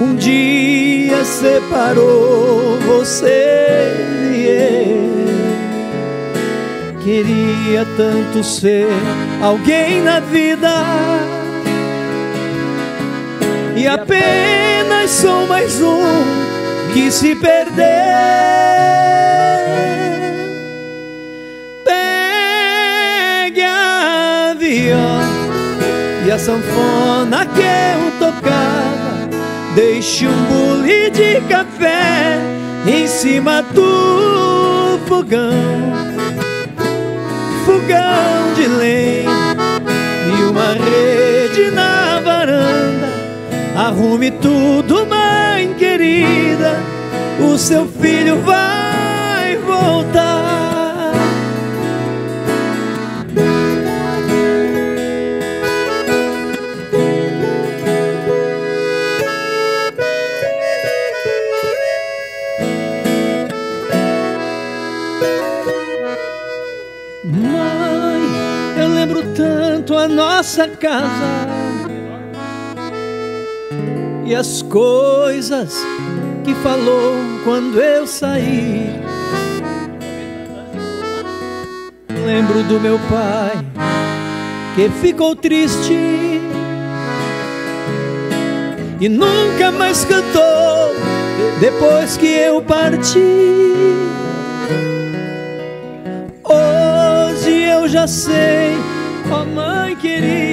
um dia separou você e eu. Queria tanto ser alguém na vida e apenas sou mais um que se perdeu. Pegue a viola e a sanfona que eu tocava, deixe um bule de café em cima do fogão, fogão de lenha e uma rede na varanda. Arrume tudo, mãe querida, o seu filho vai voltar. Nossa casa e as coisas que falou quando eu saí. Lembro do meu pai que ficou triste e nunca mais cantou depois que eu parti. Hoje eu já sei, ó mãe querida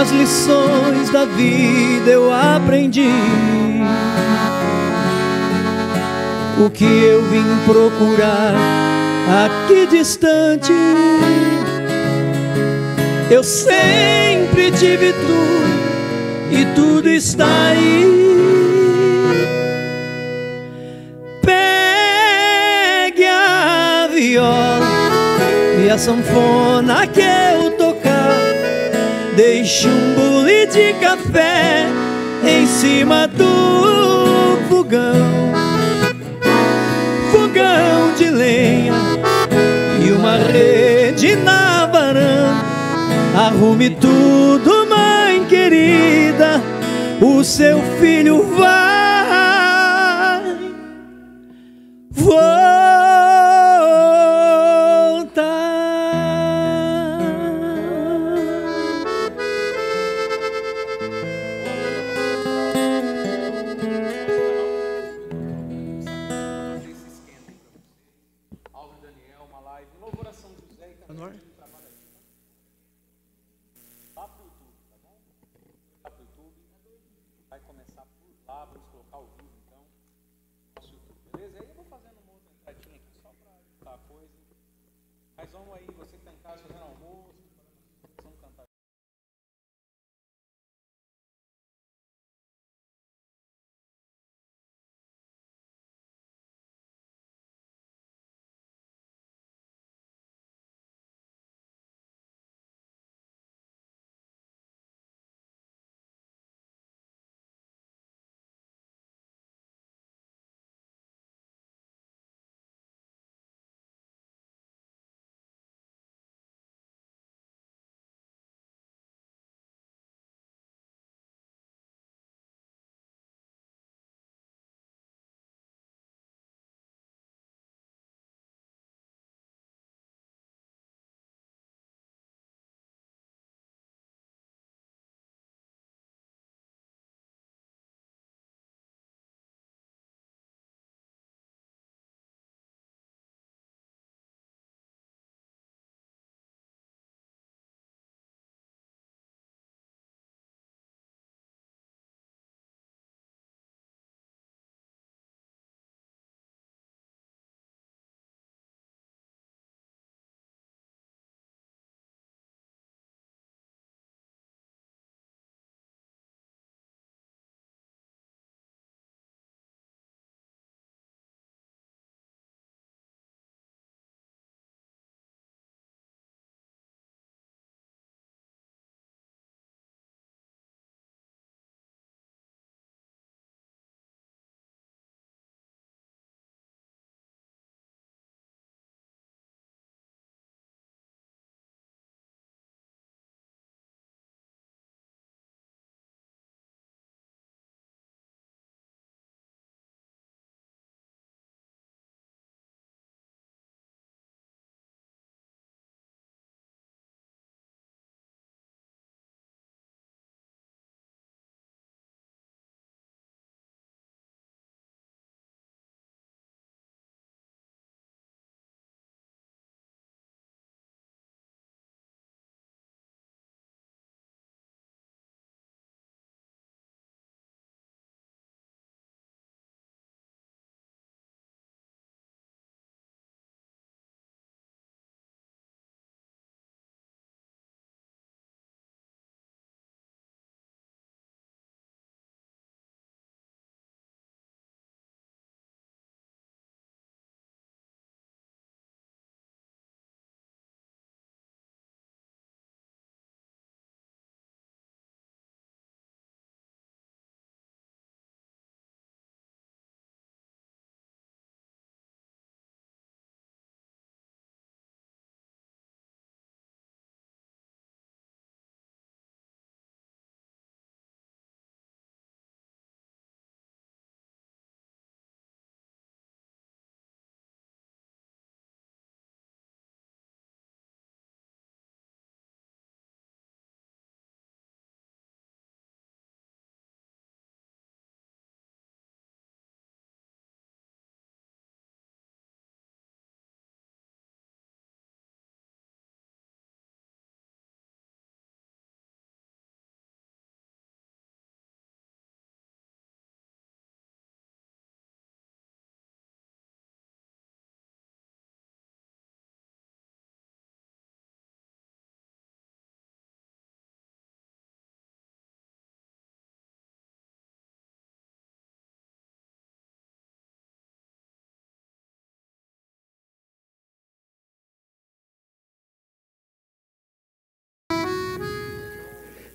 nas lições da vida eu aprendi o que eu vim procurar aqui distante. Eu sempre tive tudo e tudo está aí. Pegue a viola e a sanfona que Deixe um bule de café em cima do fogão. Fogão de lenha e uma rede na varanda. Arrume tudo, mãe querida. O seu filho vai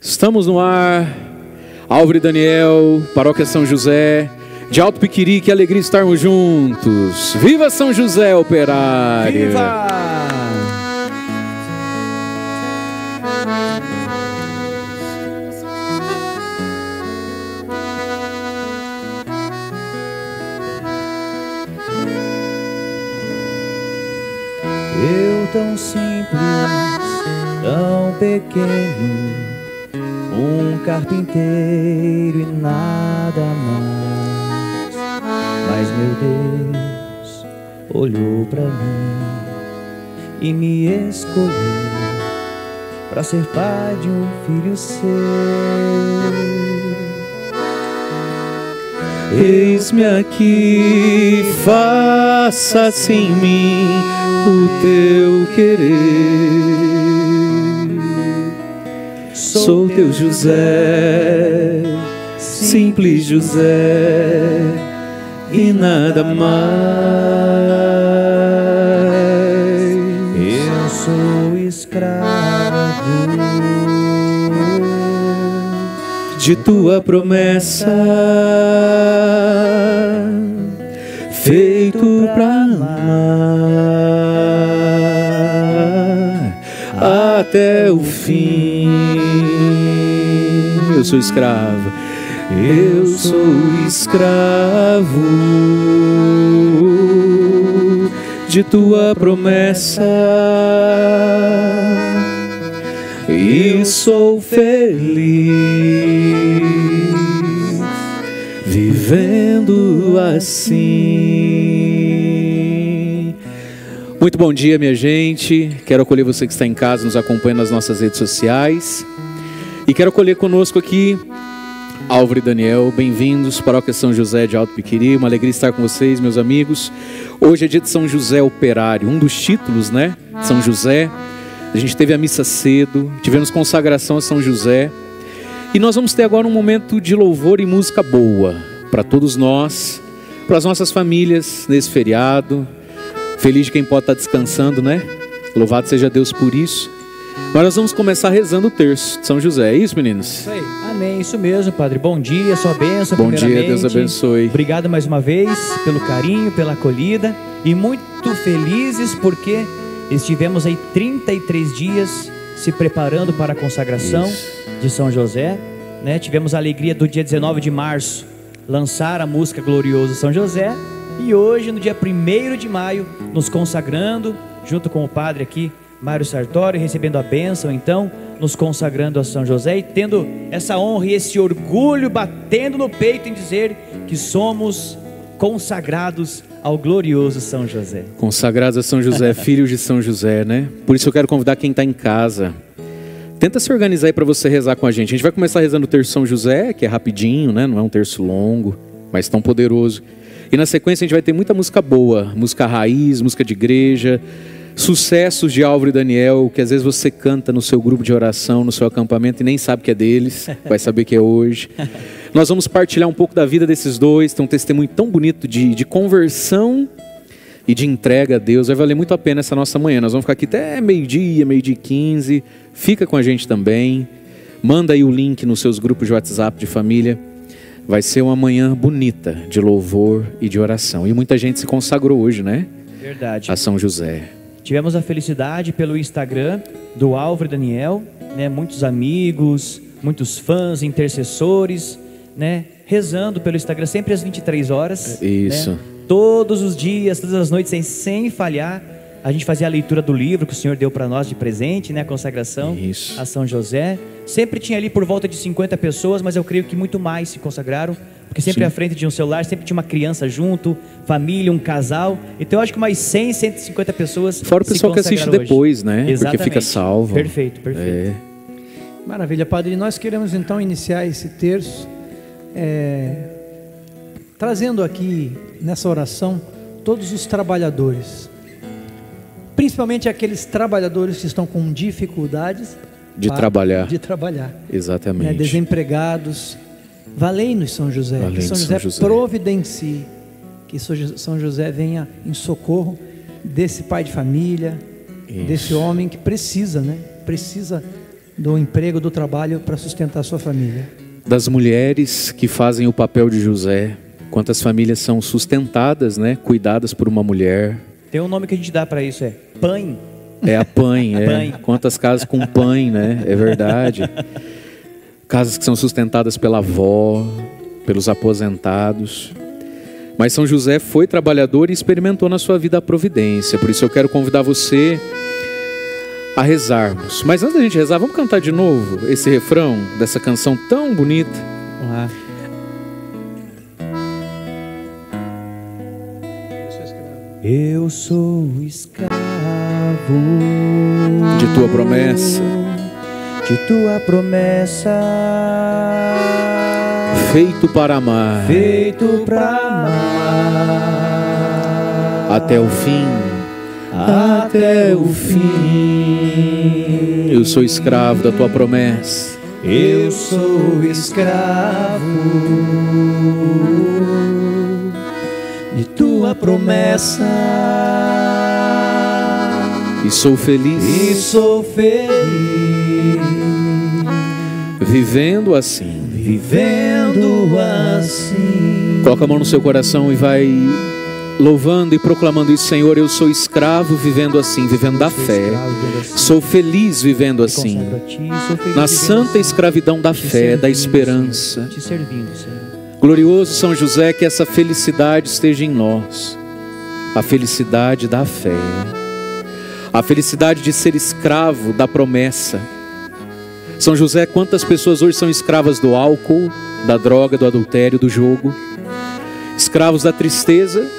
Estamos no ar. Álvaro e Daniel, Paróquia São José, de Alto Piquiri, que alegria estarmos juntos. Viva São José Operário! Viva! Eu tão simples, tão pequeno, um carpinteiro e nada mais. Mas meu Deus olhou pra mim e me escolheu para ser pai de um filho seu. Eis-me aqui, faça-se em mim o teu querer. Sou teu José, simples José, e nada mais. Eu sou escravo de tua promessa, feito pra amar até o fim. Eu sou escravo, eu sou escravo de tua promessa e sou feliz vivendo assim. Muito bom dia, minha gente. Quero acolher você que está em casa, nos acompanha nas nossas redes sociais. E quero acolher conosco aqui Álvaro e Daniel, bem-vindos, Paróquia São José de Alto Piquiri. Uma alegria estar com vocês, meus amigos. Hoje é dia de São José Operário, um dos títulos, né? São José. A gente teve a missa cedo, tivemos consagração a São José. E nós vamos ter agora um momento de louvor e música boa para todos nós, para as nossas famílias nesse feriado. Feliz de quem pode estar descansando, né? Louvado seja Deus por isso. Mas nós vamos começar rezando o terço de São José. É isso, meninos? Isso aí. Amém, isso mesmo, Padre. Bom dia, sua bênção. Bom dia, Deus abençoe. Obrigado mais uma vez pelo carinho, pela acolhida e muito felizes porque estivemos aí 33 dias se preparando para a consagração Isso. de São José. Né? Tivemos a alegria do dia 19 de março lançar a música Glorioso São José e hoje, no dia 1 de maio, nos consagrando, junto com o padre aqui, Mário Sartori, recebendo a bênção, então, nos consagrando a São José e tendo essa honra e esse orgulho batendo no peito em dizer que somos consagrados ao glorioso São José. Consagrados a São José, filhos de São José, né? Por isso eu quero convidar quem está em casa. Tenta se organizar aí para você rezar com a gente. A gente vai começar rezando o terço São José, que é rapidinho, né? Não é um terço longo, mas tão poderoso. E na sequência a gente vai ter muita música boa, música raiz, música de igreja, sucessos de Álvaro e Daniel, que às vezes você canta no seu grupo de oração, no seu acampamento e nem sabe que é deles, vai saber que é hoje. Nós vamos partilhar um pouco da vida desses dois, tem um testemunho tão bonito de, de conversão e de entrega a Deus. Vai valer muito a pena essa nossa manhã. Nós vamos ficar aqui até meio-dia, meio-dia e 15. Fica com a gente também. Manda aí o link nos seus grupos de WhatsApp de família. Vai ser uma manhã bonita de louvor e de oração. E muita gente se consagrou hoje, né? Verdade. A São José. Tivemos a felicidade pelo Instagram do Álvaro e Daniel, né? Muitos amigos, muitos fãs, intercessores, né? Rezando pelo Instagram sempre às 23 horas. Isso. né? Todos os dias, todas as noites, sem, sem falhar. A gente fazia a leitura do livro que o Senhor deu para nós de presente, né? A consagração Isso. a São José. Sempre tinha ali por volta de 50 pessoas, mas eu creio que muito mais se consagraram. Porque sempre Sim. à frente de um celular, sempre tinha uma criança junto, família, um casal. Então eu acho que mais 100, 150 pessoas. Fora o se pessoal que assiste hoje. depois, né? Porque Exatamente. fica salvo. Perfeito, perfeito. É. Maravilha, Padre. Nós queremos então iniciar esse terço é, trazendo aqui nessa oração todos os trabalhadores, principalmente aqueles trabalhadores que estão com dificuldades De pa- trabalhar. de trabalhar, né, Exatamente. desempregados. Valei-nos, São José, que Valei-nos, São São José, José. providencie, que São Jo- São José venha em socorro desse pai de família, Isso. desse homem que precisa, né? Precisa do emprego, do trabalho para sustentar a sua família. Das mulheres que fazem o papel de José, quantas famílias são sustentadas, né, cuidadas por uma mulher. Tem um nome que a gente dá para isso, é pãe. É a pãe, é. Pãe. Quantas casas com pãe, né? É verdade. Casas que são sustentadas pela avó, pelos aposentados. Mas São José foi trabalhador e experimentou na sua vida a providência. Por isso eu quero convidar você a rezarmos. Mas antes da gente rezar, vamos cantar de novo esse refrão dessa canção tão bonita. Vamos Eu sou escravo De tua promessa. de tua promessa, Feito para amar feito pra amar até o fim. até o fim. Eu sou escravo da tua promessa. Eu sou escravo tua promessa E sou e feliz sou feliz vivendo assim. vivendo assim. Coloca a mão no seu coração e vai louvando e proclamando isso, Senhor, eu sou escravo vivendo assim, vivendo da fé. Sou feliz vivendo assim. Na santa escravidão da fé, da esperança. Te servindo, Senhor. Glorioso São José, que essa felicidade esteja em nós. A felicidade da fé. A felicidade de ser escravo da promessa. São José, quantas pessoas hoje são escravas do álcool, da droga, do adultério, do jogo, escravos da tristeza.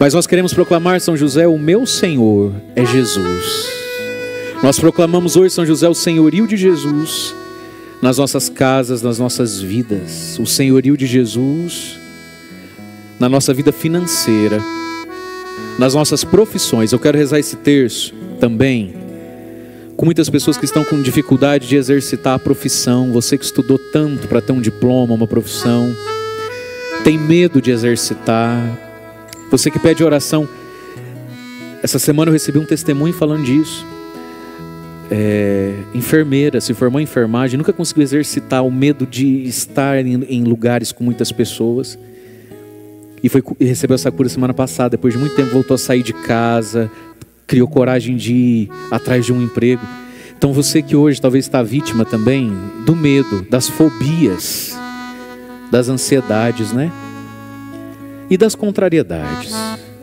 Mas nós queremos proclamar, São José, o meu Senhor é Jesus. Nós proclamamos hoje, São José, o senhorio de Jesus nas nossas casas, nas nossas vidas, o senhorio de Jesus na nossa vida financeira, nas nossas profissões. Eu quero rezar esse terço também com muitas pessoas que estão com dificuldade de exercitar a profissão. Você que estudou tanto para ter um diploma, uma profissão, tem medo de exercitar. Você que pede oração. Essa semana eu recebi um testemunho falando disso. É, enfermeira, se formou em enfermagem, nunca conseguiu exercitar o medo de estar em, em lugares com muitas pessoas. E, foi, e recebeu essa cura semana passada. Depois de muito tempo, voltou a sair de casa, criou coragem de ir atrás de um emprego. Então você que hoje talvez está vítima também do medo, das fobias, das ansiedades, né? E das contrariedades.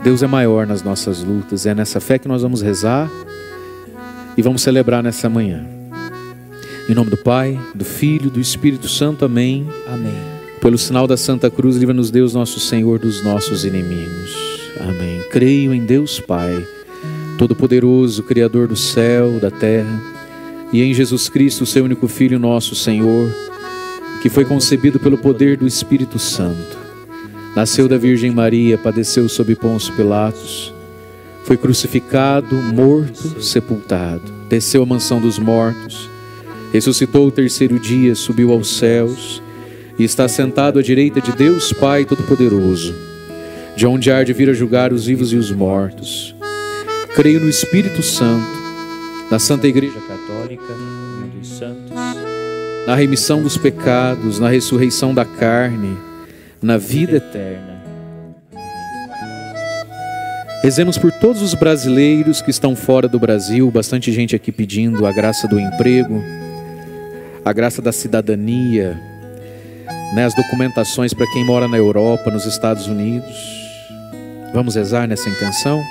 Deus é maior nas nossas lutas. É nessa fé que nós vamos rezar e vamos celebrar nessa manhã. Em nome do Pai, do Filho, do Espírito Santo. Amém. Amém. Pelo sinal da Santa Cruz, livra-nos Deus, nosso Senhor, dos nossos inimigos. Amém. Creio em Deus Pai, Todo-Poderoso, Criador do céu, da terra, e em Jesus Cristo, seu único Filho, nosso Senhor, que foi concebido pelo poder do Espírito Santo. Nasceu da Virgem Maria, padeceu sob Pôncio Pilatos, foi crucificado, morto, sepultado, desceu à mansão dos mortos, ressuscitou o terceiro dia, subiu aos céus e está sentado à direita de Deus Pai Todo-Poderoso, de onde há de vir a julgar os vivos e os mortos. Creio no Espírito Santo, na Santa Igreja Católica, dos santos, na remissão dos pecados, na ressurreição da carne, na vida eterna. Rezemos por todos os brasileiros que estão fora do Brasil, bastante gente aqui pedindo a graça do emprego, a graça da cidadania, né, as documentações para quem mora na Europa, nos Estados Unidos. Vamos rezar nessa intenção?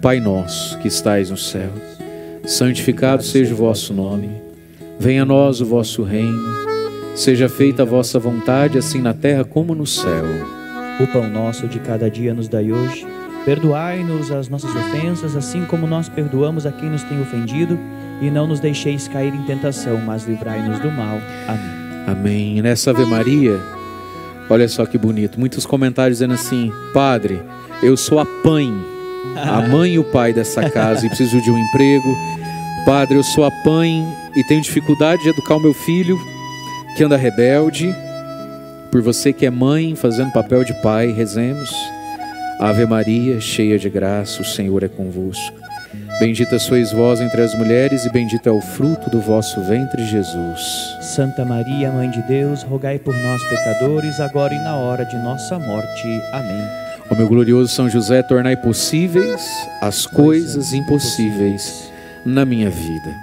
Pai nosso que estais no céu, santificado seja o vosso nome. Venha a nós o vosso reino. Seja feita a vossa vontade, assim na terra como no céu. O pão nosso de cada dia nos dai hoje. Perdoai-nos as nossas ofensas, assim como nós perdoamos a quem nos tem ofendido. E não nos deixeis cair em tentação, mas livrai-nos do mal. Amém. Amém. Nessa Ave Maria, olha só que bonito. Muitos comentários dizendo assim: Padre, eu sou a mãe, a mãe e o pai dessa casa e preciso de um emprego. Padre, eu sou a mãe e tenho dificuldade de educar o meu filho que anda rebelde. Por você que é mãe, fazendo papel de pai, rezemos. Ave Maria, cheia de graça, o Senhor é convosco. Bendita sois vós entre as mulheres, e bendito é o fruto do vosso ventre, Jesus. Santa Maria, Mãe de Deus, rogai por nós, pecadores, agora e na hora de nossa morte. Amém. Ó meu glorioso São José, tornai possíveis as coisas impossíveis na minha vida.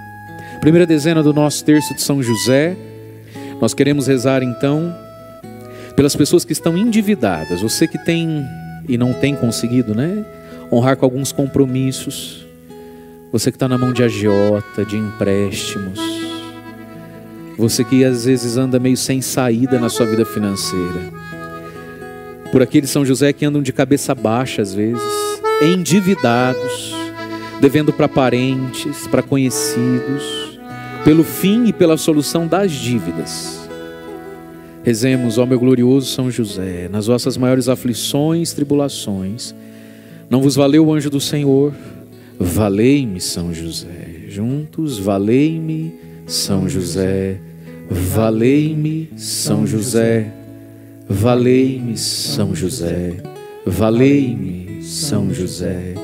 Primeira dezena do nosso terço de São José, nós queremos rezar então pelas pessoas que estão endividadas, você que tem e não tem conseguido, né? Honrar com alguns compromissos você que está na mão de agiota, de empréstimos. Você que às vezes anda meio sem saída na sua vida financeira. Por aqueles São José que andam de cabeça baixa às vezes, endividados, devendo para parentes, para conhecidos, pelo fim e pela solução das dívidas. Rezemos, ó meu glorioso São José, nas vossas maiores aflições, tribulações. Não vos valeu o anjo do Senhor? Valei-me, São José. Juntos, valei-me, São José. Valei-me, São José. Valei-me, São José. Valei-me, São José.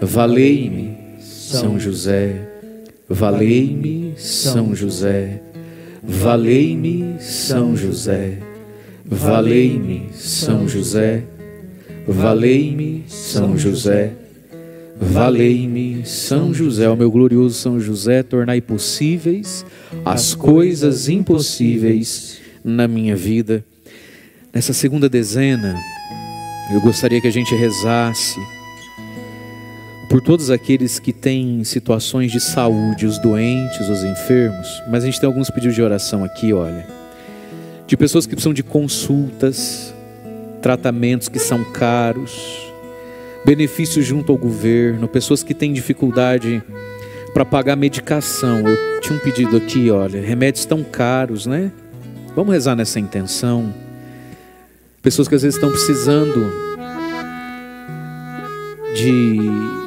Valei-me, São José. Valei-me, São José. Valei-me, São José. Valei-me, São José. Valei-me, São José. Valei-me, São José, o meu glorioso São José, tornai possíveis as coisas impossíveis na minha vida. Nessa segunda dezena, eu gostaria que a gente rezasse por todos aqueles que têm situações de saúde, os doentes, os enfermos, mas a gente tem alguns pedidos de oração aqui, olha. De pessoas que precisam de consultas, tratamentos que são caros, benefícios junto ao governo, pessoas que têm dificuldade para pagar medicação. Eu tinha um pedido aqui, olha, remédios tão caros, né? Vamos rezar nessa intenção. Pessoas que às vezes estão precisando de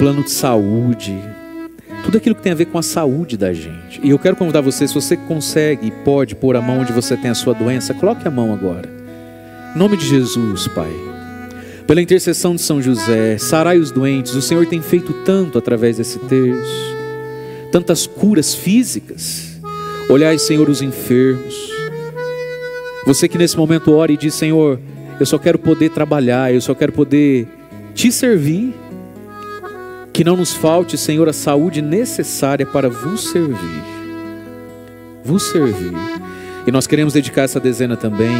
plano de saúde, tudo aquilo que tem a ver com a saúde da gente. E eu quero convidar você, se você consegue e pode pôr a mão onde você tem a sua doença, coloque a mão agora. Em nome de Jesus, Pai. Pela intercessão de São José, sarai os doentes. O Senhor tem feito tanto através desse terço, tantas curas físicas. Olhai, Senhor, os enfermos. Você que nesse momento ora e diz: Senhor, eu só quero poder trabalhar, eu só quero poder te servir. Que não nos falte, Senhor, a saúde necessária para vos servir. Vos servir. E nós queremos dedicar essa dezena também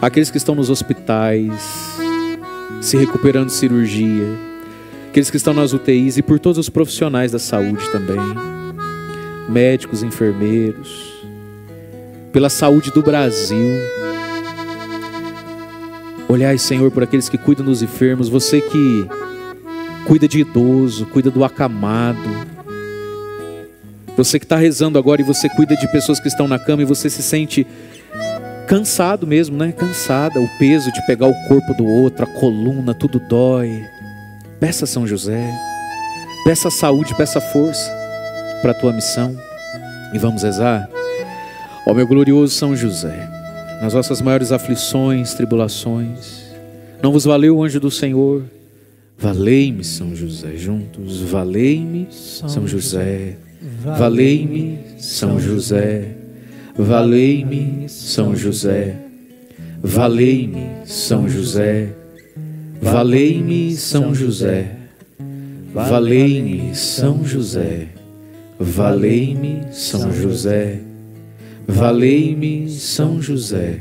àqueles que estão nos hospitais, se recuperando de cirurgia, aqueles que estão nas UTIs e por todos os profissionais da saúde também, médicos, enfermeiros, pela saúde do Brasil. Olhai, Senhor, por aqueles que cuidam dos enfermos, você que cuida de idoso, cuida do acamado, você que está rezando agora e você cuida de pessoas que estão na cama e você se sente cansado mesmo, né? Cansada, o peso de pegar o corpo do outro, a coluna, tudo dói. Peça São José, peça saúde, peça força para a tua missão. E vamos rezar. Ó meu glorioso São José, nas vossas maiores aflições, tribulações, não vos valeu o anjo do Senhor? Valei-me, São José, juntos, valei-me, São José, valei-me, São José. Valei-me, São José. Valei-me, São José. Valei-me, São José. Valei-me, São José. Valei-me, São José. Valei-me, São José.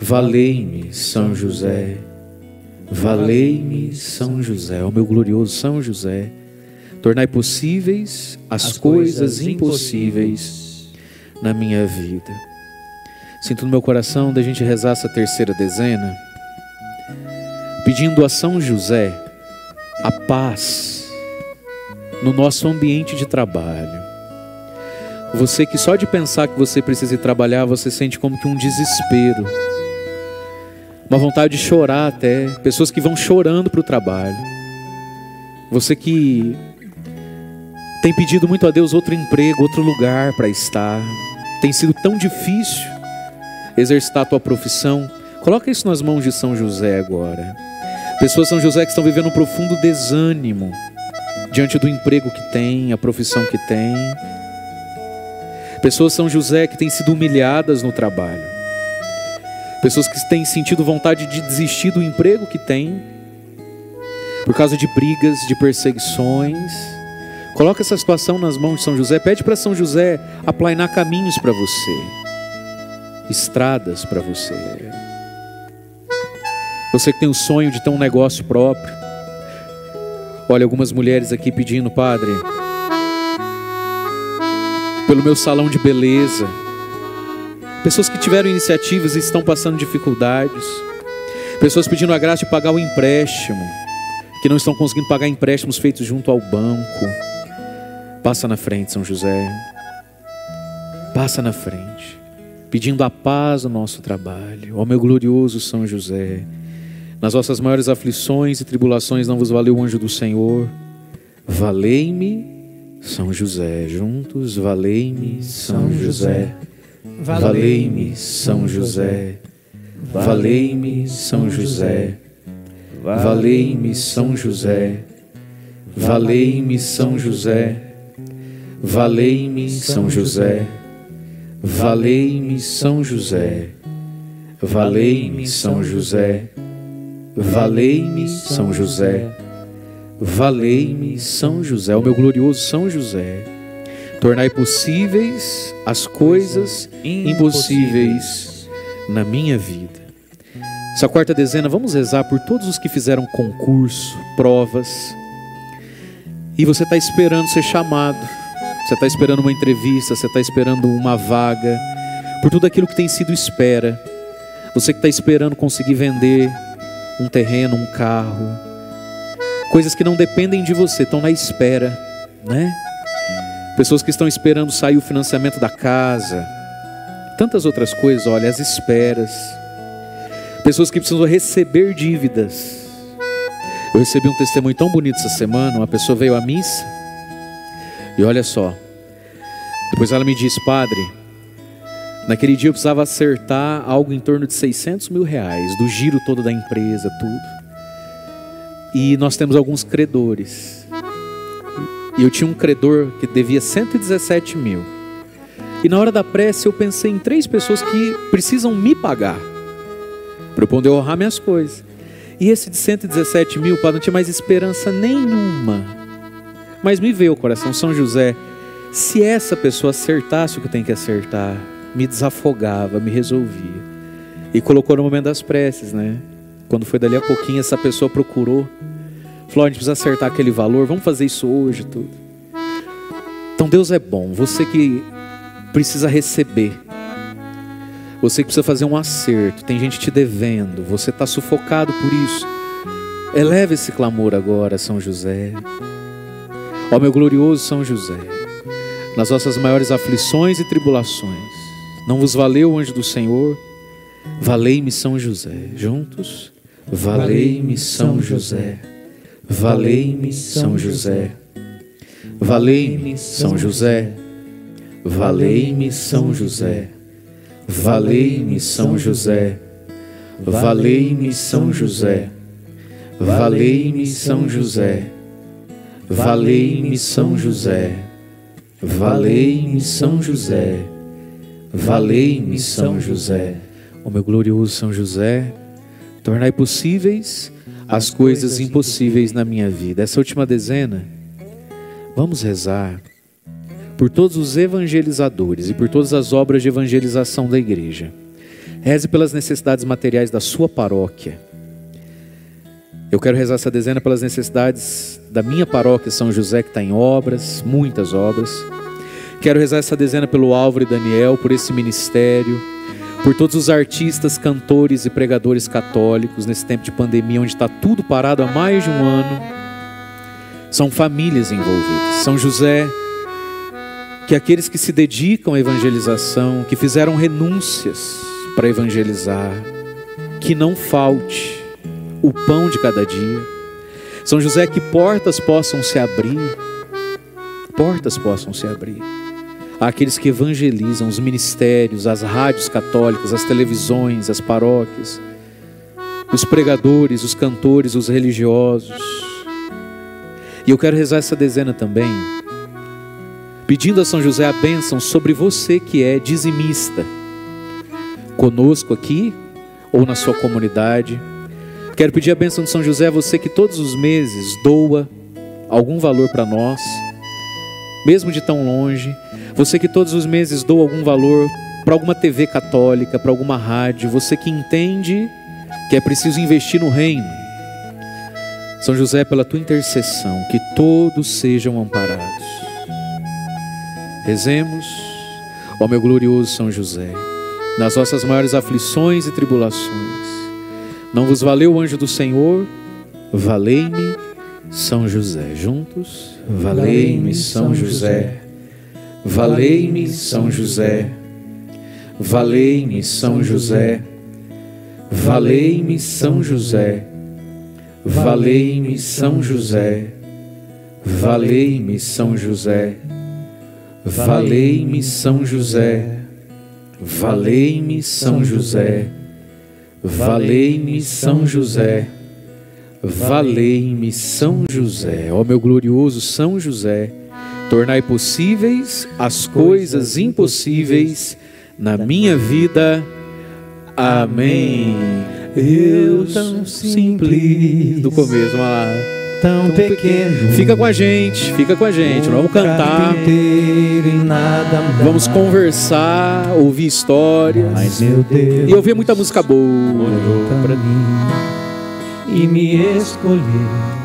Valei-me, São José. Valei-me, São José. Ó meu glorioso São José, tornai possíveis as coisas impossíveis na minha vida. Sinto no meu coração da gente rezar essa terceira dezena, pedindo a São José a paz no nosso ambiente de trabalho. Você que só de pensar que você precisa ir trabalhar, você sente como que um desespero, uma vontade de chorar até, pessoas que vão chorando para o trabalho. Você que tem pedido muito a Deus outro emprego, outro lugar para estar, tem sido tão difícil exercitar a tua profissão. Coloca isso nas mãos de São José agora. Pessoas São José que estão vivendo um profundo desânimo, diante do emprego que tem, a profissão que tem. Pessoas São José que têm sido humilhadas no trabalho. Pessoas que têm sentido vontade de desistir do emprego que têm por causa de brigas, de perseguições. Coloca essa situação nas mãos de São José, pede para São José aplainar caminhos para você, estradas para você. Você que tem o sonho de ter um negócio próprio. Olha, algumas mulheres aqui pedindo, Padre, pelo meu salão de beleza. Pessoas que tiveram iniciativas e estão passando dificuldades. Pessoas pedindo a graça de pagar o empréstimo, que não estão conseguindo pagar empréstimos feitos junto ao banco. Passa na frente, São José. Passa na frente, pedindo a paz no nosso trabalho. Ó meu glorioso São José, nas vossas maiores aflições e tribulações não vos valeu o anjo do Senhor. Valei-me são José, juntos, valei-me, São José. Valei-me, São José. Valei-me, São José. Valei-me, São José. Valei-me, São José. Valei-me, São José. Valei-me, São José. Valei-me, São José. Valei-me, São José. Valei-me, São José, o meu glorioso São José. Tornai possíveis as coisas impossíveis na minha vida. Essa quarta dezena, vamos rezar por todos os que fizeram concurso, provas, e você está esperando ser chamado, você está esperando uma entrevista, você está esperando uma vaga, por tudo aquilo que tem sido espera. Você que está esperando conseguir vender um terreno, um carro, coisas que não dependem de você, estão na espera, né? Pessoas que estão esperando sair o financiamento da casa, tantas outras coisas, olha, as esperas. Pessoas que precisam receber dívidas. Eu recebi um testemunho tão bonito essa semana, uma pessoa veio à missa, e olha só, depois ela me disse, padre, naquele dia eu precisava acertar algo em torno de 600 mil reais, do giro todo da empresa, tudo. E nós temos alguns credores. E eu tinha um credor que devia 117 mil. E na hora da prece eu pensei em três pessoas que precisam me pagar. Para eu poder honrar minhas coisas. E esse de 117 mil, para não tinha mais esperança nenhuma. Mas me veio o coração, São José, se essa pessoa acertasse o que tem que acertar, me desafogava, me resolvia. E colocou no momento das preces, né? Quando foi dali a pouquinho, essa pessoa procurou. Falou: a gente precisa acertar aquele valor, vamos fazer isso hoje. Tudo. Então Deus é bom. Você que precisa receber, você que precisa fazer um acerto, tem gente te devendo, você está sufocado por isso. Eleve esse clamor agora, São José. Ó meu glorioso São José, nas vossas maiores aflições e tribulações, não vos valeu o anjo do Senhor? Valei-me São José, juntos Valei-me São José, valei-me São José, valei-me São José, valei-me São José, valei-me São José, valei-me São José, valei-me São José, valei-me São José, valei-me São José, valei-me São José, o meu glorioso São José, Tornai possíveis as coisas impossíveis na minha vida. Essa última dezena, vamos rezar por todos os evangelizadores e por todas as obras de evangelização da igreja. Reze pelas necessidades materiais da sua paróquia. Eu quero rezar essa dezena pelas necessidades da minha paróquia São José, que está em obras, muitas obras. Quero rezar essa dezena pelo Álvaro e Daniel, por esse ministério por todos os artistas, cantores e pregadores católicos nesse tempo de pandemia, onde está tudo parado há mais de um ano. São famílias envolvidas. São José, que aqueles que se dedicam à evangelização, que fizeram renúncias para evangelizar, que não falte o pão de cada dia. São José, que portas possam se abrir, portas possam se abrir àqueles que evangelizam, os ministérios, as rádios católicas, as televisões, as paróquias, os pregadores, os cantores, os religiosos. E eu quero rezar essa dezena também, pedindo a São José a bênção sobre você que é dizimista, conosco aqui ou na sua comunidade. Quero pedir a bênção de São José a você que todos os meses doa algum valor para nós, mesmo de tão longe. Você que todos os meses doa algum valor para alguma TV católica, para alguma rádio, você que entende que é preciso investir no reino. São José, pela tua intercessão, que todos sejam amparados. Rezemos, ó meu glorioso São José, nas vossas maiores aflições e tribulações. Não vos valeu o anjo do Senhor? Valei-me, São José. Juntos, valei-me, São José. Valei-me, São José. Valei-me, São José. Valei-me, São José. Valei-me, São José. Valei-me, São José. Valei-me, São José. Valei-me, São José. Valei-me, São José. Valei-me, São José. Ó meu glorioso São José, tornai possíveis as coisas impossíveis na minha vida. Amém. Eu tão simples. Do começo, vamos lá. Tão pequeno. Fica com a gente, fica com a gente. Nós vamos cantar, vamos conversar, ouvir histórias. Mas meu Deus E ouvir muita música boa. olhou pra mim e me escolheu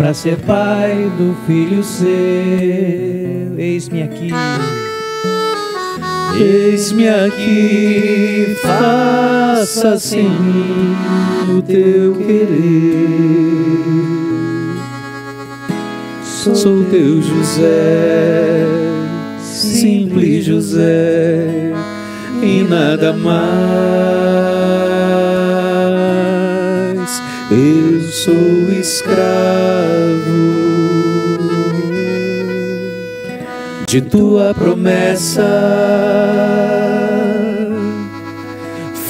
para ser pai do filho seu. Eis-me aqui. Eis-me aqui, faça-se em mim o teu querer. Sou teu José, simples José, e nada mais. Escravo de tua promessa,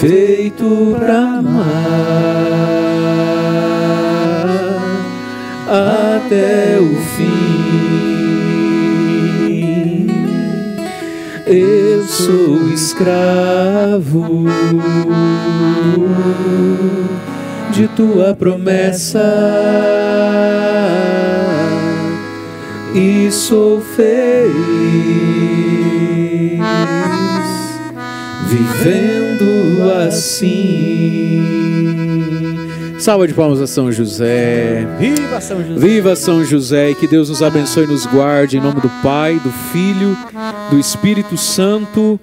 feito pra amar até o fim. Eu sou escravo de tua promessa e sou feliz vivendo assim. Salva de palmas a São José. Viva São José! Viva São José e que Deus nos abençoe e nos guarde em nome do Pai, do Filho, do Espírito Santo.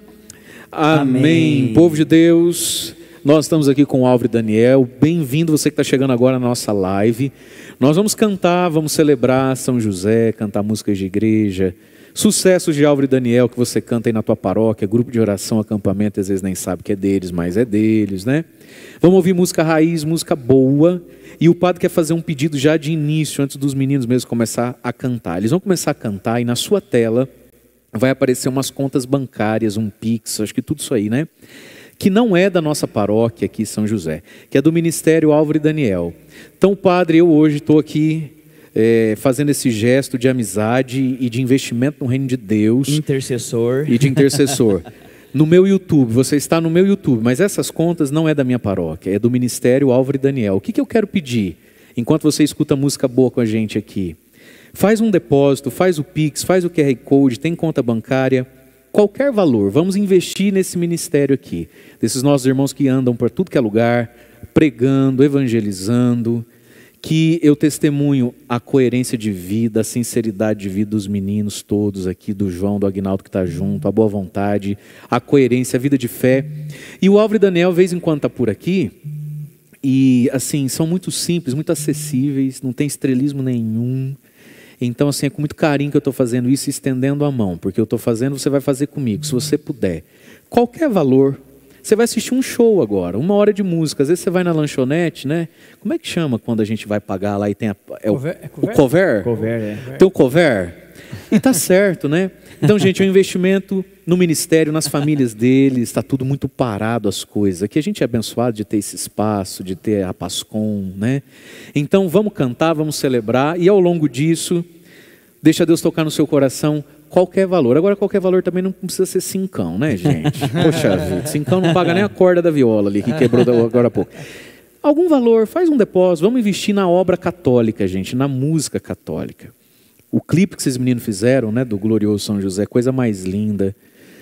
Amém. Amém. Povo de Deus, nós estamos aqui com o Álvaro e Daniel. Bem-vindo você que está chegando agora na nossa live. Nós vamos cantar, vamos celebrar São José, cantar músicas de igreja, sucessos de Álvaro e Daniel que você canta aí na tua paróquia, grupo de oração, acampamento, às vezes nem sabe que é deles, mas é deles, né? Vamos ouvir música raiz, música boa. E o padre quer fazer um pedido já de início, antes dos meninos mesmo começar a cantar. Eles vão começar a cantar e na sua tela vai aparecer umas contas bancárias, um Pix, acho que tudo isso aí, né? Que não é da nossa paróquia aqui em São José, que é do Ministério Álvaro e Daniel. Então, padre, eu hoje estou aqui eh, fazendo esse gesto de amizade e de investimento no reino de Deus Intercessor. e de intercessor. No meu YouTube, você está no meu YouTube, mas essas contas não é da minha paróquia, é do Ministério Álvaro e Daniel. O que, que eu quero pedir, enquanto você escuta música boa com a gente aqui? Faz um depósito, faz o Pix, faz o QR Code, tem conta bancária, qualquer valor. Vamos investir nesse ministério aqui, desses nossos irmãos que andam por tudo que é lugar, pregando, evangelizando, que eu testemunho a coerência de vida, a sinceridade de vida dos meninos todos aqui, do João, do Agnaldo que está junto, a boa vontade, a coerência, a vida de fé. E o Álvaro e Daniel, vez em quando, está por aqui, e assim, são muito simples, muito acessíveis, não tem estrelismo nenhum. Então, assim, é com muito carinho que eu estou fazendo isso, estendendo a mão, porque eu estou fazendo, você vai fazer comigo, se você puder. Qualquer valor, você vai assistir um show agora, uma hora de música. Às vezes você vai na lanchonete, né? Como é que chama quando a gente vai pagar lá e tem a, é o, Cover- é o cover? Cover, é. Tem o cover? E tá certo, né? Então, gente, é um investimento no ministério, nas famílias deles, está tudo muito parado as coisas. Aqui a gente é abençoado de ter esse espaço, de ter a Pascom, né? Então vamos cantar, vamos celebrar e ao longo disso, deixa Deus tocar no seu coração qualquer valor. Agora qualquer valor também não precisa ser cincão, né, gente? Poxa vida, cincão não paga nem a corda da viola ali que quebrou agora há pouco. Algum valor, faz um depósito, vamos investir na obra católica, gente, na música católica. O clipe que esses meninos fizeram, né, do glorioso São José, coisa mais linda.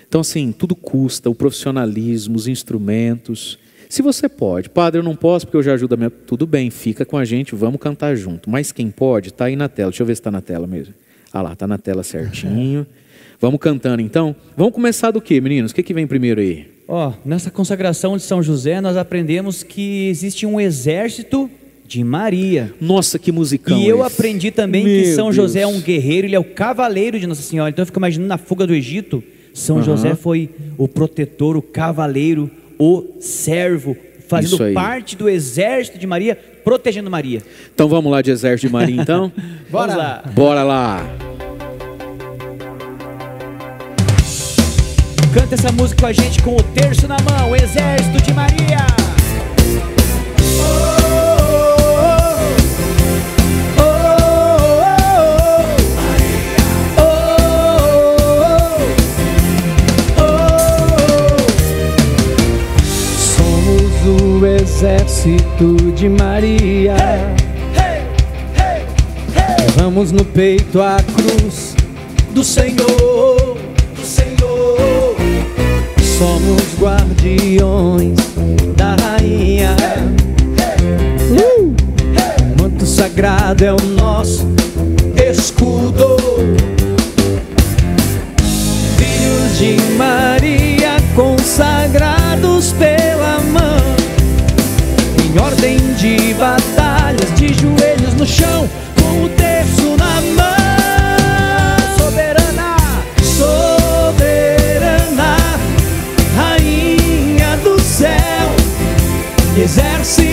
Então, assim, tudo custa, o profissionalismo, os instrumentos. Se você pode, padre, eu não posso porque eu já ajudo a minha. Tudo bem, fica com a gente, vamos cantar junto. Mas quem pode, está aí na tela. Deixa eu ver se está na tela mesmo. Ah lá, está na tela certinho. vamos cantando então. Vamos começar do que, meninos? O que, que vem primeiro aí? Ó, nessa consagração de São José, nós aprendemos que existe um exército de Maria. Nossa, que musicão! E eu esse. aprendi também Meu que São José é Deus. um guerreiro, ele é o cavaleiro de Nossa Senhora. Então eu fico imaginando na fuga do Egito, São Aham. José foi o protetor, o cavaleiro, o servo, fazendo parte do exército de Maria, protegendo Maria. Então vamos lá de Exército de Maria, então? Vamos lá. Bora lá! Canta essa música com a gente com o terço na mão, Exército de Maria. Somos exército de Maria. Levamos no peito a cruz do Senhor, do Senhor. Somos guardiões da rainha. Uh! Manto sagrado é o nosso escudo. Filhos de Maria, consagrados pela de batalhas, de joelhos no chão, com o terço na mão. Soberana, soberana, rainha do céu, exército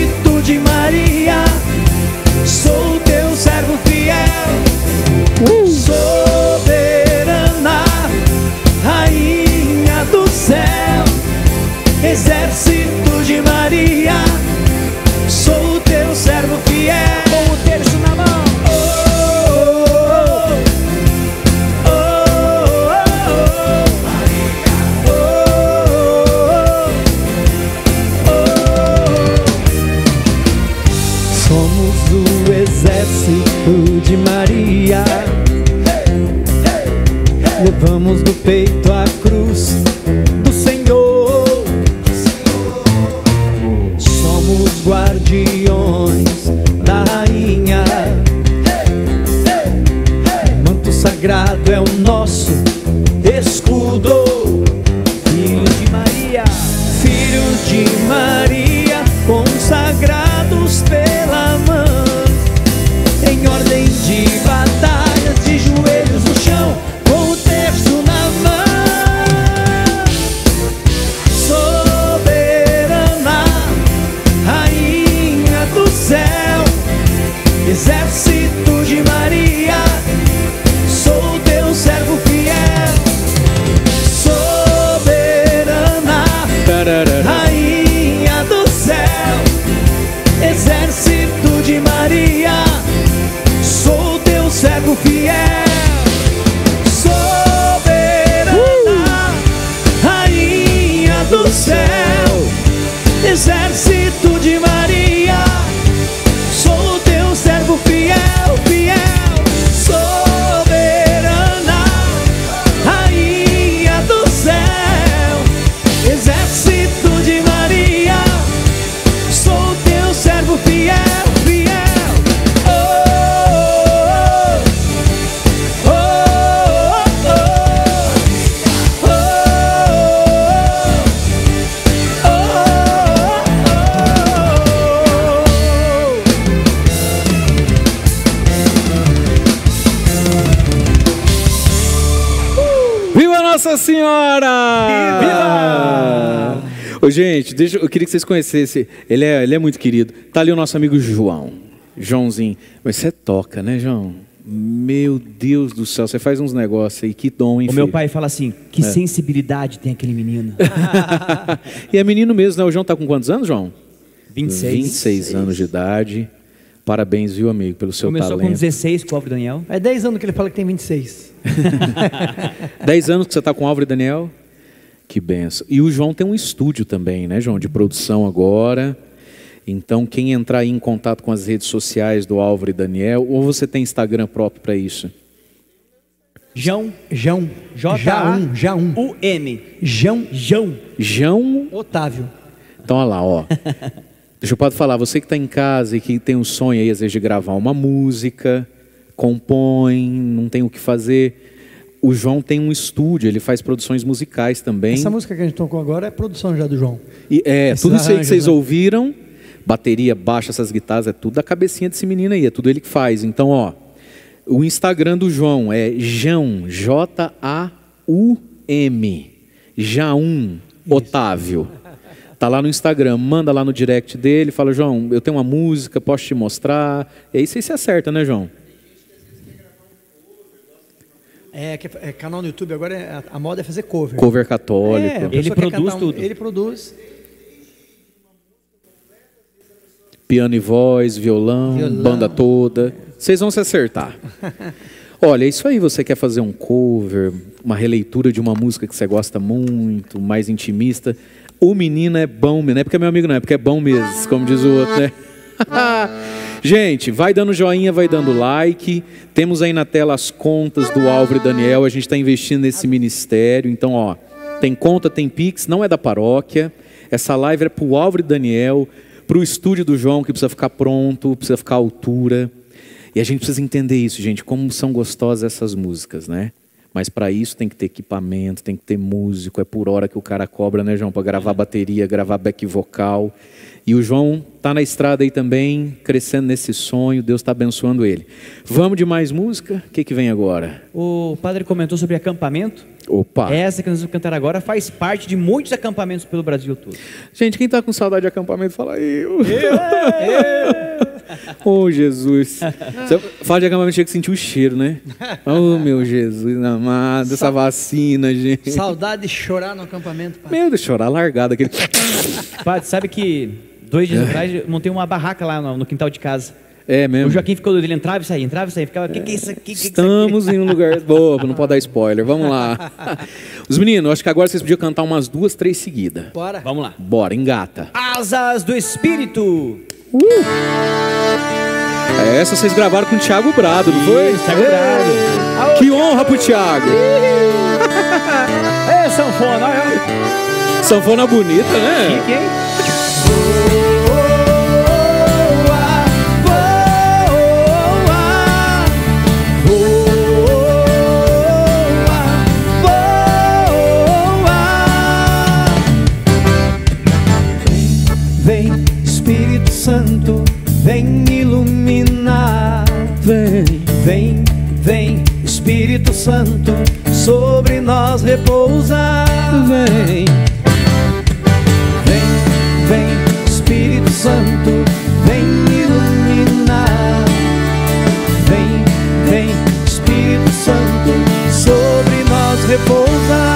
peito a cruz do Senhor. Somos guardiões da rainha. Manto sagrado é o nosso gente, deixa, eu queria que vocês conhecessem. Ele é, ele é muito querido. Tá ali o nosso amigo João. Joãozinho. Mas você toca, né, João? Meu Deus do céu, você faz uns negócios aí, que dom, hein, O meu pai fala assim: que É. sensibilidade tem aquele menino. e é menino mesmo, né? O João tá com quantos anos, João? 26. 26 anos de idade. Parabéns, viu, amigo, pelo seu Começou com talento. 16 com o Álvaro Daniel. É 10 anos que ele fala que tem 26. 10 anos que você está com o Álvaro e Daniel? Que benção. E o João tem um estúdio também, né, João, de produção agora. Então, quem entrar aí em contato com as redes sociais do Álvaro e Daniel, ou você tem Instagram próprio para isso? João. João. J Jaum. Jaum. U M. João. João. João. Otávio. Então, olha lá, ó. Deixa eu pode falar, você que está em casa e que tem um sonho aí, às vezes, de gravar uma música, compõe, não tem o que fazer. O João tem um estúdio, ele faz produções musicais também. Essa música que a gente tocou agora é produção já do João. E, é, Esses tudo isso aí que vocês né? ouviram, bateria, baixo, essas guitarras, é tudo da cabecinha desse menino aí, é tudo ele que faz. Então, ó, o Instagram do João é Jão, J-A-U-M, Jaum Otávio. Tá lá no Instagram, manda lá no direct dele, fala, João, eu tenho uma música, posso te mostrar. E aí você se acerta, né, João? É, que é canal no YouTube agora, é- a, a moda é fazer cover. Cover católico. É, Ele produz um- tudo. Ele produz. piano e voz, violão, Violão. banda toda. Vocês vão se acertar. Olha, isso aí, você quer fazer um cover, uma releitura de uma música que você gosta muito, mais intimista. O menino é bom, não é porque é meu amigo, não, é porque é bom mesmo, como diz o outro, né? Gente, vai dando joinha, vai dando like. Temos aí na tela as contas do Álvaro e Daniel. A gente está investindo nesse ministério. Então, ó, tem conta, tem Pix, não é da paróquia. Essa live é para o Álvaro e Daniel, para o estúdio do João, que precisa ficar pronto, precisa ficar à altura. E a gente precisa entender isso, gente, como são gostosas essas músicas, né? Mas para isso tem que ter equipamento, tem que ter músico, é por hora que o cara cobra, né, João, para gravar bateria, gravar back vocal. E o João tá na estrada aí também, crescendo nesse sonho, Deus está abençoando ele. Vamos de mais música? O que, que vem agora? O padre comentou sobre acampamento. Opa! Essa que nós vamos cantar agora faz parte de muitos acampamentos pelo Brasil todo. Gente, quem tá com saudade de acampamento, fala eu. oh, Jesus. Você fala de acampamento, chega que sentir o cheiro, né? Oh, meu Jesus amado, essa vacina, gente. Saudade de chorar no acampamento. pai. Meu Deus, chorar largado aquele. Padre, sabe que dois dias atrás eu montei uma barraca lá no, no quintal de casa. É mesmo. O Joaquim ficou doido, ele entrava e saía, entrava e saía, ficava, o que, que é isso aqui? Que que é isso aqui?" Estamos em um lugar. Boa, não pode dar spoiler. Vamos lá. Os meninos, acho que agora vocês podiam cantar umas duas, três seguidas. Bora. Vamos lá. Bora, engata. Asas do Espírito. É, Essa vocês gravaram com o Thiago Brado, não foi? Thiago Brado. Que honra pro Thiago. É, sanfona, olha. Sanfona bonita, né? Chique, hein? Vem iluminar. Vem, vem, vem, Espírito Santo, sobre nós repousar. Vem, vem, vem, Espírito Santo, vem iluminar. Vem, vem, Espírito Santo, sobre nós repousar.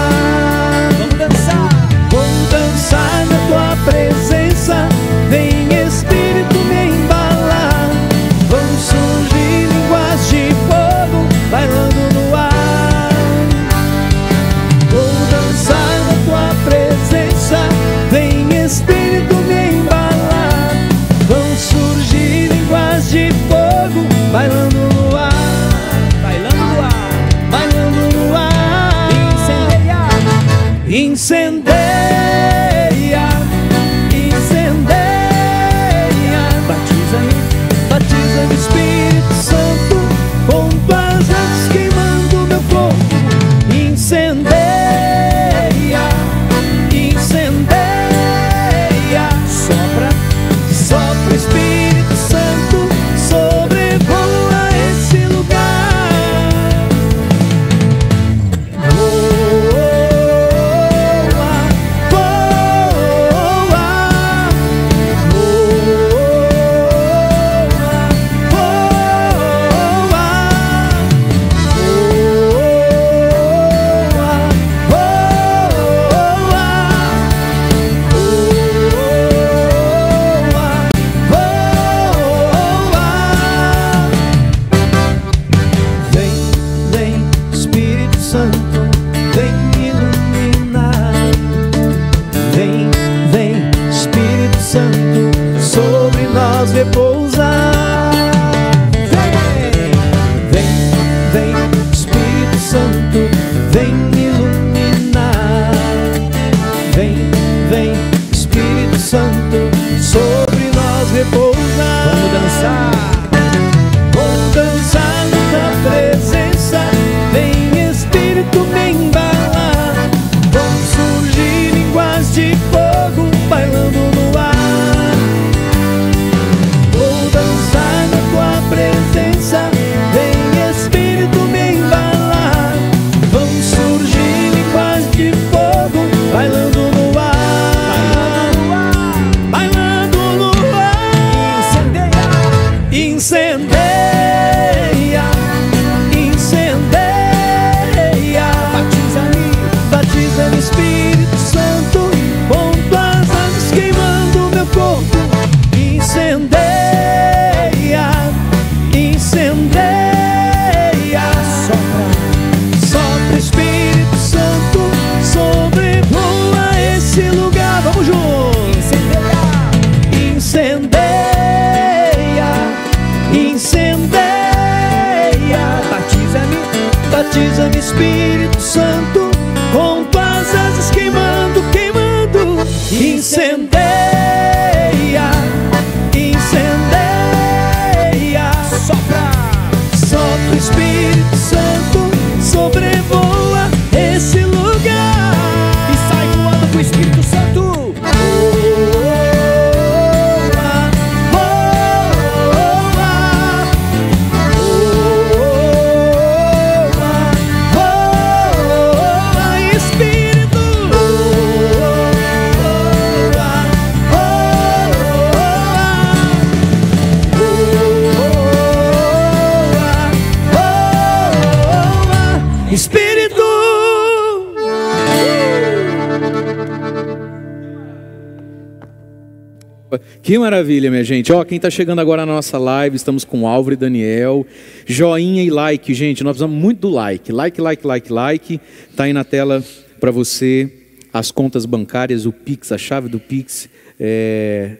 Maravilha, minha gente. Ó, quem tá chegando agora na nossa live, estamos com Álvaro e Daniel. Joinha e like, gente. Nós precisamos muito do like. Like, like, like, like. Tá aí na tela para você as contas bancárias, o Pix, a chave do Pix é,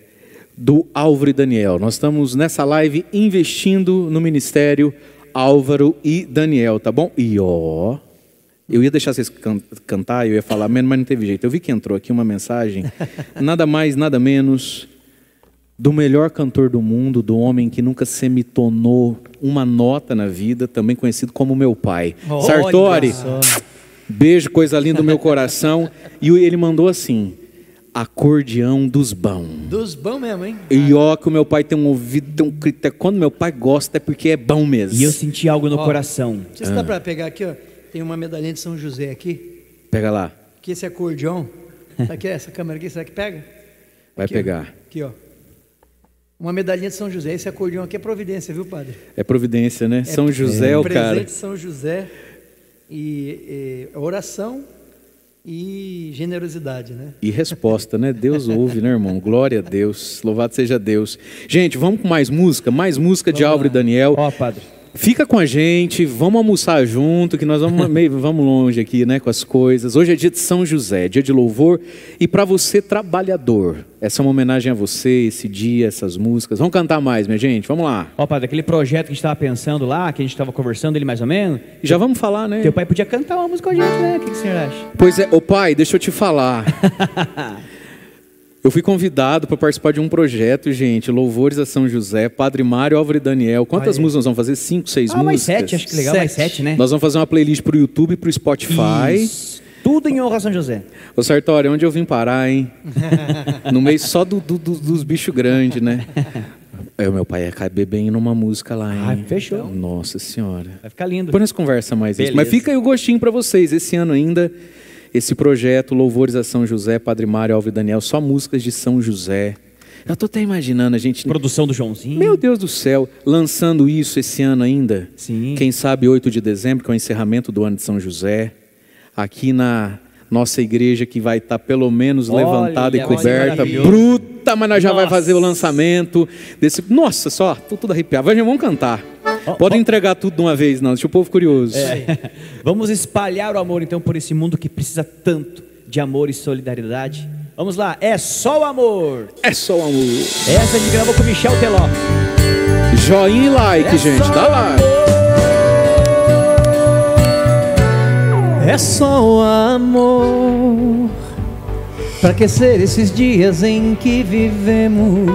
do Álvaro e Daniel. Nós estamos nessa live investindo no ministério Álvaro e Daniel, tá bom? E ó, eu ia deixar vocês can- cantar, eu ia falar, mas não teve jeito. Eu vi que entrou aqui uma mensagem, nada mais, nada menos, do melhor cantor do mundo, do homem que nunca semitonou uma nota na vida, também conhecido como meu pai. Olha Sartori, só. beijo, coisa linda do meu coração. E ele mandou assim, acordeão dos bão. Dos bons mesmo, hein? E ó, que o meu pai tem um ouvido, tem um critério. Quando meu pai gosta é porque é bom mesmo. E eu senti algo no Ó. coração. Não sei se dá pra pegar aqui, ó. Tem uma medalhinha de São José aqui. Pega lá, Que esse acordeon. Tá aqui, essa câmera aqui, será que pega? vai Aqui, ó. pegar. Aqui, ó. Uma medalhinha de São José. Esse acordeão aqui é providência, viu, padre? É providência, né? São José é o presente cara. de São José e, e oração e generosidade, né? E resposta, né? Deus ouve, né, irmão? Glória a Deus. Louvado seja Deus. Gente, vamos com mais música? Mais música de Vamos Álvaro e lá. Daniel. Ó, padre. Fica com a gente, vamos almoçar junto, que nós vamos meio, vamos longe aqui, né, com as coisas. Hoje é dia de São José, dia de louvor, e para você trabalhador, essa é uma homenagem a você, esse dia, essas músicas. Vamos cantar mais, minha gente, vamos lá. Ó, padre, aquele projeto que a gente estava pensando lá, que a gente estava conversando ele mais ou menos. Já vamos falar, né? Teu pai podia cantar uma música com a gente, né? O que, que o senhor acha? Pois é, ô pai, deixa eu te falar. Eu fui convidado para participar de um projeto, gente, Louvores a São José, Padre Mário, Álvaro e Daniel. Quantas Aí. músicas nós vamos fazer? Cinco, seis Ah, músicas? mais sete, acho que legal, mais Sete. sete, né? Nós vamos fazer uma playlist para o YouTube e para o Spotify. Isso. Tudo em honra a São José. Ô Sartori, onde eu vim parar, hein? No meio só do- do- do- dos bichos grandes, né? É, o meu pai ia caber bem numa música lá, hein? Ah, fechou. Nossa senhora. Vai ficar lindo. Depois nós conversa mais isso. Mas fica aí o gostinho para vocês. Esse ano ainda, esse projeto Louvores a São José, Padre Mário, Alves e Daniel, só músicas de São José. Eu tô até imaginando a gente... Produção do Joãozinho. Meu Deus do céu, lançando isso esse ano ainda. Sim. Quem sabe 8 de dezembro, que é o encerramento do ano de São José. Aqui na nossa igreja que vai estar pelo menos Olha, levantada e coberta. maravilhoso. Bruta, mas nós já vai Nossa. fazer o lançamento desse. Nossa, só, tô tudo arrepiado. Vai, vamos cantar. Pode entregar tudo de uma vez, não. Deixa o povo curioso. Vamos espalhar o amor então por esse mundo que precisa tanto de amor e solidariedade. Vamos lá, é só o amor. É só o amor. Essa a gente gravou com o Michel Teló. Joinha e like, gente. Dá lá. É só o amor Pra aquecer esses dias em que vivemos?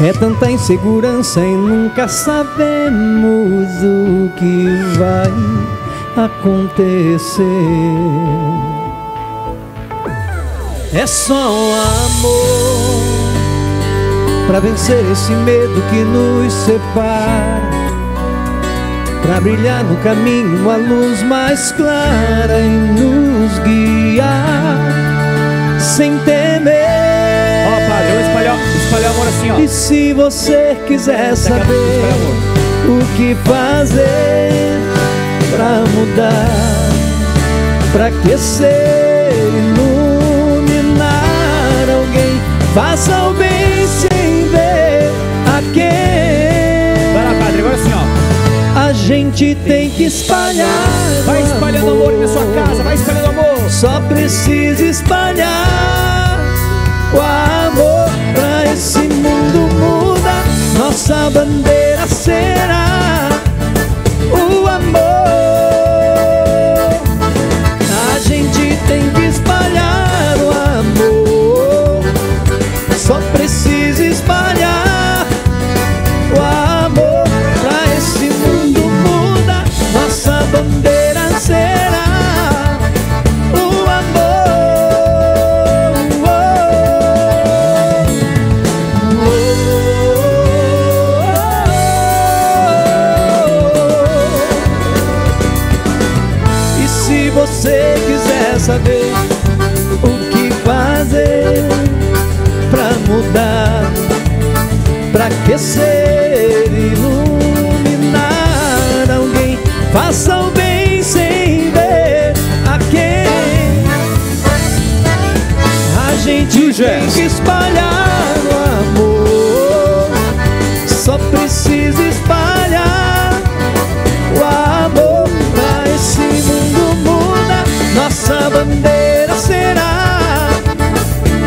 É tanta insegurança e nunca sabemos o que vai acontecer. É só amor Pra vencer esse medo que nos separa Pra brilhar no caminho uma luz mais clara e nos guiar sem temer. Ó, padre, vamos espalhar, espalhar amor assim, ó. E se você quiser saber o que fazer pra mudar, pra aquecer, iluminar alguém, faça o bem gente tem que espalhar. Vai espalhando amor, amor na sua casa, vai espalhando amor. Só precisa espalhar o amor pra esse mundo muda. Nossa bandeira será o amor. A gente tem que espalhar o amor. Só precisa espalhar. bandeira será o amor. Oh, e se você quiser saber o que fazer pra mudar, pra aquecer, iluminar alguém, faça espalhar o amor, só precisa espalhar o amor pra esse mundo muda. Nossa bandeira será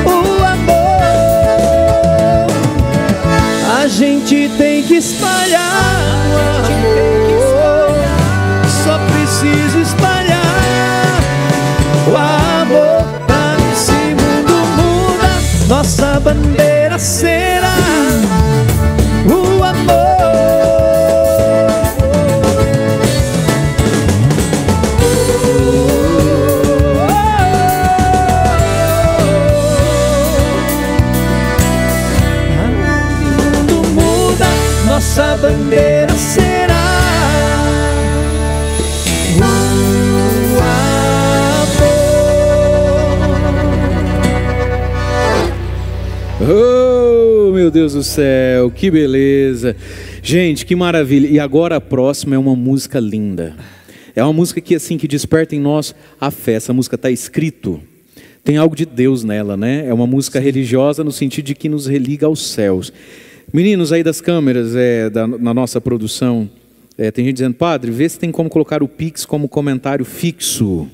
o amor. A gente tem que espalhar o amor. Nossa bandeira será o amor. O mundo muda, nossa bandeira será meu Deus do céu, que beleza. Gente, que maravilha. E agora a próxima é uma música linda. É uma música que assim que desperta em nós a fé. Essa música está escrito. Tem algo de Deus nela, né? É uma música religiosa no sentido de que nos religa aos céus. Meninos aí das câmeras, é, da, na nossa produção, é, tem gente dizendo, padre, vê se tem como colocar o Pix como comentário fixo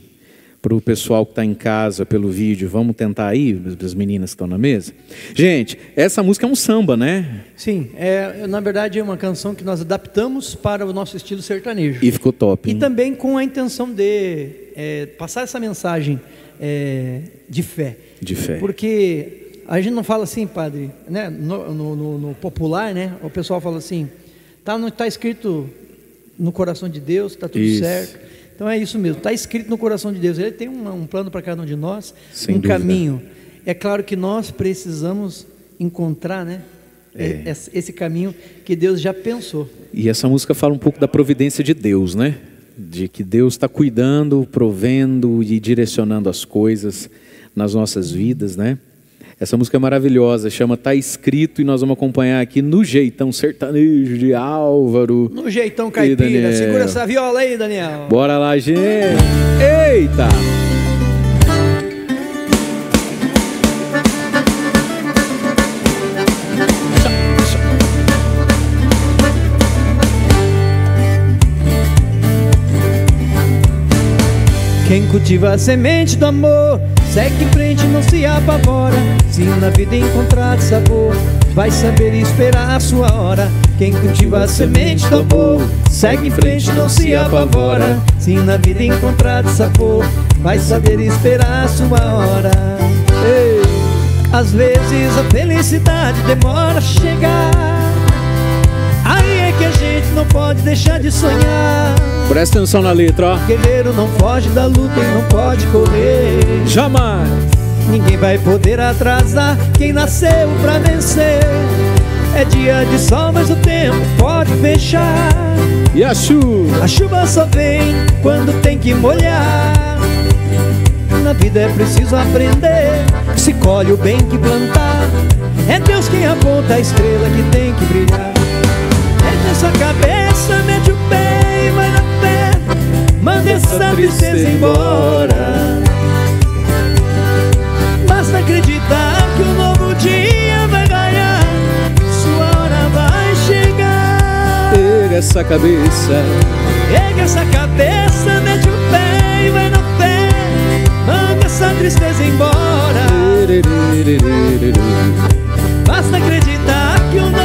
para o pessoal que está em casa pelo vídeo. Vamos tentar aí, as meninas que estão na mesa? Gente, essa música é um samba, né? Sim, é, na verdade é uma canção que nós adaptamos para o nosso estilo sertanejo. E ficou top. E hein? também com a intenção de é, passar essa mensagem é, de fé. De fé. Porque a gente não fala assim, padre, né? no, no- no- no popular, né? o pessoal fala assim, tá, não está escrito no coração de Deus, está tudo Isso. certo. Então é isso mesmo, está escrito no coração de Deus. Ele tem um, um plano para cada um de nós, Sem um dúvida. caminho. É claro que nós precisamos encontrar, né? É. Esse, esse caminho que Deus já pensou. E essa música fala um pouco da providência de Deus, né? De que Deus está cuidando, provendo e direcionando as coisas nas nossas vidas, né? Essa música é maravilhosa, chama Tá Escrito e nós vamos acompanhar aqui no jeitão sertanejo de Álvaro. No jeitão caipira, segura essa viola aí, Daniel. Bora lá, gente! Eita! Quem cultiva a semente do amor Segue em frente, não se apavora. Se na vida encontrar sabor Vai saber esperar a sua hora. Quem cultiva a semente do amor Segue em frente, não se apavora. Se na vida encontrar sabor Vai saber esperar a sua hora. Ei, Às vezes a felicidade demora a chegar gente não pode deixar de sonhar Presta atenção na letra, ó. Guerreiro não foge da luta e não pode correr. Jamais! Ninguém vai poder atrasar quem nasceu pra vencer. É dia de sol, mas o tempo pode fechar. E a chuva? A chuva só vem quando tem que molhar. Na vida é preciso aprender. Se colhe o bem que plantar. É Deus quem aponta a estrela que tem que brilhar. Ergue essa cabeça, mete o pé e vai na fé. Manda essa tristeza embora. Basta acreditar que um novo dia vai ganhar. Sua hora vai chegar. Pega essa cabeça. Ergue essa cabeça, mete o pé e vai na fé. Manda essa tristeza embora. Basta acreditar que um novo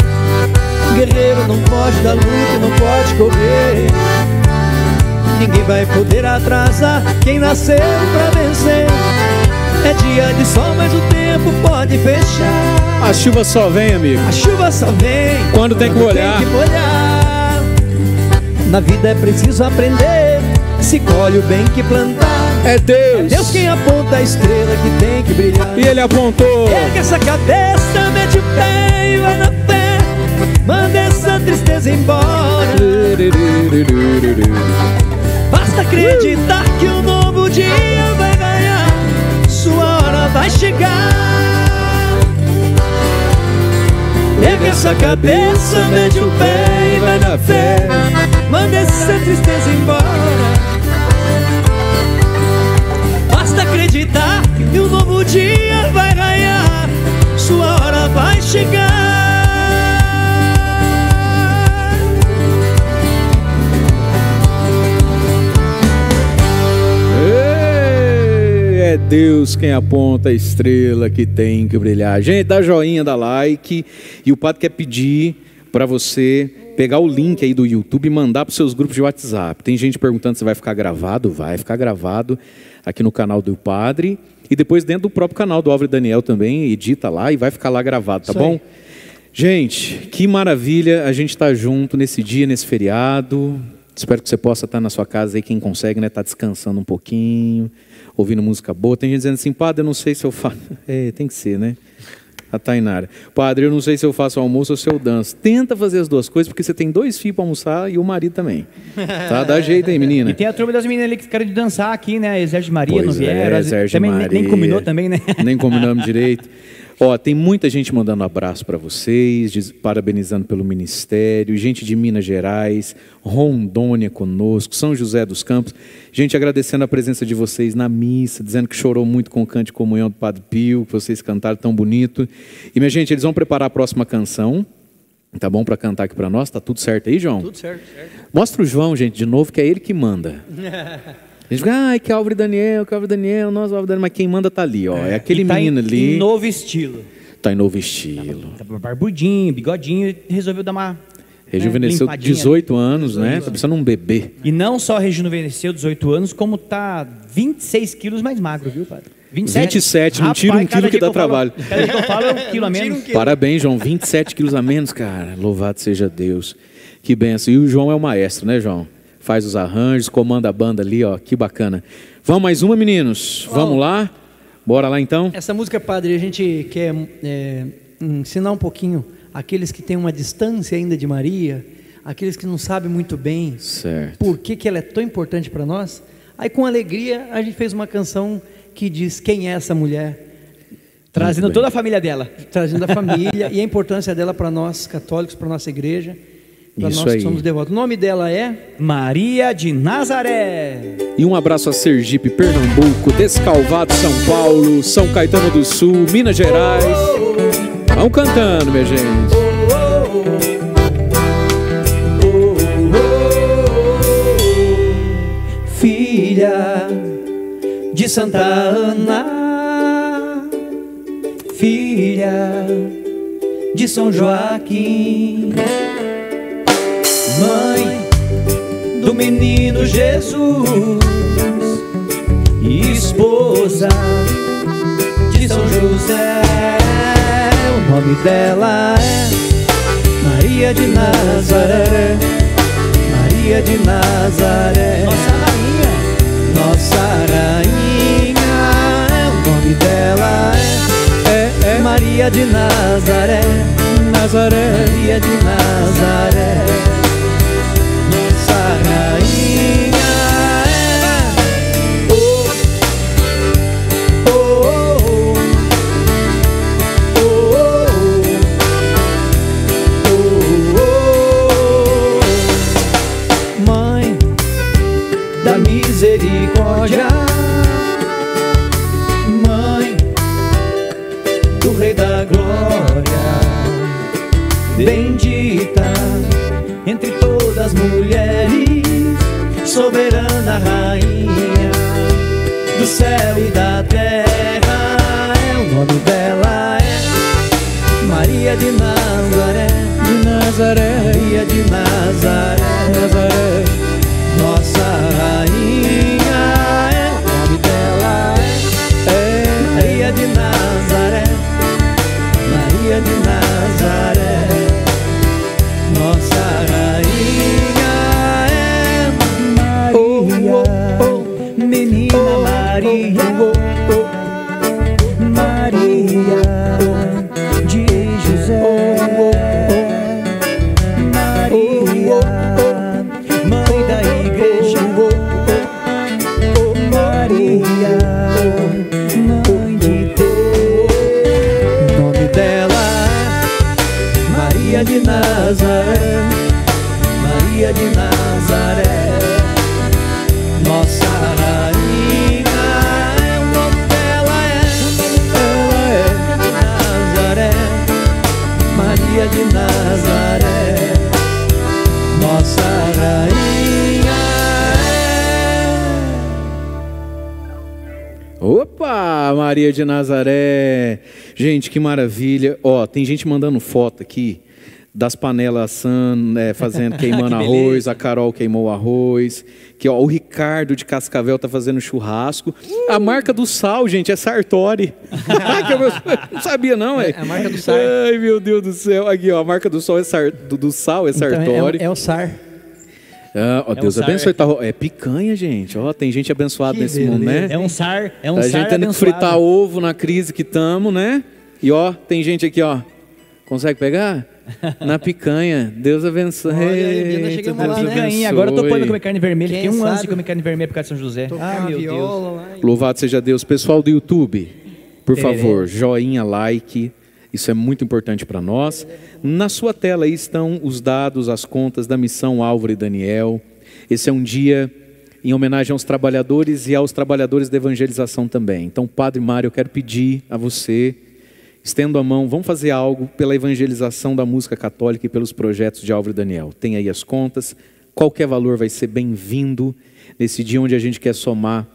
Guerreiro não pode dar luta, não pode correr Ninguém vai poder atrasar quem nasceu pra vencer É dia de sol, mas o tempo pode fechar A chuva só vem, amigo A chuva só vem Quando tem que molhar tem que molhar Na vida é preciso aprender Se colhe o bem que plantar é Deus. É Deus quem aponta a estrela que tem que brilhar. E ele apontou. É Pega essa cabeça, mete o pé e vai na frente. Manda essa tristeza embora. Basta acreditar que um novo dia vai ganhar. Sua hora vai chegar. Ergue essa cabeça, mete o pé e vai na fé. Manda essa tristeza embora. Basta acreditar que um novo dia vai raiar. Sua hora vai chegar. Deus quem aponta a estrela que tem que brilhar. Gente, dá joinha, dá like. E o padre quer pedir para você pegar o link aí do YouTube e mandar para seus grupos de WhatsApp. Tem gente perguntando se vai ficar gravado. Vai ficar gravado aqui no canal do padre. E depois dentro do próprio canal do Álvaro Daniel também. Edita lá e vai ficar lá gravado, tá Isso bom? aí. Gente, que maravilha a gente estar junto nesse dia, nesse feriado. Espero que você possa estar na sua casa aí, quem consegue, né? Tá descansando um pouquinho, ouvindo música boa. Tem gente dizendo assim, padre, eu não sei se eu faço. É, tem que ser, né? A Tainara. Padre, eu não sei se eu faço almoço ou se eu danço. Tenta fazer as duas coisas, porque você tem dois filhos para almoçar e o marido também. Tá? Dá jeito aí, menina. E tem a turma das meninas ali que de dançar aqui, né? Exército de Maria, Pois não vieram. é, vezes- Sérgio também nem- Maria. nem combinou também, né? Nem combinamos direito. Ó, tem muita gente mandando abraço para vocês, diz- parabenizando pelo ministério, gente de Minas Gerais, Rondônia conosco, São José dos Campos, gente agradecendo a presença de vocês na missa, dizendo que chorou muito com o canto de comunhão do Padre Pio, que vocês cantaram tão bonito. E minha gente, eles vão preparar a próxima canção. Tá bom para cantar aqui para nós? Tá tudo certo aí, João? Tudo certo. Mostra o João, gente, de novo, que é ele que manda. A gente fica, ai, que Álvaro e Daniel, que Álvaro e Daniel, nós, Álvaro e Daniel, mas quem manda tá ali, ó. É aquele E tá menino em, ali. Em novo estilo. Tá em novo estilo. Tá barbudinho, bigodinho, resolveu dar uma. Rejuvenesceu né, limpadinha. 18 anos, né? Tá parecendo um bebê. E não só rejuvenesceu 18 anos, como tá 26 quilos mais magro, viu, padre? 27, não tira um quilo que dá falo- trabalho. cada dia que eu falo é um quilo a menos. Parabéns, João. 27 quilos a menos, cara. Louvado seja Deus. Que benção. E o João é o maestro, né, João? Faz os arranjos, comanda a banda ali, ó. Que bacana. Vamos mais uma, meninos? Vamos lá? Bora lá então? Essa música, padre, a gente quer é, ensinar um pouquinho aqueles que têm uma distância ainda de Maria, aqueles que não sabem muito bem Certo. por que, que ela é tão importante para nós. Aí, com alegria, a gente fez uma canção que diz quem é essa mulher, Trazendo toda a família dela. trazendo a família e a importância dela para nós católicos, para nossa igreja, para Isso nós aí. que somos devotos. O nome dela é Maria de Nazaré. E um abraço a Sergipe, Pernambuco, Descalvado, São Paulo, São Caetano do Sul, Minas Gerais. Vamos cantando, minha gente. filha de Santa Ana, filha de São Joaquim, mãe do menino Jesus, e esposa de São José. O nome dela é Maria de Nazaré. Maria de Nazaré, Nossa rainha. nossa rainha, é o nome dela é, é, Maria de Nazaré, Nazaré, Maria de Nazaré, nossa soberana Rainha do céu e da terra, é o nome dela é Maria de Nazaré, de Nazaré, Maria de Nazaré, Maria de Nazaré. Gente, que maravilha. Ó, tem gente mandando foto aqui das panelas assando, né, fazendo, queimando Que arroz, a Carol queimou arroz. Que ó, o Ricardo de Cascavel tá fazendo churrasco. A marca do sal, gente, é Sartori. Que eu não sabia não, é. a marca do sal. Ai, meu Deus do céu. Aqui, ó, a marca do sal é, Sar- do, do sal é Então, Sartori. é, é o SAR. Ah, ó, É um Deus sar. abençoe. Tá, é picanha, gente. Ó, tem gente abençoada Que nesse mundo, né? É um sar, é um a sar gente tendo que fritar ovo na crise que estamos, né? E ó, tem gente aqui, ó. Consegue pegar? Na picanha. Deus abençoe. Olha ainda Eita, chegamos Deus lá, né? Picanha, agora eu tô podendo comer carne vermelha. Quem Fiquei um ano sem comer carne vermelha por causa de São José. Tocar Ah, meu viola Deus. lá. Louvado seja Deus. Pessoal do YouTube, por favor, joinha, like. Isso é muito importante para nós. Na sua tela aí estão os dados, as contas da missão Álvaro e Daniel. Esse é um dia em homenagem aos trabalhadores e aos trabalhadores da evangelização também. Então, Padre Mário, eu quero pedir a você, estendo a mão, vamos fazer algo pela evangelização da música católica e pelos projetos de Álvaro e Daniel. Tem aí as contas. Qualquer valor vai ser bem-vindo nesse dia onde a gente quer somar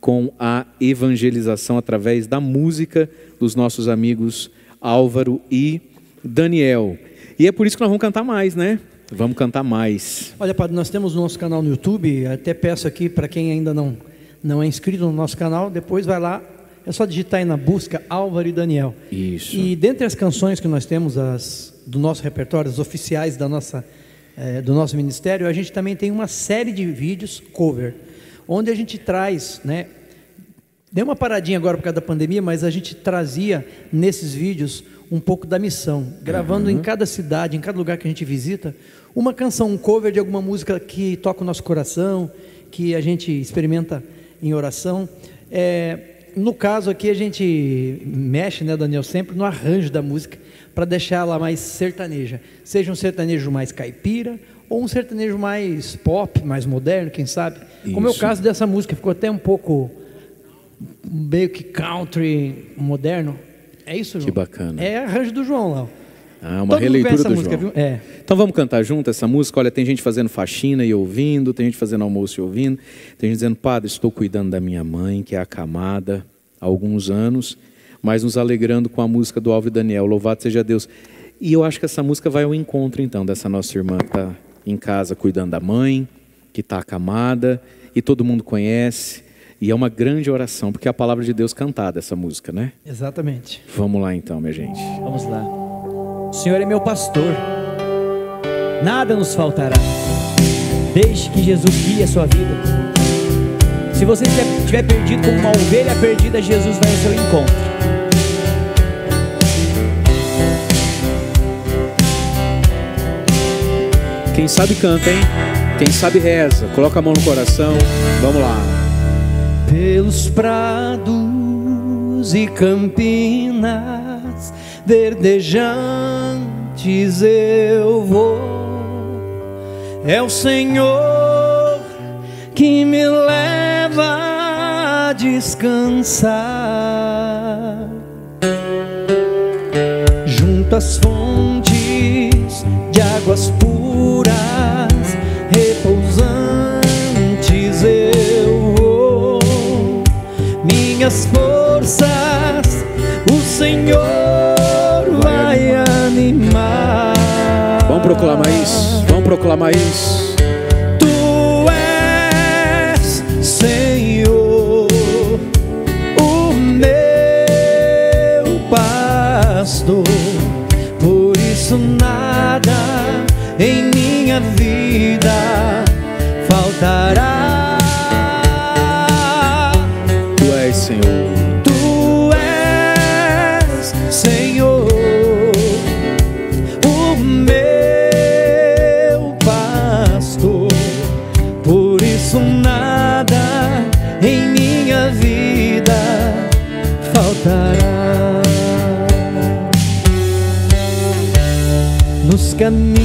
com a evangelização através da música dos nossos amigos Álvaro e Daniel. E é por isso que nós vamos cantar mais, né? Vamos cantar mais. Olha, Padre, nós temos o nosso canal no YouTube. Até peço aqui para quem ainda não, não é inscrito no nosso canal, depois vai lá. É só digitar aí na busca Álvaro e Daniel. Isso. E dentre as canções que nós temos as, do nosso repertório, as oficiais da nossa, eh, do nosso ministério, a gente também tem uma série de vídeos cover, onde a gente traz, né? Deu uma paradinha agora por causa da pandemia, mas a gente trazia nesses vídeos um pouco da missão, gravando em cada cidade, em cada lugar que a gente visita, uma canção, um cover de alguma música que toca o nosso coração, que a gente experimenta em oração. É, no caso aqui a gente mexe, né, Daniel, sempre no arranjo da música para deixar ela mais sertaneja, seja um sertanejo mais caipira ou um sertanejo mais pop, mais moderno, quem sabe. Como é o Isso. caso dessa música, ficou até um pouco meio que country moderno. É isso, João? Que bacana. É arranjo do João lá. Ah, uma Todo releitura do música, João. É. Então vamos cantar junto essa música. Olha, tem gente fazendo faxina e ouvindo, tem gente fazendo almoço e ouvindo, tem gente dizendo, Padre, estou cuidando da minha mãe, que é acamada há alguns anos, mas nos alegrando com a música do e Daniel. Louvado seja Deus. E eu acho que essa música vai ao encontro, então, dessa nossa irmã que está em casa cuidando da mãe, que está acamada, e todo mundo conhece. E é uma grande oração, porque é a palavra de Deus cantada, essa música, né? Exatamente. Vamos lá então, minha gente. Vamos lá. O Senhor é meu pastor, nada nos faltará. Deixe que Jesus guie a sua vida. Se você estiver estiver perdido como uma ovelha perdida, Jesus vai ao seu encontro. Quem sabe canta, hein? Quem sabe reza. Coloca a mão no coração. Vamos lá. Pelos prados e campinas verdejantes eu vou. É o Senhor que me leva a descansar junto às fontes de águas puras, Minhas forças o Senhor vai animar. Vamos proclamar isso. Vamos proclamar isso. Tu és Senhor, o meu pastor, por isso nada em minha vida faltará. Faltará.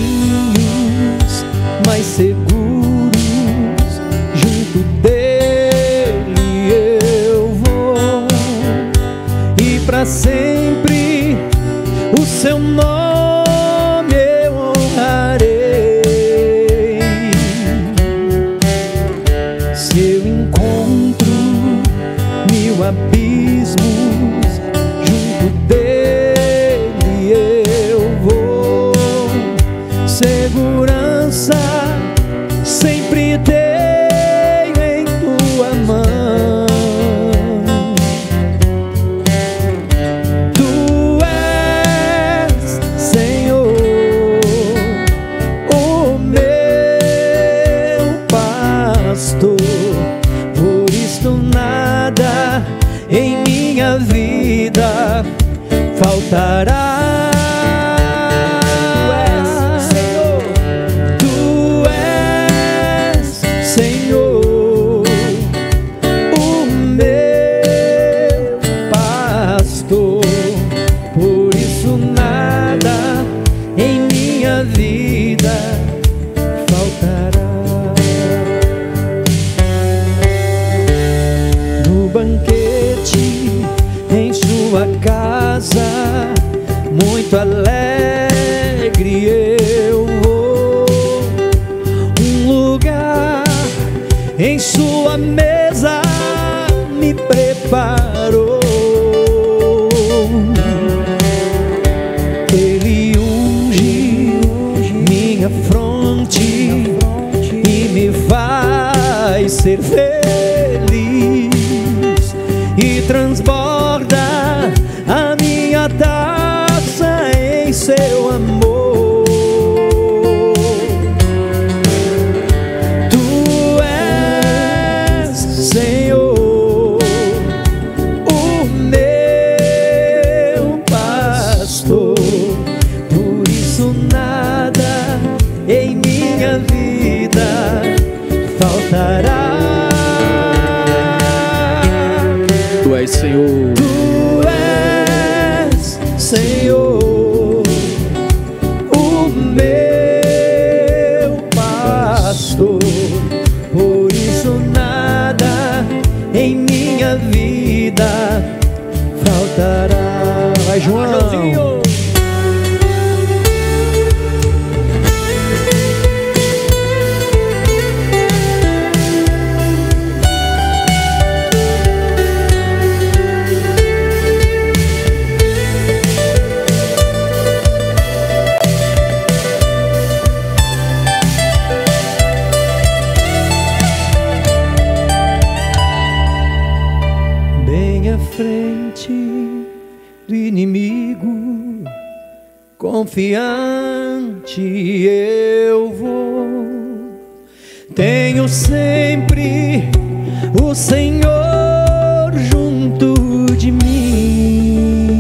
Senhor junto de mim.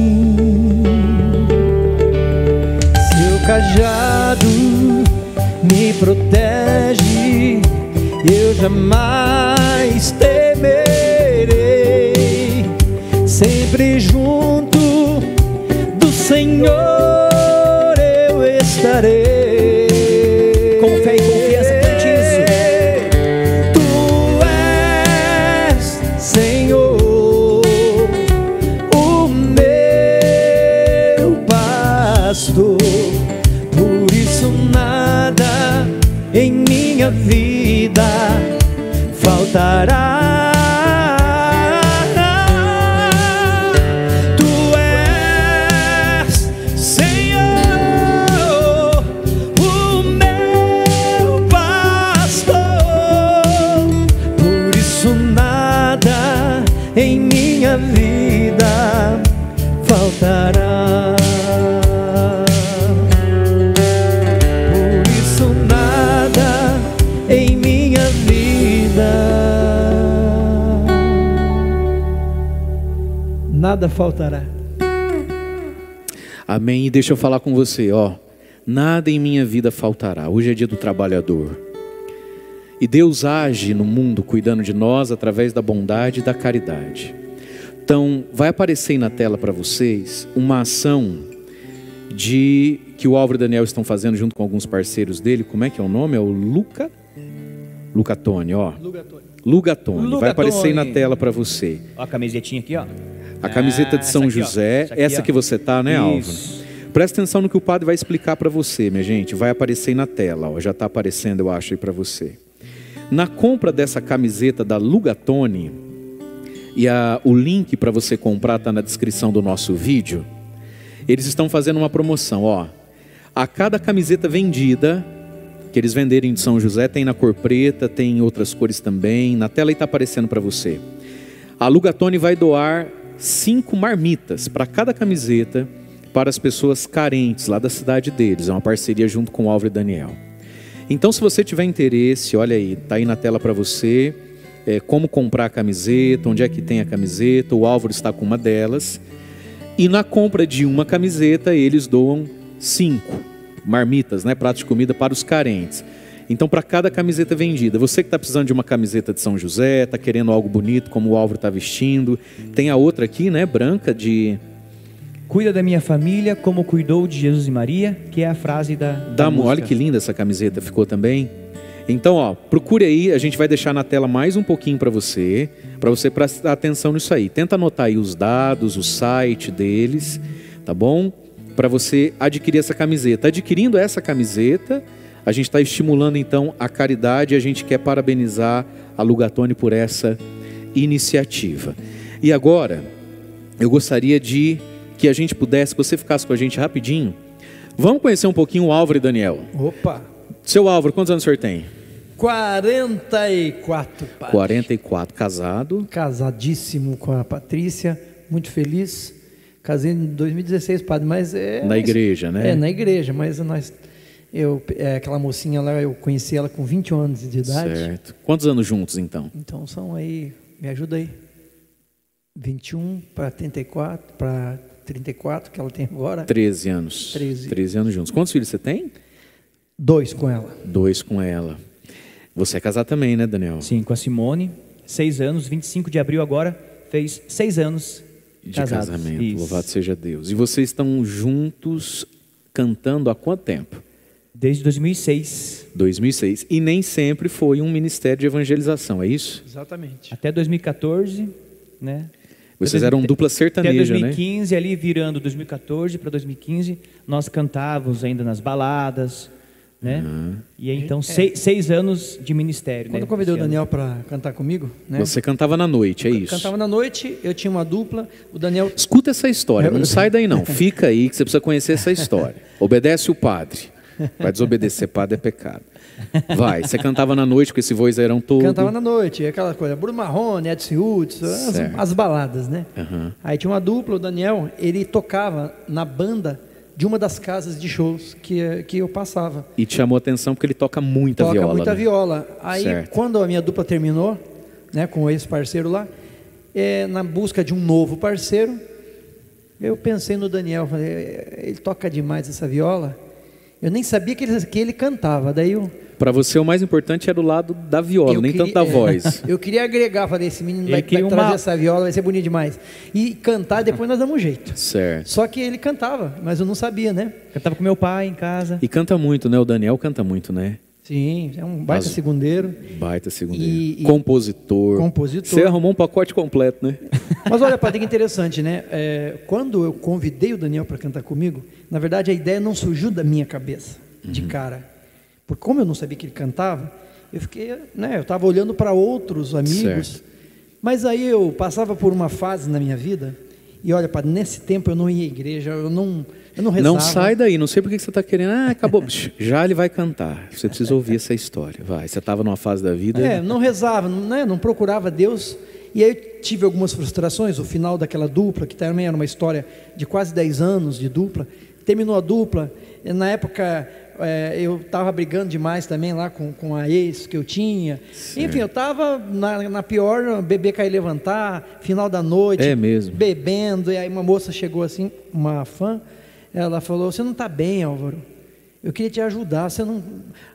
Seu cajado me protege, eu jamais nada faltará. Amém. E deixa eu falar com você, ó. Nada em minha vida faltará. Hoje é dia do trabalhador. E Deus age no mundo cuidando de nós através da bondade e da caridade. Então, vai aparecer aí na tela para vocês uma ação de que o Álvaro e o Daniel estão fazendo junto com alguns parceiros dele. Como é que é o nome? É o Luca Lucatone, ó. Lugatone. Vai Lugatone. aparecer aí na tela para você. Ó a camisetinha aqui, ó. A camiseta de Ah, São essa aqui. José, Essa aqui, essa que você tá, né, Álvaro? Isso. Presta atenção no que o padre vai explicar para você, minha gente. Vai aparecer aí na tela, ó. Já está aparecendo, eu acho, aí para você. Na compra dessa camiseta da Lugatone, e a- o link para você comprar está na descrição do nosso vídeo, eles estão fazendo uma promoção, ó. A cada camiseta vendida, que eles venderem de São José, tem na cor preta, tem em outras cores também. Na tela aí está aparecendo para você. A Lugatone vai doar cinco marmitas para cada camiseta para as pessoas carentes lá da cidade deles. É uma parceria junto com o Álvaro e Daniel. Então, se você tiver interesse, olha aí, tá aí na tela para você, é, como comprar a camiseta, onde é que tem a camiseta. O Álvaro está com uma delas. E na compra de uma camiseta, eles doam cinco marmitas, né, pratos de comida para os carentes. Então, para cada camiseta vendida, você que está precisando de uma camiseta de São José, está querendo algo bonito como o Álvaro está vestindo, tem a outra aqui, né, branca de Cuida da minha família como cuidou de Jesus e Maria, que é a frase da, da, da. Olha que linda essa camiseta ficou também. Então, ó, procure aí, a gente vai deixar na tela mais um pouquinho para você, para você prestar atenção nisso aí. Tenta anotar aí os dados, o site deles, tá bom? Para você adquirir essa camiseta. Adquirindo essa camiseta, a gente está estimulando então a caridade e a gente quer parabenizar a Lugatone por essa iniciativa. E agora, eu gostaria de que a gente pudesse, que você ficasse com a gente rapidinho. Vamos conhecer um pouquinho o Álvaro e Daniel. Opa! Seu Álvaro, quantos anos o senhor tem? 44, padre. 44, casado. Casadíssimo com a Patrícia, muito feliz. Casei em 2016, padre, mas é. Na igreja, né? É, na igreja, mas nós. Eu, é, aquela mocinha lá, eu conheci ela com 21 anos de idade. Certo. Quantos anos juntos, então? Então são aí, me ajuda aí. 21 para 34, para 34 que ela tem agora. 13 anos. 13. 13 anos juntos. Quantos filhos você tem? Dois com ela. Dois com ela. Você é casado também, né, Daniel? Sim, com a Simone, seis anos, 25 de abril agora, fez seis anos De casados. casamento. Isso. Louvado seja Deus. E vocês estão juntos cantando há quanto tempo? Desde 2006 2006. E nem sempre foi um ministério de evangelização, é isso? Exatamente. até 2014, né? Vocês Até eram dupla Até sertaneja, né? 2015, ali virando 2014 para 2015, nós cantávamos ainda nas baladas, né? E aí, então, seis, seis anos de ministério, É. Quando né? eu convidei o. Daniel para cantar comigo, né? Você cantava na noite, é isso? Cantava na noite, eu tinha uma dupla, o Daniel Escuta essa história, não sai daí não. Fica aí que você precisa conhecer essa história. Obedece o padre. Vai desobedecer padre é pecado. Vai, você cantava na noite com esse vozeirão todo. cantava na noite, aquela coisa, Bruno Marrone, Edson Hudson, as, as baladas, né? Aham. Aí tinha uma dupla, o Daniel, ele tocava na banda de uma das casas de shows que, que eu passava. E te chamou a atenção porque ele toca muita Toca viola. muita né? viola. Aí, Certo. quando a minha dupla terminou, né, com esse parceiro lá, é, na busca de um novo parceiro, eu pensei no Daniel, falei, "É, ele toca demais essa viola. Eu nem sabia que ele, que ele cantava. Daí eu, Pra você o mais importante era o lado da viola, eu nem queria- tanto da é, voz. Eu queria agregar, falei, esse menino Ele vai, vai trazer uma- essa viola, vai ser bonito demais. E cantar, depois nós damos um jeito. Certo. Só que ele cantava, mas eu não sabia, né? Cantava com meu pai em casa. E canta muito, né? O Daniel canta muito, né? Sim, é um baita Mas- segundeiro. Baita segundeiro. E- e- Compositor. Compositor. Você arrumou um pacote completo, né? Mas olha, Padre, que interessante, né? É, quando eu convidei o Daniel para cantar comigo, na verdade a ideia não surgiu da minha cabeça, de cara. Porque como eu não sabia que ele cantava, eu fiquei, né? Eu estava olhando para outros amigos. Certo. Mas aí eu passava por uma fase na minha vida, e olha, Padre, nesse tempo eu não ia à igreja, eu não, não. Não sai daí, não sei por que você está querendo. Ah, acabou. Já ele vai cantar. Você precisa ouvir essa história. Vai, você estava numa fase da vida. É, não rezava, não, né, não procurava Deus. E aí eu tive algumas frustrações. O final daquela dupla, que também era uma história de quase 10 anos de dupla, terminou a dupla. e Na época é, eu estava brigando demais também lá com, com a ex que eu tinha. Enfim, eu estava na, na pior, beber, cair, levantar, final da noite. É mesmo. Bebendo. E aí uma moça chegou assim, uma fã, ela falou: Você não está bem, Álvaro. Eu queria te ajudar. Você não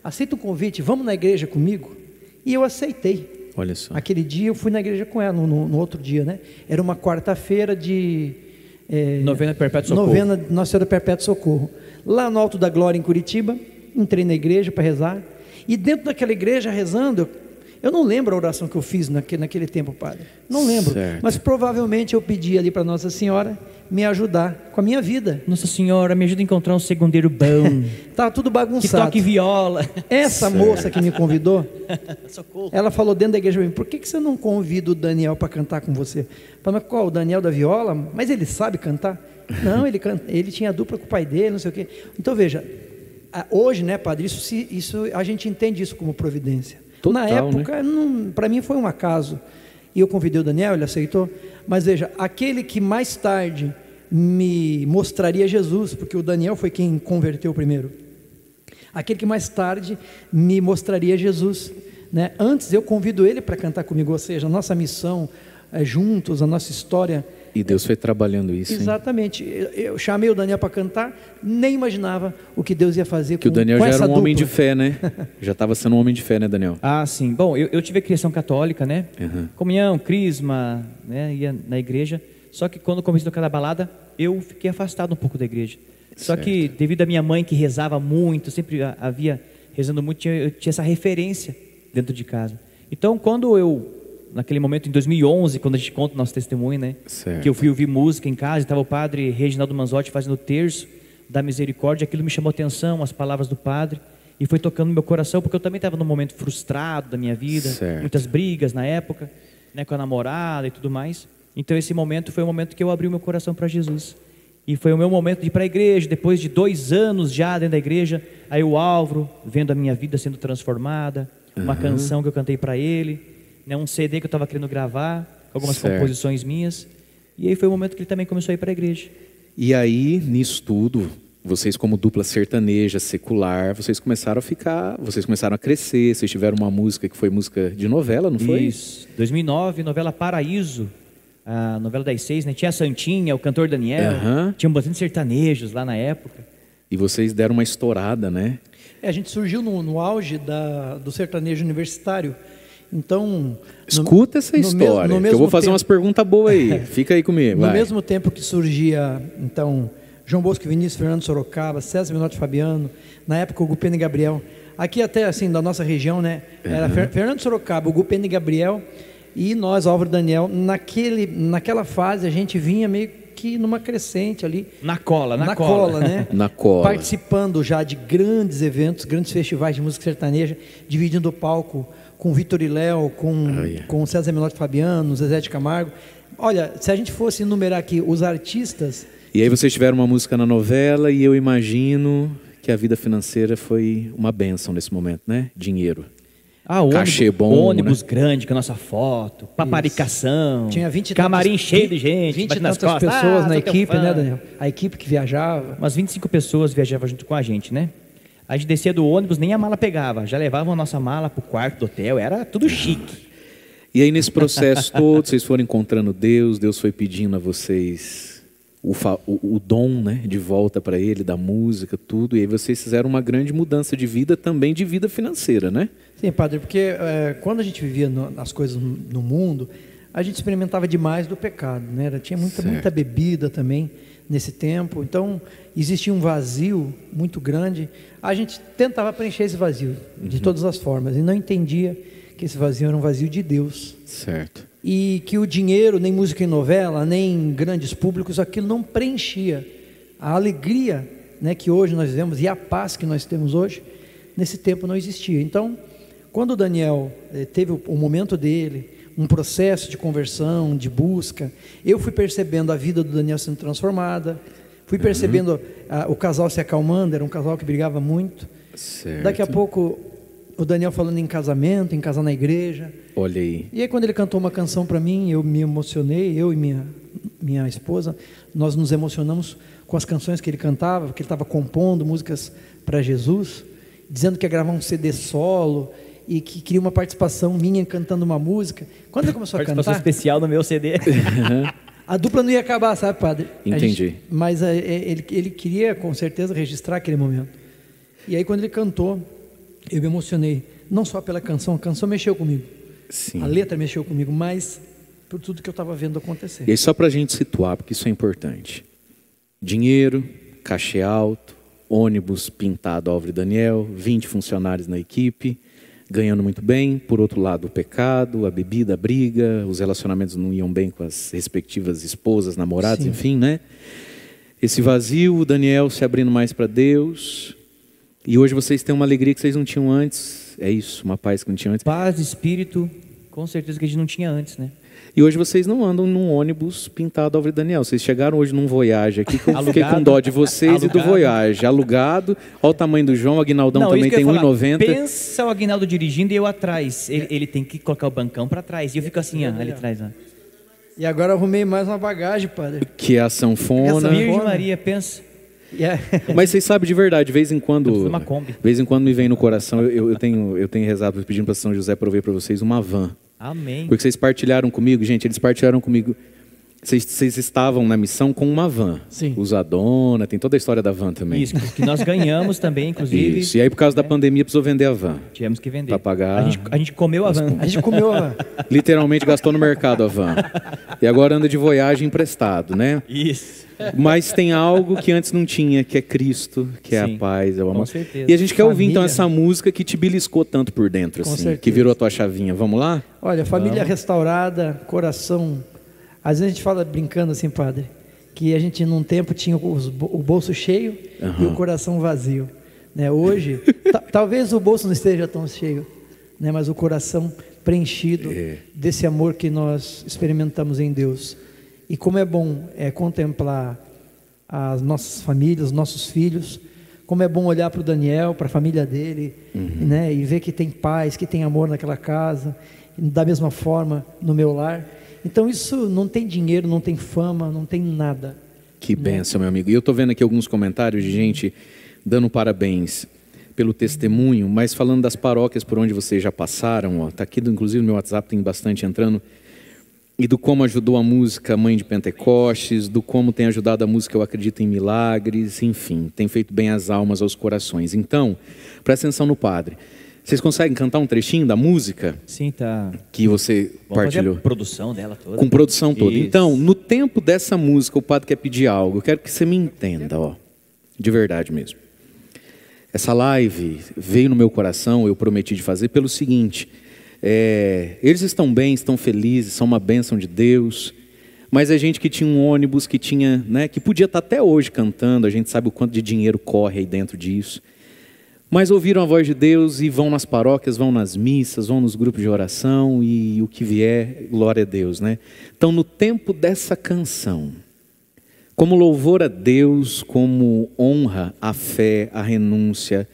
aceita o convite? Vamos na igreja comigo? E eu aceitei. Olha só. Aquele dia eu fui na igreja com ela, no, no- outro dia, né? Era uma quarta-feira de, é, Novena Perpétuo Socorro. Novena Nossa Senhora Perpétuo Socorro. Lá no Alto da Glória, em Curitiba, entrei na igreja para rezar. E dentro daquela igreja, rezando, eu, eu não lembro a oração que eu fiz naquele, naquele tempo, padre. Não lembro. Certo. Mas provavelmente eu pedi ali para Nossa Senhora me ajudar com a minha vida. Nossa Senhora, me ajuda a encontrar um segundeiro bom. Estava tudo que bagunçado. toque viola. Essa moça que me convidou, Socorro. ela falou dentro da igreja para mim, por que, que você não convida o Daniel para cantar com você? Eu Falei, mas qual? O Daniel da viola? Mas ele sabe cantar? Não, ele, canta, ele tinha dupla com o pai dele, não sei o quê. Então veja, hoje, né, padre, isso, isso, a gente entende isso como providência. Na Total, época, para mim foi um acaso. E eu convidei o Daniel, ele aceitou. Mas veja, aquele que mais tarde me mostraria Jesus, porque o Daniel foi quem converteu primeiro aquele que mais tarde me mostraria Jesus. Né? Antes eu convido ele para cantar comigo, ou seja, a nossa missão é juntos, a nossa história. E Deus foi trabalhando isso. hein? Exatamente. Eu, eu chamei o Daniel para cantar, nem imaginava o que Deus ia fazer Que o com, Daniel com já essa era um homem de dupla. fé, né? Já estava sendo um homem de fé, né, Daniel? Ah, sim. Bom, eu, eu tive a criação católica, né? Uhum. Comunhão, crisma, né? Ia na igreja. Só que quando comecei a tocar da balada, eu fiquei afastado um pouco da igreja. Só que devido à minha mãe que rezava muito, sempre ha- havia rezando muito, eu tinha essa referência dentro de casa. Então, quando eu, naquele momento, em 2011, quando a gente conta o nosso testemunho, né? Certo. Que eu fui ouvir música em casa, estava o padre Reginaldo Manzotti fazendo o terço da misericórdia, aquilo me chamou atenção, as palavras do padre, e foi tocando no meu coração, porque eu também estava num momento frustrado da minha vida, Certo. muitas brigas na época, né, com a namorada e tudo mais. Então esse momento foi o momento que eu abri o meu coração para Jesus. E foi o meu momento de ir para a igreja, depois de dois anos já dentro da igreja, aí o Álvaro, vendo a minha vida sendo transformada, uma canção que eu cantei para ele, né, um CD que eu estava querendo gravar, algumas Certo. composições minhas. E aí foi o momento que ele também começou a ir para a igreja. E aí, nisso tudo, vocês como dupla sertaneja, secular, vocês começaram a ficar, vocês começaram a crescer, vocês tiveram uma música que foi música de novela, não foi? Isso. 2009, novela Paraíso, a novela das seis, né? Tinha a Santinha, o cantor Daniel, Aham. tinha bastante sertanejos lá na época. E vocês deram uma estourada, né? É, a gente surgiu no, no auge da, do sertanejo universitário. Então. no- Escuta essa no mes- história, no que eu vou fazer tempo- umas perguntas boas aí. Fica aí comigo, No vai. mesmo tempo que surgia, então, João Bosco Vinícius, Fernando Sorocaba, César Menotti Fabiano, na época o Gupena e Gabriel, aqui até assim, da nossa região, né? Era Fer- Fernando Sorocaba, o Gupena e Gabriel e nós, Álvaro e Daniel, naquele, naquela fase a gente vinha meio que numa crescente ali, Na cola, na, na cola. cola, né? Na cola. Participando já de grandes eventos, grandes festivais de música sertaneja, dividindo o palco com Vitor e Léo, com, Olha. com César Menotti Fabiano, Zezé de Camargo. Olha, se a gente fosse enumerar aqui os artistas, E aí vocês tiveram uma música na novela e eu imagino que a vida financeira foi uma benção nesse momento, né? Dinheiro. Ah, ônibus, Cachê bom, ônibus grande com a nossa foto, paparicação, tinha 20 e camarim tantas- cheio de gente, 20 e batendo nas tantas costas. pessoas Ah, na equipe, né, Daniel? A equipe que viajava. Umas 25 pessoas viajavam junto com a gente, né? A gente descia do ônibus, nem a mala pegava, já levavam a nossa mala pro quarto do hotel, era tudo chique. E aí nesse processo todo, vocês foram encontrando Deus, Deus foi pedindo a vocês o, fa- o- o dom, né, de volta para Ele, da música, tudo. E aí vocês fizeram uma grande mudança de vida, também de vida financeira, né? Sim, padre, porque é, quando a gente vivia no- as coisas no, no mundo, a gente experimentava demais do pecado, né? Tinha muita, Certo. muita bebida também nesse tempo, então existia um vazio muito grande. A gente tentava preencher esse vazio de todas as formas e não entendia que esse vazio era um vazio de Deus Certo. e que o dinheiro, nem música em novela, nem grandes públicos, aquilo não preenchia a alegria né, que hoje nós vivemos e a paz que nós temos hoje, nesse tempo não existia. Então, quando Daniel eh, teve o, o momento dele, um processo de conversão, de busca, eu fui percebendo a vida do Daniel sendo transformada, fui percebendo ah, o casal se acalmando, era um casal que brigava muito. Certo. Daqui a pouco, o Daniel falando em casamento, em casar na igreja, Olha aí. e aí quando ele cantou uma canção para mim, eu me emocionei, eu e minha minha esposa, nós nos emocionamos com as canções que ele cantava, porque ele estava compondo músicas para Jesus, dizendo que ia gravar um CD solo e que queria uma participação minha cantando uma música. Quando ele começou a Participação cantar, especial no meu CD. a dupla não ia acabar, sabe, padre? A Entendi. gente- mas é, é, ele, ele queria com certeza registrar aquele momento. E aí quando ele cantou, eu me emocionei, não só pela canção, a canção mexeu comigo. Sim. A letra mexeu comigo, mas por tudo que eu estava vendo acontecer. E aí, só para a gente situar, porque isso é importante: dinheiro, cachê alto, ônibus pintado Álvaro Daniel, 20 funcionários na equipe, ganhando muito bem. Por outro lado, o pecado, a bebida, a briga, os relacionamentos não iam bem com as respectivas esposas, namoradas, Sim. enfim, né? Esse vazio, o Daniel se abrindo mais para Deus. E hoje vocês têm uma alegria que vocês não tinham antes. É isso, uma paz que não tinham antes. Paz, espírito, com certeza que a gente não tinha antes, né? E hoje vocês não andam num ônibus pintado Álvaro Daniel. Vocês chegaram hoje num Voyage aqui, que eu fiquei com Alugado. dó de vocês e do Alugado. Voyage. Alugado. Olha o tamanho do João, o Aguinaldão também que eu tem ia falar. 1,90. Pensa o Aguinaldo dirigindo e eu atrás. Ele, ele tem que colocar o bancão para trás. E eu fico assim, ó, ali atrás. Ó. E agora arrumei mais uma bagagem, padre. Que é a sanfona. Essa Virgem Fona. Maria, pensa. E é- Mas vocês sabem de verdade, de vez em quando. Foi uma Kombi. De vez em quando me vem no coração, eu, eu tenho, eu tenho rezado pedindo para São José para eu ver para vocês uma van. Amém. Porque vocês partilharam comigo, gente, eles partilharam comigo. Vocês, vocês estavam na missão com uma van. Sim. Usadona, tem toda a história da van também. Isso, que nós ganhamos também, inclusive. Isso. E aí, por causa da pandemia, precisou vender a van. Tivemos que vender. Pra pagar A gente, a gente comeu a van. a gente comeu a... Literalmente gastou no mercado a van. E agora anda de voyagem emprestado, né? Isso. Mas tem algo que antes não tinha, que é Cristo, que é Sim, a paz, é o com amor. certeza. E a gente quer ouvir então Família. essa música que te beliscou tanto por dentro, Com assim, certeza. que virou a tua chavinha. Vamos lá? Olha, família restaurada, coração. Às vezes a gente fala brincando assim, padre, que a gente num tempo tinha os o bolso cheio e Aham. o coração vazio. Né? Hoje, ta- talvez o bolso não esteja tão cheio, né? mas o coração preenchido É. desse amor que nós experimentamos em Deus. E como é bom é, contemplar as nossas famílias, os nossos filhos. Como é bom olhar para o Daniel, para a família dele, né? e ver que tem paz, que tem amor naquela casa, da mesma forma no meu lar. Então isso não tem dinheiro, não tem fama, não tem nada. Que benção, meu amigo. E eu estou vendo aqui alguns comentários de gente dando parabéns pelo testemunho, mas falando das paróquias por onde vocês já passaram, ó, tá aqui, inclusive no meu WhatsApp tem bastante entrando, e do como ajudou a música Mãe de Pentecostes, do como tem ajudado a música Eu Acredito em Milagres, enfim, tem feito bem às almas, aos corações. Então, presta atenção no padre. Vocês conseguem cantar um trechinho da música Sim, tá. que você Vamos partilhou? a produção dela toda. Com produção toda. Isso. Então, no tempo dessa música, o padre quer pedir algo. Eu quero que você me entenda, ó. De verdade mesmo. Essa live veio no meu coração, eu prometi de fazer, pelo seguinte: é, eles estão bem, estão felizes, são uma bênção de Deus. Mas a gente que tinha um ônibus, que tinha, né, que podia estar até hoje cantando, a gente sabe o quanto de dinheiro corre aí dentro disso. Mas ouviram a voz de Deus e vão nas paróquias, vão nas missas, vão nos grupos de oração e o que vier, glória a Deus, né? Então, no tempo dessa canção, como louvor a Deus, como honra à fé, à renúncia,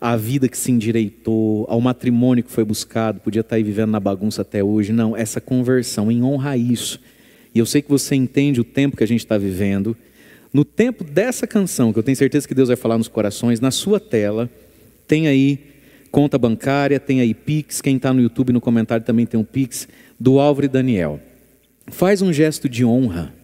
à vida que se endireitou, ao matrimônio que foi buscado, podia estar aí vivendo na bagunça até hoje. Não, essa conversão, em honra a isso. E eu sei que você entende o tempo que a gente está vivendo. No tempo dessa canção, que eu tenho certeza que Deus vai falar nos corações, na sua tela, tem aí conta bancária, tem aí Pix. Quem está no YouTube no comentário também tem um Pix do Álvaro e Daniel. Faz um gesto de honra,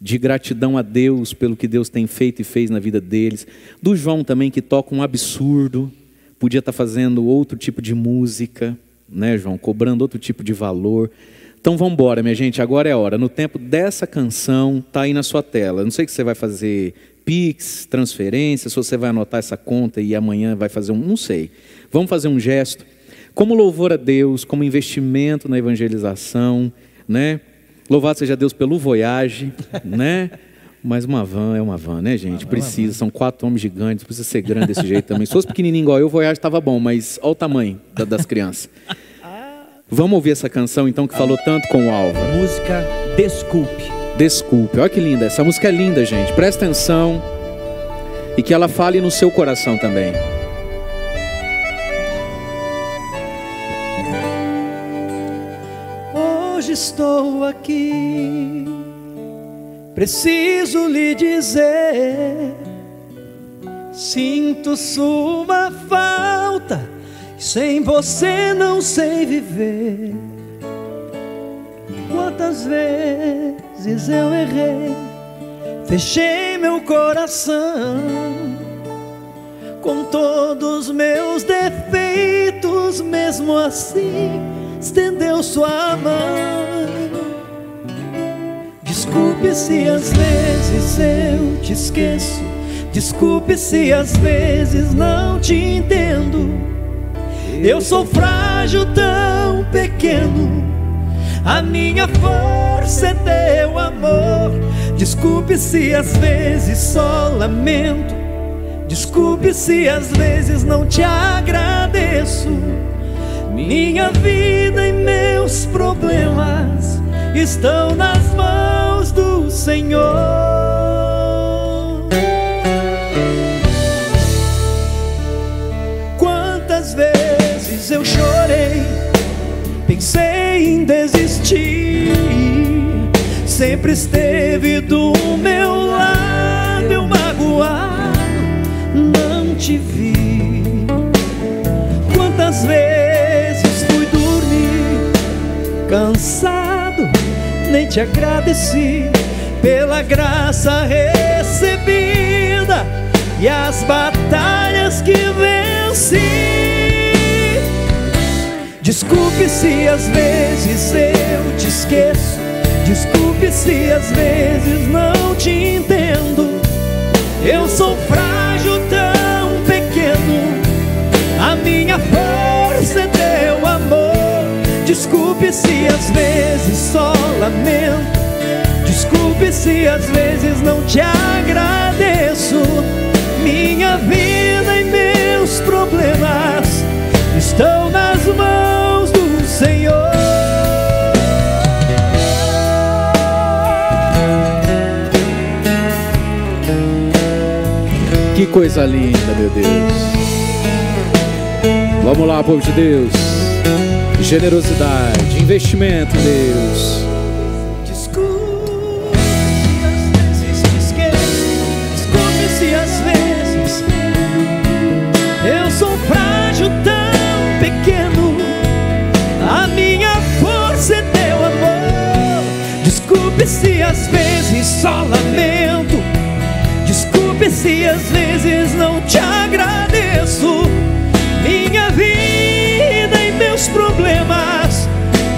de gratidão a Deus pelo que Deus tem feito e fez na vida deles. Do João também, que toca um absurdo, podia estar fazendo outro tipo de música, né, João? Cobrando outro tipo de valor. Então vamos embora, minha gente, agora é a hora. No tempo dessa canção, tá aí na sua tela. Não sei que você vai fazer Pix, transferência, se você vai anotar essa conta e amanhã vai fazer um, não sei. Vamos fazer um gesto como louvor a Deus, como investimento na evangelização, né? Louvado seja Deus pelo Voyage, né? Mas uma van é uma van, né, gente? Precisa, são quatro homens gigantes, precisa ser grande desse jeito também. Se fosse pequenininho igual eu, o Voyage estava bom, mas olha o tamanho da- das crianças. Vamos ouvir essa canção então que falou tanto com o Álvaro. Música Desculpe. Desculpe, olha que linda. Essa música é linda, gente. Presta atenção e que ela fale no seu coração também. Hoje estou aqui, preciso lhe dizer. Sinto sua falta, sem você não sei viver. Quantas vezes eu errei, fechei meu coração com todos meus defeitos, mesmo assim estendeu sua mão Desculpe se às vezes eu te esqueço. Desculpe se às vezes não te entendo. Eu sou frágil, tão pequeno. A minha força é teu amor. Desculpe se às vezes só lamento. Desculpe se às vezes não te agradeço. Minha vida e meus problemas estão nas mãos do Senhor. Quantas vezes eu chorei, pensei em desistir, sempre esteve do meu lado, eu magoado, não te vi. Quantas vezes fui dormir, cansado, nem te agradeci pela graça recebida e as batalhas que venci. Desculpe se às vezes eu te esqueço. Desculpe se às vezes não te entendo. Eu sou frágil, tão pequeno. A minha força é teu amor. Desculpe se às vezes só lamento. Desculpe se às vezes não te agradeço. Minha vida e meus problemas estão nas mãos Que coisa linda, meu Deus. Vamos lá, povo de Deus. Generosidade, investimento Deus. Se às vezes só lamento. Desculpe se às vezes não te agradeço. Minha vida e meus problemas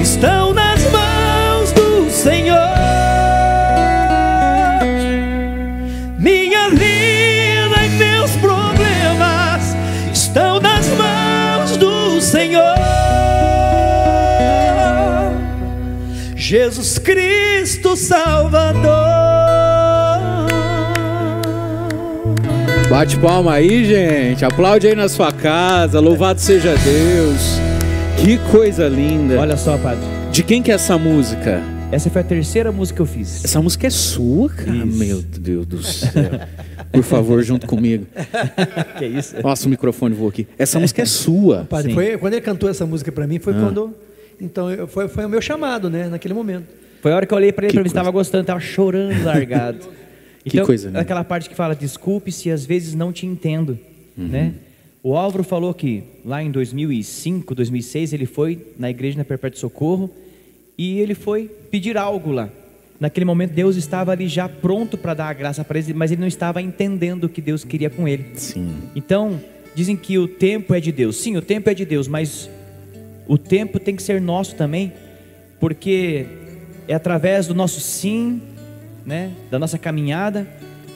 estão nas mãos do Senhor. Minha vida e meus problemas estão nas mãos do Senhor. Jesus Cristo Salvador. Bate palma aí, gente. Aplaude aí na sua casa. Louvado seja Deus. Que coisa linda. Olha só, padre. De quem que é essa música? Essa foi a terceira música que eu fiz. Essa música é sua, cara. Isso. Meu Deus do céu. Por favor, junto comigo. Que isso? Nossa, o microfone voou aqui. Essa música é sua. Padre, foi, quando ele cantou essa música para mim, Ah. foi quando. Então, eu- foi, foi o meu chamado, né? Naquele momento. Foi a hora que eu olhei pra ele pra ver se coisa. tava gostando, tava chorando largado. Que Então, coisa, né? aquela parte que fala, desculpe se às vezes não te entendo, Uhum. né? O Álvaro falou que lá em 2005, 2006, ele foi na igreja na Perpétuo Socorro e ele foi pedir algo lá. Naquele momento Deus estava ali já pronto para dar a graça para ele, mas ele não estava entendendo o que Deus queria com ele. Sim. Então, dizem que o tempo é de Deus. Sim, o tempo é de Deus, mas o tempo tem que ser nosso também, porque é através do nosso sim, né, da nossa caminhada.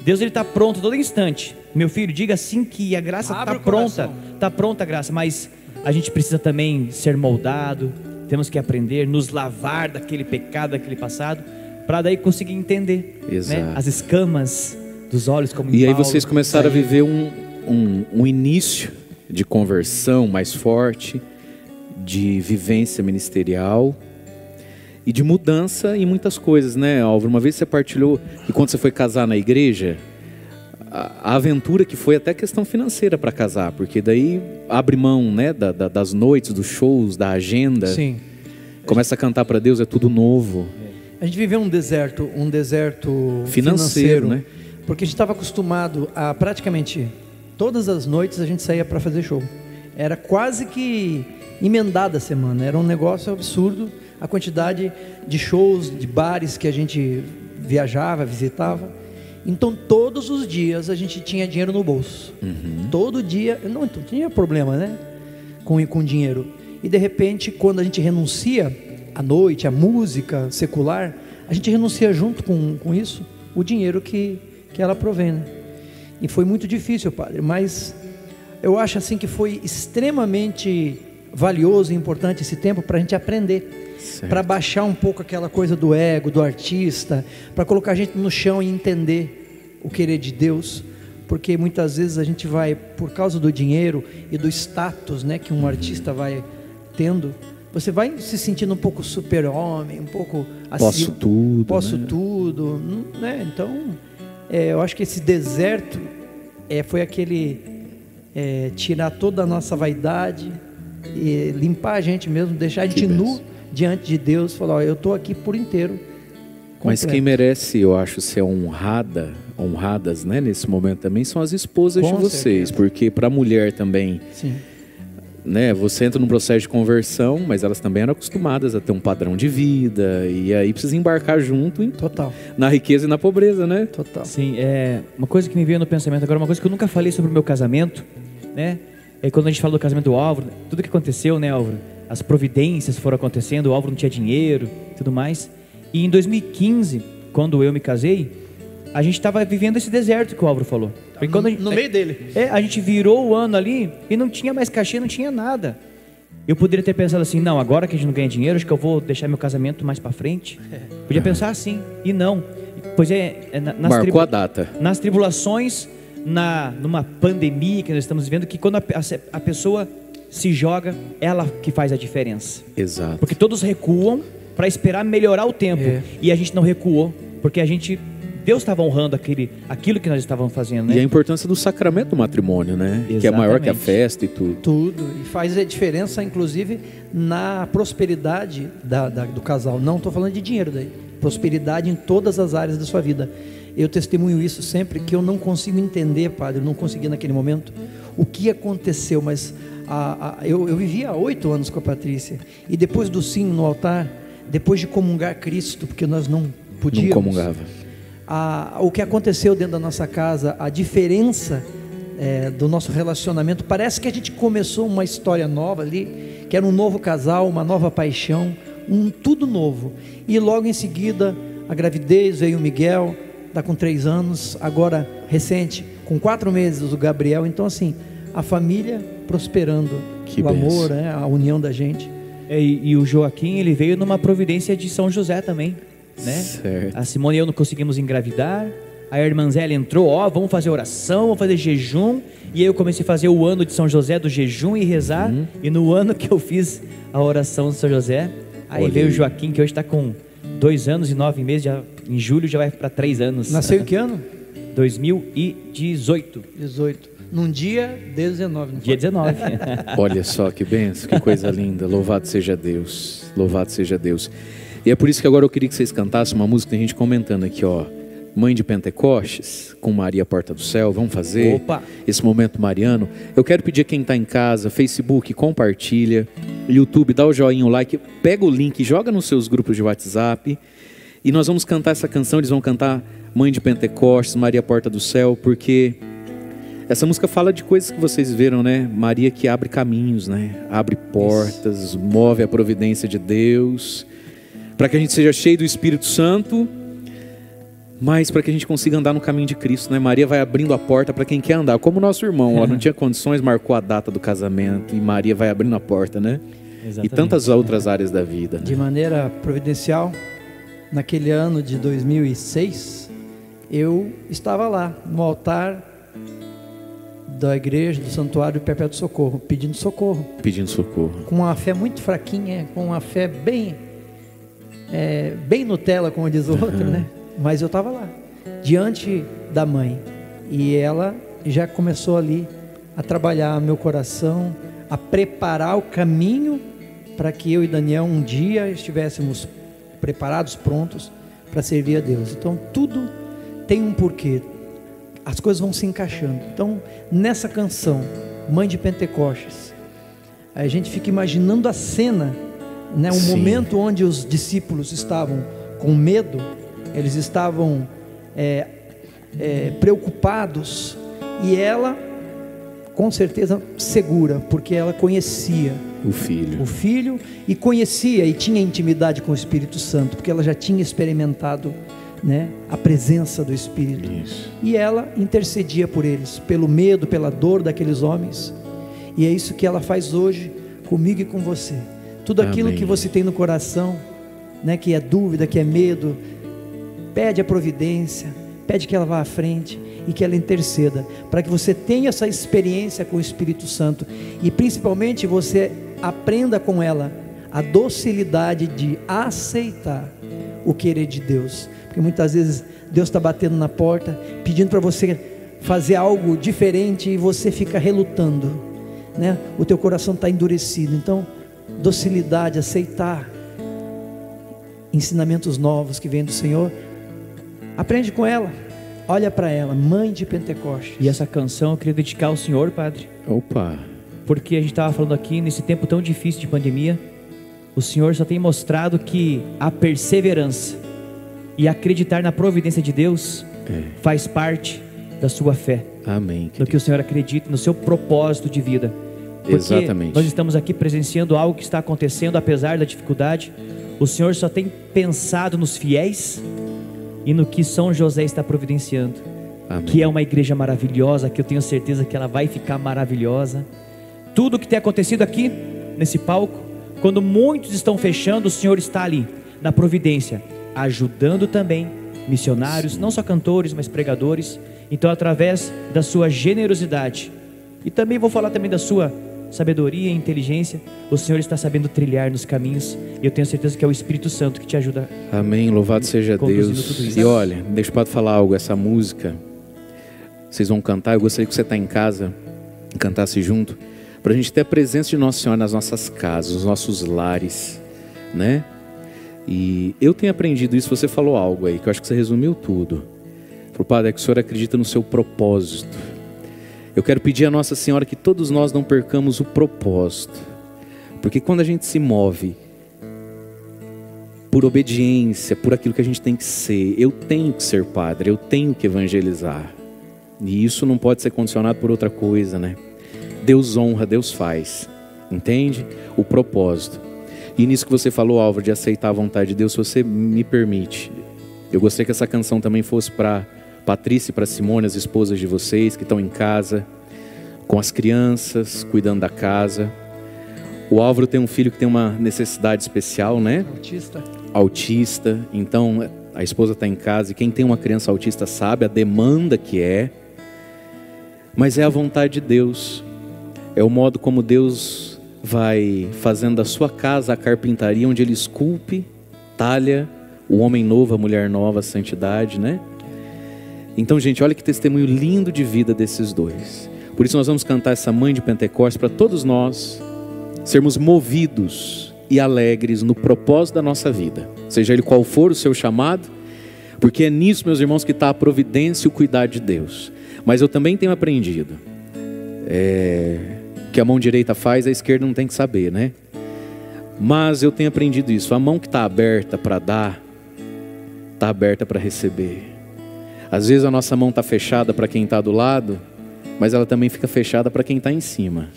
Deus ele está pronto todo instante. Meu filho, diga sim que a graça está pronta, está pronta a graça, mas a gente precisa também ser moldado. Temos que aprender, nos lavar daquele pecado, daquele passado, para daí conseguir entender, né, as escamas dos olhos como E aí Paulo, vocês começaram a viver um, um, um início de conversão mais forte, de vivência ministerial e de mudança em muitas coisas, né, Álvaro? Uma vez você partilhou que quando você foi casar na igreja, a, a aventura que foi até questão financeira para casar, porque daí abre mão, né, da- da- das noites, dos shows, da agenda, Sim. começa a cantar para Deus, é tudo novo. A gente viveu um deserto, um deserto Financeiro, né? Porque a gente estava acostumado a praticamente todas as noites a gente saía para fazer show. Era quase que emendada a semana, era um negócio absurdo a quantidade de shows, de bares que a gente viajava, visitava. Então todos os dias a gente tinha dinheiro no bolso. Todo dia, não, então tinha problema, né? Com, com dinheiro. E de repente, quando a gente renuncia à noite, à música secular, a gente renuncia junto com, com isso o dinheiro que, que ela provém. Né? E foi muito difícil, padre, mas eu acho assim que foi extremamente valioso e importante esse tempo para a gente aprender, para baixar um pouco aquela coisa do ego, do artista, para colocar a gente no chão e entender o querer de Deus, porque muitas vezes a gente vai por causa do dinheiro e do status, né, que um artista vai tendo, você vai se sentindo um pouco super-homem, um pouco assim, posso tudo, posso né? tudo, né? Então, é, eu acho que esse deserto é, foi aquele é, tirar toda a nossa vaidade e limpar a gente mesmo, deixar a gente nu diante de Deus, falar, ó, eu estou aqui por inteiro. Completo. Mas quem merece, eu acho, ser honrada, honradas, né, nesse momento também são as esposas Com de vocês, certeza. porque para a mulher também. Sim né, você entra num processo de conversão, mas elas também eram acostumadas a ter um padrão de vida e aí precisa embarcar junto em, total na riqueza e na pobreza, né? Total. Sim, é uma coisa que me veio no pensamento agora, uma coisa que eu nunca falei sobre o meu casamento, né? É quando a gente fala do casamento do Álvaro, tudo que aconteceu, né, Álvaro? As providências foram acontecendo, o Álvaro não tinha dinheiro, tudo mais. E em 2015, quando eu me casei, a gente estava vivendo esse deserto que o Álvaro falou. Porque quando gente, no meio dele. É, a gente virou o ano ali e não tinha mais cachê, não tinha nada. Eu poderia ter pensado assim, não, agora que a gente não ganha dinheiro, acho que eu vou deixar meu casamento mais para frente. É. Podia pensar assim, e não. Pois é, é nas Marcou a data. Nas tribulações, na numa pandemia que nós estamos vivendo, que quando a, a, a pessoa se joga, ela que faz a diferença. Exato. Porque todos recuam para esperar melhorar o tempo. É. E a gente não recuou, porque a gente Deus estava honrando aquele, aquilo que nós estávamos fazendo, né? E a importância do sacramento do matrimônio, né? Exatamente. Que é maior que a festa e tudo. Tudo. E faz a diferença, inclusive, na prosperidade da, da, do casal. Não estou falando de dinheiro daí. Prosperidade em todas as áreas da sua vida. Eu testemunho isso sempre que eu não consigo entender, padre, eu não consegui naquele momento o que aconteceu, mas a, a, eu, eu vivia há oito anos com a Patrícia e depois do sim no altar, depois de comungar Cristo, porque nós não podíamos. Não comungava a, o que aconteceu dentro da nossa casa, a diferença é, do nosso relacionamento. Parece que a gente começou uma história nova ali, que era um novo casal, uma nova paixão, um tudo novo. E logo em seguida, a gravidez veio o Miguel, está com três anos, agora recente, com quatro meses o Gabriel. Então, assim, a família prosperando, que o benção. amor, né, a união da gente. É, e, e o Joaquim, ele veio numa providência de São José também né? Certo. A Simone e eu não conseguimos engravidar. A irmã Zélia entrou, ó, vamos fazer oração, vamos fazer jejum. E aí eu comecei a fazer o ano de São José do jejum e rezar. Uhum. E no ano que eu fiz a oração de São José, aí Olhei. veio o Joaquim, que hoje está com dois anos e nove meses, já, em julho já vai para três anos. Nasceu em que ano? 2018. 18. Num dia 19. Dia 19. Olha só que benção, que coisa linda. Louvado seja Deus. Louvado seja Deus. E é por isso que agora eu queria que vocês cantassem uma música, tem gente comentando aqui, ó. Mãe de Pentecostes, com Maria Porta do Céu, vamos fazer Opa. esse momento mariano. Eu quero pedir a quem está em casa, Facebook, compartilha, YouTube, dá o joinha, o like, pega o link, joga nos seus grupos de WhatsApp e nós vamos cantar essa canção. Eles vão cantar Mãe de Pentecostes, Maria Porta do Céu, porque essa música fala de coisas que vocês viram, né? Maria que abre caminhos, né? Abre portas, Isso. move a providência de Deus para que a gente seja cheio do Espírito Santo, mas para que a gente consiga andar no caminho de Cristo, né? Maria vai abrindo a porta para quem quer andar, como o nosso irmão, ó, não tinha condições, marcou a data do casamento e Maria vai abrindo a porta, né? Exatamente. E tantas outras áreas da vida. Né? De maneira providencial, naquele ano de 2006, eu estava lá no altar da igreja do Santuário Perpétuo Socorro, pedindo socorro. Pedindo socorro. Com uma fé muito fraquinha, com uma fé bem é, bem Nutella, como diz o outro, uhum. né? Mas eu estava lá, diante da mãe. E ela já começou ali a trabalhar meu coração, a preparar o caminho para que eu e Daniel um dia estivéssemos preparados, prontos para servir a Deus. Então tudo tem um porquê. As coisas vão se encaixando. Então, nessa canção, Mãe de Pentecostes, a gente fica imaginando a cena né, um Sim. momento onde os discípulos estavam com medo, eles estavam é, é, preocupados, e ela, com certeza segura, porque ela conhecia O filho. o Filho e conhecia e tinha intimidade com o Espírito Santo, porque ela já tinha experimentado né, a presença do Espírito. Isso. E ela intercedia por eles, pelo medo, pela dor daqueles homens. E é isso que ela faz hoje comigo e com você. Tudo aquilo Amém. que você tem no coração, né, que é dúvida, que é medo, pede a providência, pede que ela vá à frente e que ela interceda, para que você tenha essa experiência com o Espírito Santo e principalmente você aprenda com ela a docilidade de aceitar o querer de Deus, porque muitas vezes Deus está batendo na porta, pedindo para você fazer algo diferente e você fica relutando, né? O teu coração está endurecido, então docilidade, aceitar ensinamentos novos que vêm do Senhor, aprende com ela, olha para ela, mãe de Pentecostes. E essa canção eu queria dedicar ao Senhor, Padre, Opa. porque a gente estava falando aqui nesse tempo tão difícil de pandemia, o Senhor só tem mostrado que a perseverança e acreditar na providência de Deus É. faz parte da sua fé, Amém. no que o Senhor acredita, no seu propósito de vida. Porque Exatamente. nós estamos aqui presenciando algo que está acontecendo apesar da dificuldade. O Senhor só tem pensado nos fiéis e no que São José está providenciando Amém. que é uma igreja maravilhosa, que eu tenho certeza que ela vai ficar maravilhosa. Tudo que tem acontecido aqui, nesse palco, quando muitos estão fechando, o Senhor está ali, na providência, ajudando também missionários, não só cantores, mas pregadores. Então, através da sua generosidade, e também vou falar também da sua sabedoria e inteligência, o Senhor está sabendo trilhar nos caminhos, e eu tenho certeza que é o Espírito Santo que te ajuda. Amém, louvado seja Deus. E olha, deixa Padre falar algo, essa música, vocês vão cantar, eu gostaria que você está em casa, cantasse junto, para a gente ter a presença de Nossa Senhora nas nossas casas, nos nossos lares, né? E eu tenho aprendido isso, você falou algo aí, que eu acho que você resumiu tudo. Pro Padre, é que o Senhor acredita no seu propósito. Eu quero pedir a Nossa Senhora que todos nós não percamos o propósito. Porque quando a gente se move por obediência, por aquilo que a gente tem que ser. Eu tenho que ser padre, eu tenho que evangelizar. E isso não pode ser condicionado por outra coisa, né? Deus honra, Deus faz. Entende? O propósito. E nisso que você falou, Álvaro, de aceitar a vontade de Deus, se você me permite, eu gostaria que essa canção também fosse para Patrícia e para Simone, as esposas de vocês que estão em casa, com as crianças, cuidando da casa. O Álvaro tem um filho que tem uma necessidade especial, né? Autista. autista, então a esposa está em casa e quem tem uma criança autista sabe a demanda que é, mas é a vontade de Deus, é o modo como Deus vai fazendo da sua casa a carpintaria onde Ele esculpe, talha o homem novo, a mulher nova, a santidade, né? Então, gente, olha que testemunho lindo de vida desses dois. Por isso nós vamos cantar essa mãe de Pentecostes para todos nós sermos movidos e alegres no propósito da nossa vida, seja ele qual for o seu chamado, porque é nisso, meus irmãos, que está a providência e o cuidado de Deus. Mas eu também tenho aprendido é, que a mão direita faz, a esquerda não tem que saber, né? Mas eu tenho aprendido isso: a mão que está aberta para dar, está aberta para receber. Às vezes a nossa mão está fechada para quem está do lado, mas ela também fica fechada para quem está em cima.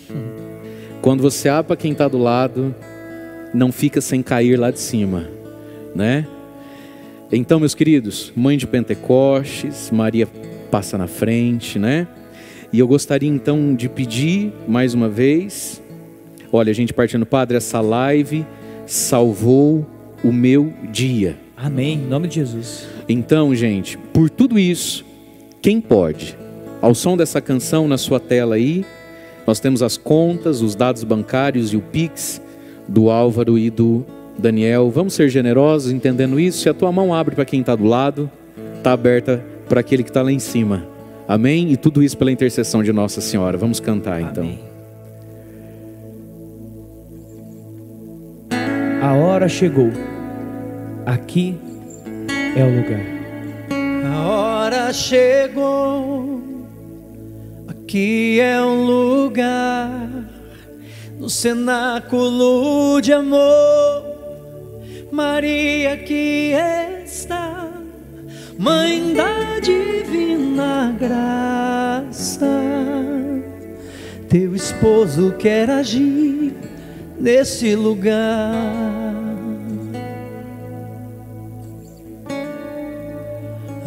Quando você abre para quem está do lado, não fica sem cair lá de cima, né? Então, meus queridos, mãe de Pentecostes, Maria passa na frente, né? E eu gostaria então de pedir mais uma vez, olha, a gente partindo, Padre, essa live salvou o meu dia. Amém, em nome de Jesus. Então, gente, por tudo isso, quem pode? Ao som dessa canção na sua tela aí, nós temos as contas, os dados bancários e o Pix do Álvaro e do Daniel. Vamos ser generosos entendendo isso. Se a tua mão abre para quem está do lado, está aberta para aquele que está lá em cima. Amém? E tudo isso pela intercessão de Nossa Senhora. Vamos cantar então. Amém. A hora chegou. Aqui é o lugar. A hora chegou, aqui é um lugar, no cenáculo de amor. Maria que está, Mãe da divina graça, Teu esposo quer agir nesse lugar.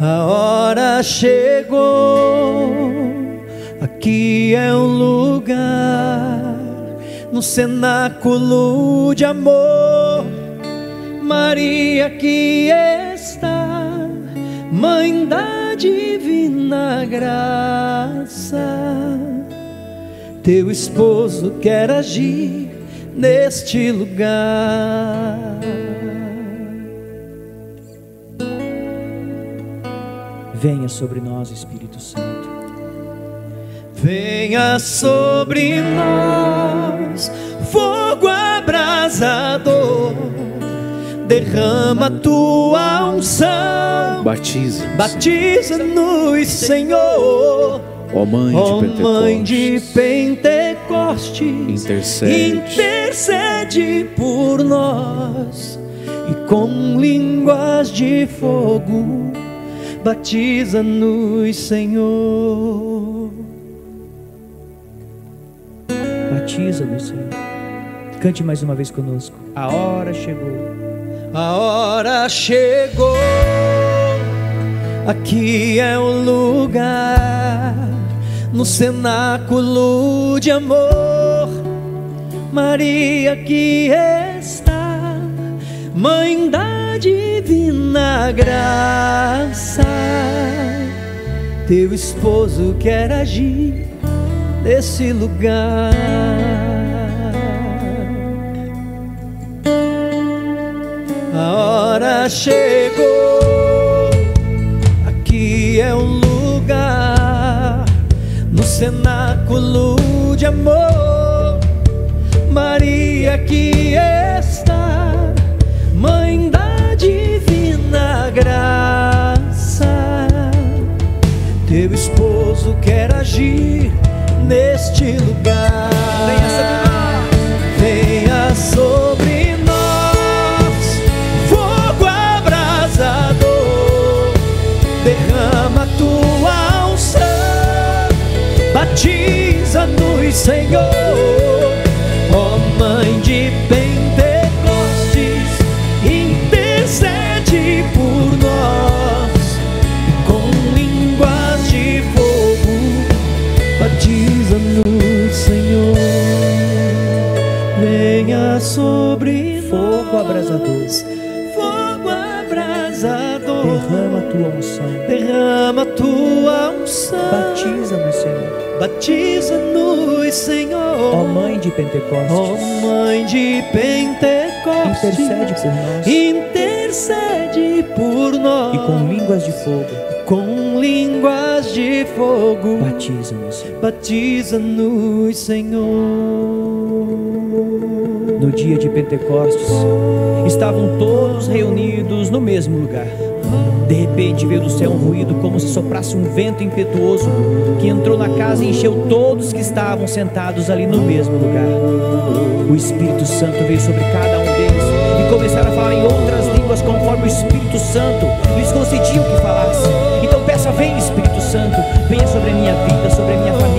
A hora chegou, aqui é o lugar, no cenáculo de amor. Maria que está, Mãe da divina graça. Teu esposo quer agir neste lugar. Venha sobre nós, Espírito Santo. Venha sobre nós, fogo abrasador, derrama tua unção, Batiza. batiza-nos, Senhor. Ó Mãe de Mãe de Pentecostes, Pentecostes, intercede. intercede por nós e com línguas de fogo batiza-nos, Senhor. Batiza-nos, Senhor. Cante mais uma vez conosco. A hora chegou. A hora chegou, aqui é o lugar, no cenáculo de amor. Maria que está, Mãe da divina graça. Teu esposo quer agir nesse lugar. A hora chegou, aqui é o lugar, no cenáculo de amor. Maria que está, Mãe da divina graça. Teu esposo quer agir neste lugar. Senhor, ó Mãe de Pentecostes, intercede por nós, com línguas de fogo, batiza-nos, Senhor. Venha sobre Fogo abrasador. nós, fogo abrasador, Derrama a tua unção. derrama tua unção, Batiza-nos, Senhor. Batiza-nos, Senhor. Ó Mãe de Pentecostes. Ó Mãe de Pentecostes, Intercede por nós. intercede por nós E com línguas de fogo. com línguas de fogo. Batiza-nos. Batiza-nos, Senhor. No dia de Pentecostes, estavam todos reunidos no mesmo lugar. De repente veio do céu um ruído como se soprasse um vento impetuoso que entrou na casa e encheu todos que estavam sentados ali no mesmo lugar. O Espírito Santo veio sobre cada um deles e começaram a falar em outras línguas conforme o Espírito Santo lhes concedia o que falasse. Então peça, vem Espírito Santo, venha sobre a minha vida, sobre a minha família,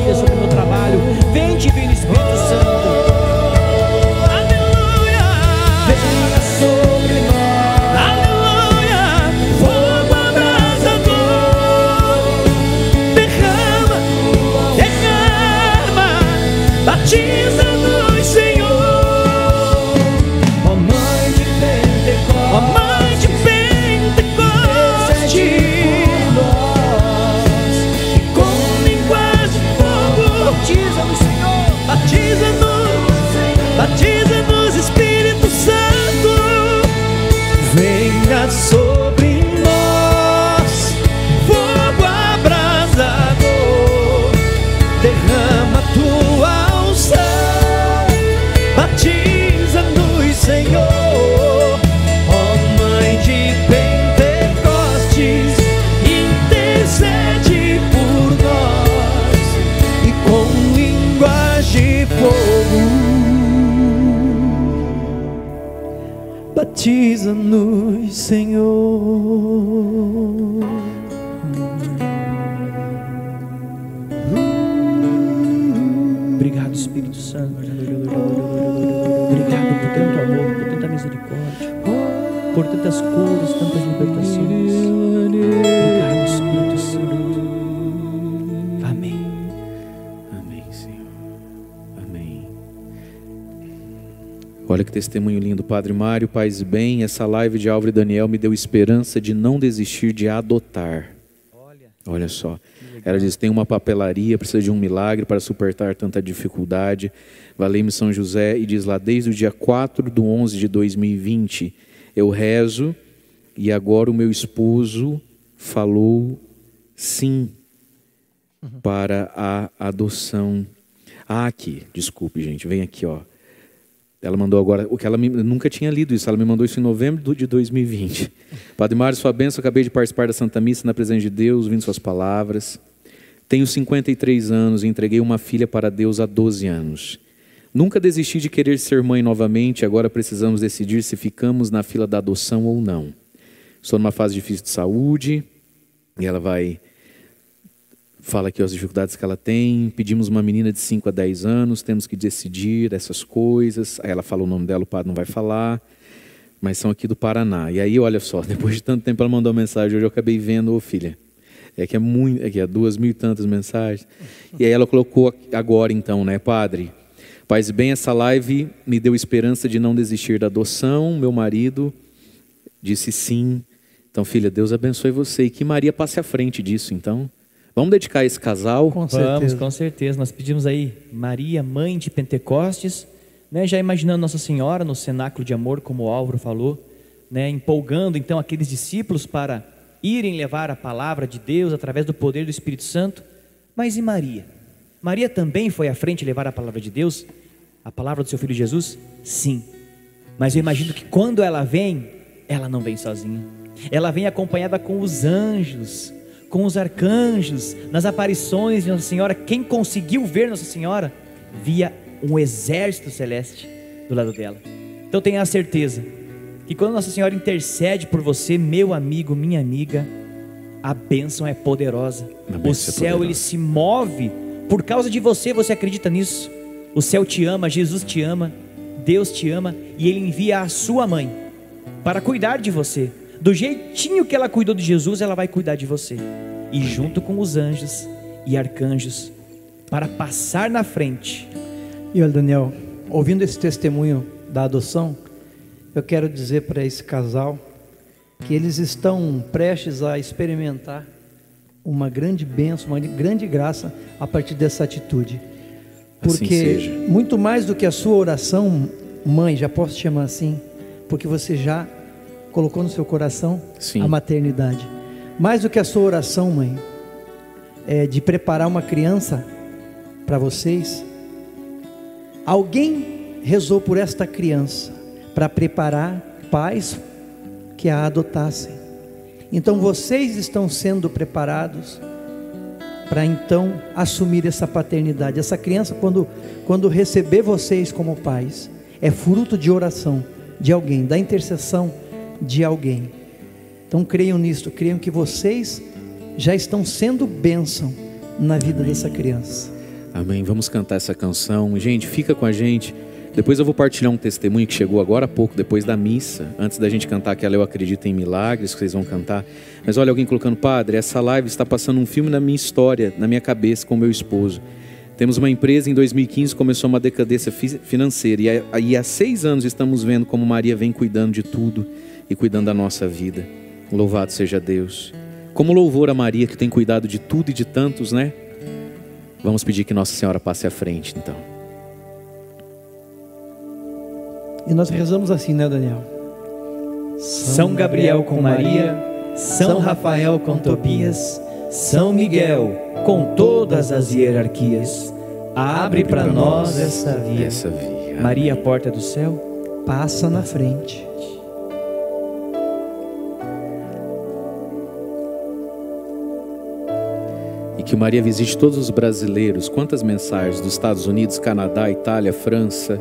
testemunho lindo, Padre Mário, paz e bem. Essa live de Álvaro e Daniel me deu esperança de não desistir de adotar. Olha só. Ela diz: tem uma papelaria, precisa de um milagre para suportar tanta dificuldade. Valei-me São José e diz lá: desde o dia 4 de 11 de 2020, eu rezo e agora o meu esposo falou sim para a adoção. Ah, aqui, desculpe, gente, vem aqui, ó. Ela mandou agora, o que ela me, nunca tinha lido isso, ela me mandou isso em novembro de 2020. Padre Mário, sua bênção, acabei de participar da Santa Missa na presença de Deus, ouvindo suas palavras. Tenho 53 anos e entreguei uma filha para Deus há 12 anos. Nunca desisti de querer ser mãe novamente, agora precisamos decidir se ficamos na fila da adoção ou não. Estou numa fase difícil de saúde, e ela vai fala aqui as dificuldades que ela tem. Pedimos uma menina de 5 a 10 anos, temos que decidir essas coisas. Aí ela fala o nome dela, o padre não vai falar, mas são aqui do Paraná. E aí, olha só, depois de tanto tempo ela mandou uma mensagem, hoje eu acabei vendo, ô filha. É que é muito, é que é duas mil e tantas mensagens. E aí ela colocou agora então, né, padre? Paz bem, essa live me deu esperança de não desistir da adoção. Meu marido disse sim. Então, filha, Deus abençoe você e que Maria passe à frente disso, então. Vamos dedicar esse casal. Com Vamos, certeza. com certeza. Nós pedimos aí Maria, mãe de Pentecostes, né? já imaginando Nossa Senhora no cenáculo de amor, como o Álvaro falou, né? empolgando então aqueles discípulos para irem levar a palavra de Deus através do poder do Espírito Santo. Mas e Maria? Maria também foi à frente levar a palavra de Deus, a palavra do seu filho Jesus? Sim. Mas eu imagino que quando ela vem, ela não vem sozinha. Ela vem acompanhada com os anjos, com os arcanjos, nas aparições de Nossa Senhora. Quem conseguiu ver Nossa Senhora via um exército celeste do lado dela. Então tenha a certeza que quando Nossa Senhora intercede por você, meu amigo, minha amiga, a bênção é poderosa. A O bênção é céu poderosa. ele se move por causa de você, você acredita nisso? O céu te ama, Jesus te ama, Deus te ama e ele envia a sua mãe para cuidar de você. Do jeitinho que ela cuidou de Jesus, ela vai cuidar de você. E junto com os anjos e arcanjos, para passar na frente. E olha, Daniel, ouvindo esse testemunho da adoção, eu quero dizer para esse casal que eles estão prestes a experimentar uma grande bênção, uma grande graça a partir dessa atitude. Assim Porque seja. muito mais do que a sua oração, mãe, já posso te chamar assim, porque você já colocou no seu coração Sim. a maternidade. Mais do que a sua oração, mãe, é de preparar uma criança para vocês, alguém rezou por esta criança para preparar pais que a adotassem. Então vocês estão sendo preparados para então assumir essa paternidade. Essa criança, quando, quando receber vocês como pais, é fruto de oração de alguém, da intercessão de alguém. Então creiam nisto, creiam que vocês já estão sendo bênção na vida dessa criança. Amém. Vamos cantar essa canção. Gente, fica com a gente. Depois eu vou partilhar um testemunho que chegou agora há pouco, depois da missa, antes da gente cantar aquela Eu Acredito em Milagres, que vocês vão cantar. Mas olha alguém colocando, Padre, essa live está passando um filme na minha história, na minha cabeça, com meu esposo. Temos uma empresa, em 2015 começou uma decadência fi- financeira, e, e há seis anos estamos vendo como Maria vem cuidando de tudo e cuidando da nossa vida. Louvado seja Deus. Como louvor a Maria, que tem cuidado de tudo e de tantos, né? Vamos pedir que Nossa Senhora passe à frente, então. E nós rezamos assim, né, Daniel? São Gabriel com Maria, São Rafael com Tobias, São Miguel com todas as hierarquias. Abre para nós essa via. Essa via. Maria, porta do céu, Passa na frente. Que Maria visite todos os brasileiros. Quantas mensagens dos Estados Unidos, Canadá, Itália, França.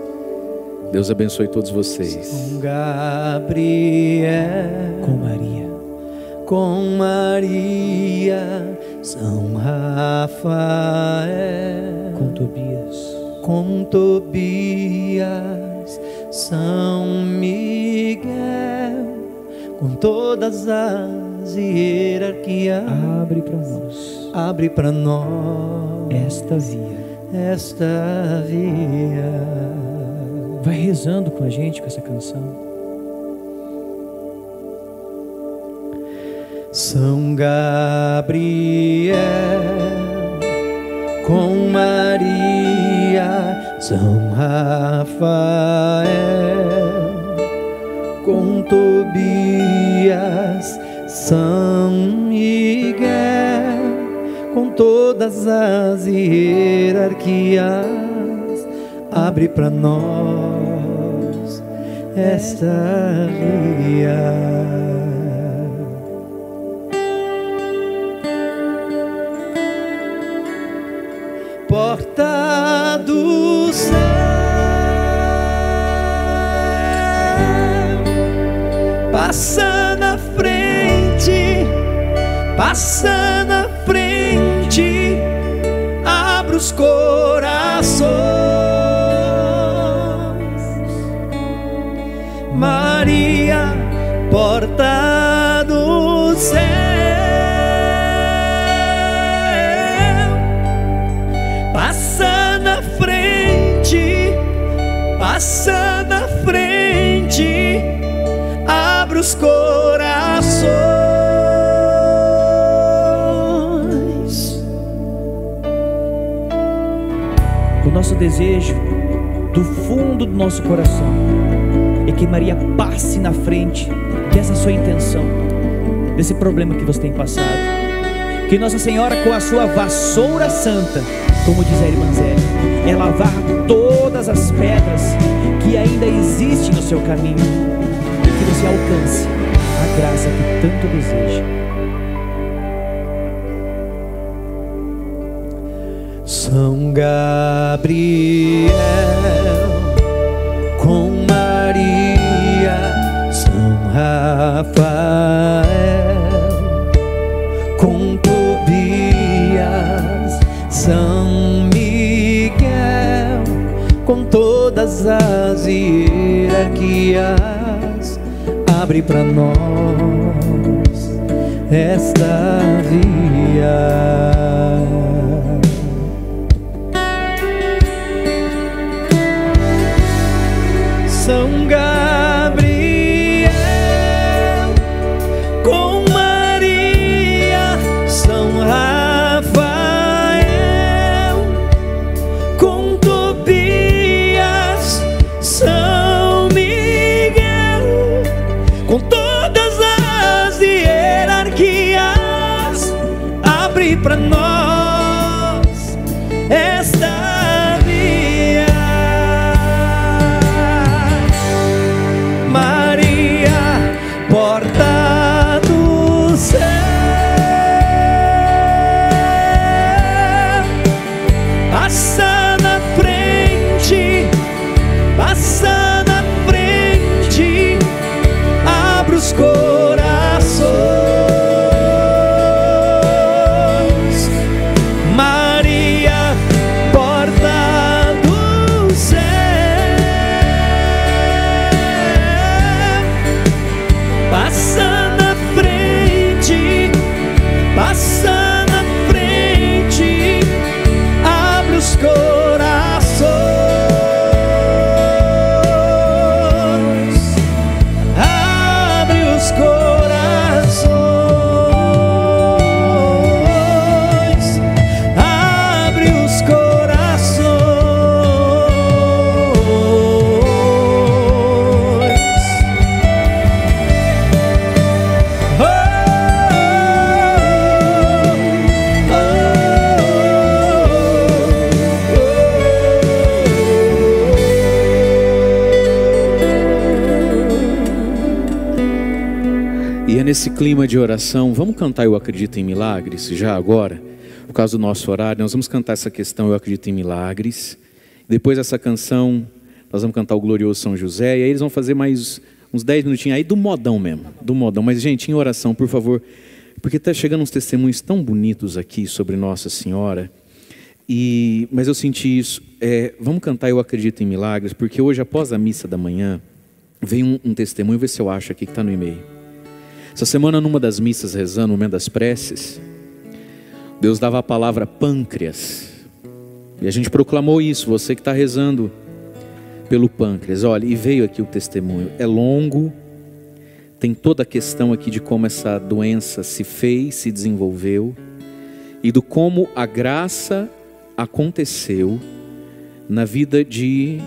Deus abençoe todos vocês. Com Gabriel, com Maria. com Maria, São Rafael, com Tobias, com Tobias, São Miguel, com todas as hierarquias. Abre para nós Abre para nós esta via. esta via. Vai rezando com a gente com essa canção. São Gabriel com Maria, São Rafael com Tobias, São Miguel com todas as hierarquias, abre para nós esta via. porta do céu. Passa na frente, passa abre os corações. Maria, porta do céu. Passa na frente, passa na frente, abre os corações. Nosso desejo, do fundo do nosso coração, é que Maria passe na frente dessa sua intenção, desse problema que você tem passado. Que Nossa Senhora, com a sua vassoura santa, como diz a irmã Zélia, ela varra todas as pedras que ainda existem no seu caminho e que você alcance a graça que tanto deseja. São Gabriel com Maria, São Rafael com Tobias, São Miguel com todas as hierarquias, abre para nós esta via. Clima de oração, vamos cantar Eu Acredito em Milagres, já agora, por causa do nosso horário, nós vamos cantar essa questão Eu Acredito em Milagres. Depois dessa canção, nós vamos cantar o Glorioso São José, e aí eles vão fazer mais uns 10 minutinhos aí do modão mesmo, do modão. Mas, gente, em oração, por favor, porque está chegando uns testemunhos tão bonitos aqui sobre Nossa Senhora. E, mas eu senti isso. É, vamos cantar Eu Acredito em Milagres, porque hoje, após a missa da manhã, veio um, um testemunho, vê se eu acho aqui que está no e-mail. Essa semana, numa das missas, rezando, no momento das preces, Deus dava a palavra pâncreas. E a gente proclamou isso, você que está rezando pelo pâncreas. Olha, e veio aqui o testemunho. É longo, tem toda a questão aqui de como essa doença se fez, se desenvolveu e do como a graça aconteceu na vida de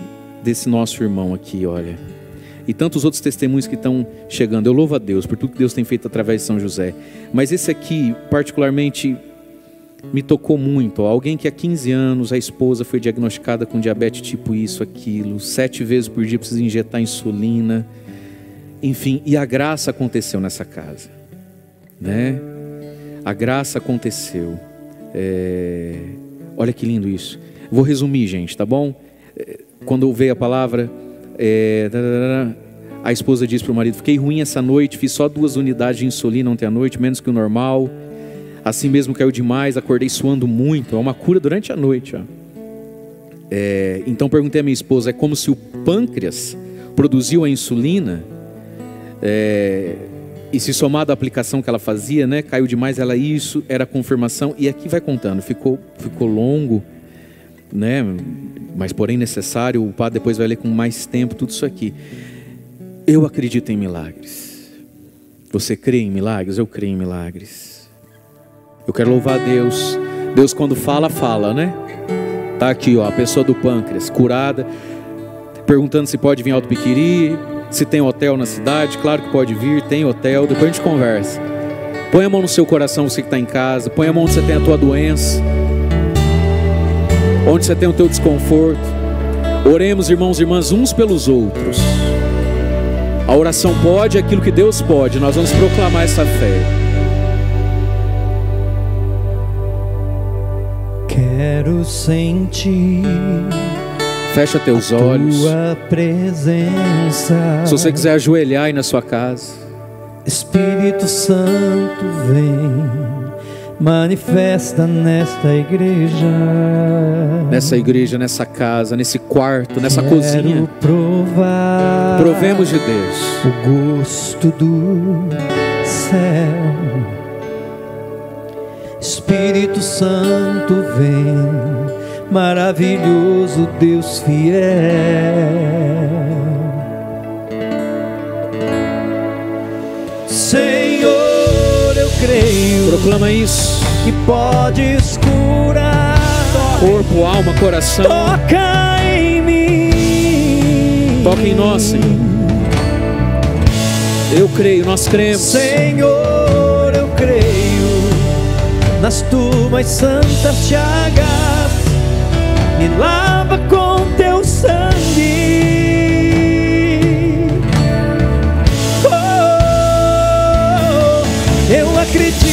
desse nosso irmão aqui, olha. E tantos outros testemunhos que estão chegando. Eu louvo a Deus por tudo que Deus tem feito através de São José. Mas esse aqui, particularmente, me tocou muito. Alguém que há 15 anos a esposa foi diagnosticada com diabetes tipo isso, aquilo, sete vezes por dia precisa injetar insulina, enfim, e a graça aconteceu nessa casa, né? A graça aconteceu. É... Olha que lindo isso. Vou resumir, gente, tá bom? É, quando veio a palavra, é... a esposa disse para o marido: Fiquei ruim essa noite, fiz só duas unidades de insulina ontem à noite, menos que o normal. Assim mesmo caiu demais, acordei suando muito. É uma cura durante a noite. Ó. É, então perguntei à minha esposa: é como se o pâncreas produziu a insulina é, e se somado à aplicação que ela fazia, né, caiu demais. Ela isso era confirmação e aqui vai contando. Ficou ficou longo, né? Mas porém necessário. O padre depois vai ler com mais tempo tudo isso aqui. Eu acredito em milagres. Você crê em milagres? Eu creio em milagres. Eu quero louvar a Deus. Deus quando fala, fala, né? Tá aqui, ó, a pessoa do pâncreas, curada, perguntando se pode vir Alto Piquiri, se tem hotel na cidade. Claro que pode vir, tem hotel. Depois a gente conversa. Põe a mão no seu coração, você que está em casa. Põe a mão onde você tem a tua doença, onde você tem o teu desconforto. Oremos, irmãos e irmãs, uns pelos outros. A oração pode aquilo que Deus pode. Nós vamos proclamar essa fé. Quero sentir. Fecha teus olhos. Tua presença. Se você quiser ajoelhar aí na sua casa. Espírito Santo vem. Manifesta nesta igreja. Nessa igreja, nessa casa, nesse quarto, nessa Quero cozinha. provar Provemos de Deus. o gosto do céu. Espírito Santo vem, maravilhoso Deus fiel. Proclama isso. que podes curar. Corpo, alma, coração. Toca em mim. Toca em nós, Senhor. Eu creio, nós cremos. Senhor, eu creio nas tuas santas chagas, me lava com teu sangue. Oh, eu acredito.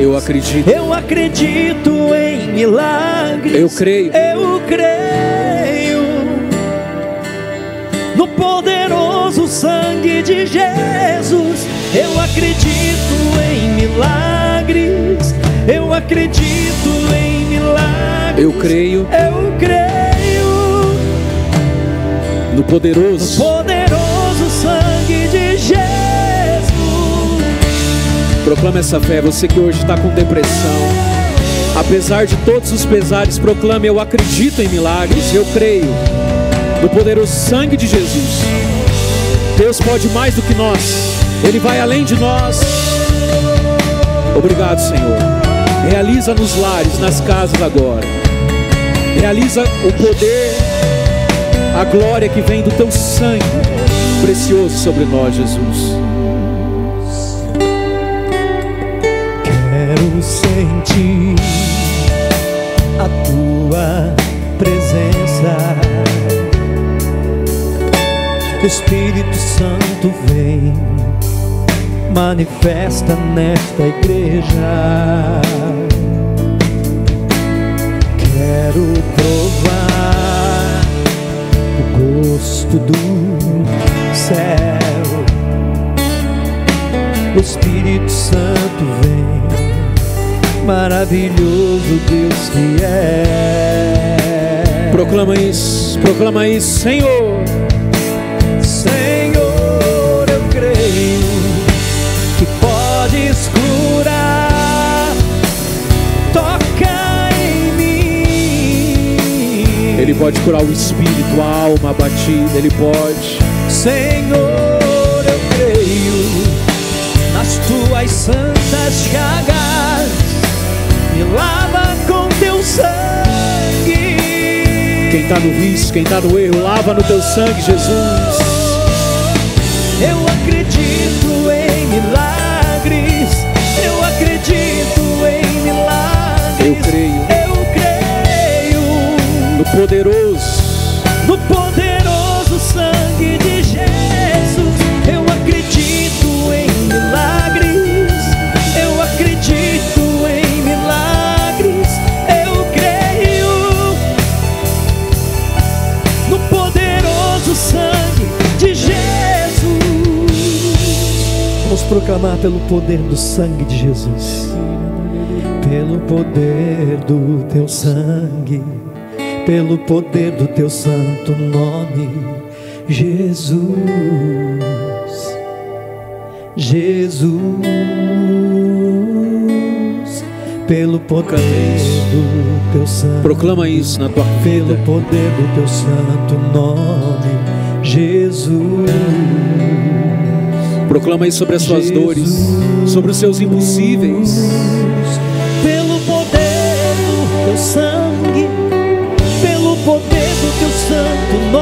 Eu acredito. Eu acredito em milagres. Eu creio. Eu creio no poderoso sangue de Jesus. Eu acredito em milagres. Eu acredito em milagres. Eu creio Eu creio no no poderoso. poderoso Proclama essa fé. Você que hoje está com depressão. Apesar de todos os pesares, proclame: Eu acredito em milagres. Eu creio no poderoso sangue de Jesus. Deus pode mais do que nós. Ele vai além de nós. Obrigado, Senhor. Realiza nos lares, nas casas agora. Realiza o poder, a glória que vem do teu sangue precioso sobre nós, Jesus. Sentir a tua presença. Espírito Santo vem, manifesta nesta igreja. Quero provar o gosto do céu. O Espírito Santo vem maravilhoso Deus que é. Proclama isso, proclama isso, Senhor. Senhor, eu creio que podes curar. Toca em mim. Ele pode curar o espírito, a alma abatida, ele pode. Senhor, eu creio nas tuas santas chagas. Me lava com teu sangue. Quem está no vício, quem está no erro, lava no teu sangue, Jesus. Eu acredito em milagres. Eu acredito em milagres. Eu creio. Eu creio No poderoso, no poderoso proclamar pelo poder do sangue de Jesus. Pelo poder do teu sangue, pelo poder do teu santo nome, Jesus. Jesus, pelo poder do teu sangue. proclama isso na tua Pelo vida. poder do teu santo nome, Jesus. Proclama isso sobre as suas Jesus. dores, sobre os seus impossíveis. Pelo poder do teu sangue, pelo poder do teu santo nome,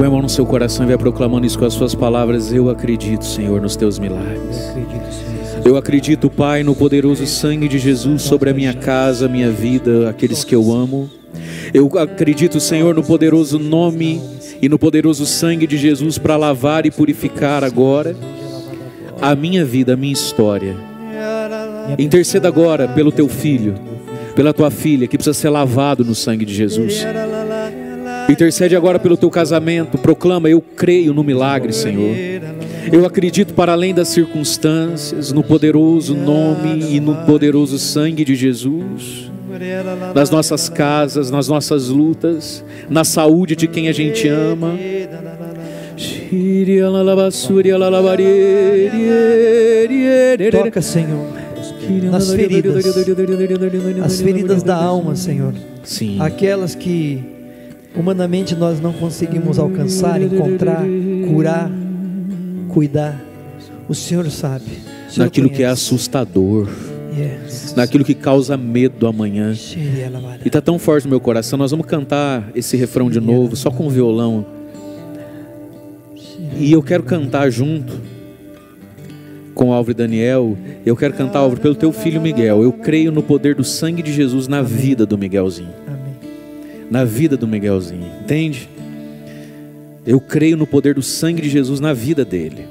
põe a mão no seu coração e vai proclamando isso com as suas palavras. Eu acredito, Senhor, nos teus milagres. Eu acredito, Pai, no poderoso sangue de Jesus sobre a minha casa, a minha vida, aqueles que eu amo. Eu acredito, Senhor, no poderoso nome e no poderoso sangue de Jesus para lavar e purificar agora a minha vida, a minha história. Interceda agora pelo teu filho, pela tua filha que precisa ser lavado no sangue de Jesus. Intercede agora pelo teu casamento, proclama: Eu creio no milagre, Senhor. Eu acredito para além das circunstâncias, no poderoso nome e no poderoso sangue de Jesus. Nas nossas casas, nas nossas lutas, na saúde de quem a gente ama. Toca, Senhor, nas feridas, as feridas da alma, Senhor. Sim. Aquelas que humanamente nós não conseguimos alcançar, encontrar, curar, cuidar. O Senhor sabe. O Senhor Naquilo que é conhece. assustador, Yes. naquilo que causa medo amanhã. E está tão forte no meu coração, nós vamos cantar esse refrão de novo, só com violão. E eu quero cantar junto com Álvaro e Daniel. Eu quero cantar, Álvaro, pelo teu filho Miguel. Eu creio no poder do sangue de Jesus na vida do Miguelzinho. Na vida do Miguelzinho, entende? Eu creio no poder do sangue de Jesus na vida dele.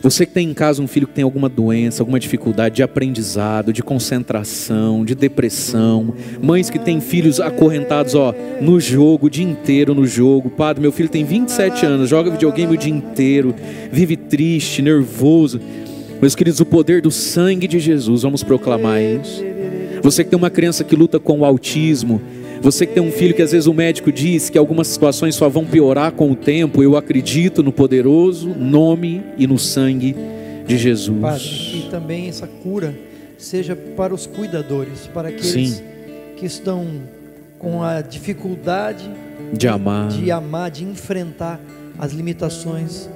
Você que tem em casa um filho que tem alguma doença, alguma dificuldade de aprendizado, de concentração, de depressão, mães que têm filhos acorrentados, ó, no jogo, o dia inteiro no jogo. Padre, meu filho tem 27 anos, joga videogame o dia inteiro, vive triste, nervoso. Meus queridos, o poder do sangue de Jesus, vamos proclamar isso. Você que tem uma criança que luta com o autismo, você que tem um filho que às vezes o médico diz que algumas situações só vão piorar com o tempo, eu acredito no poderoso nome e no sangue de Jesus. Padre, e também essa cura seja para os cuidadores, para aqueles Sim. que estão com a dificuldade De amar. de amar, de enfrentar as limitações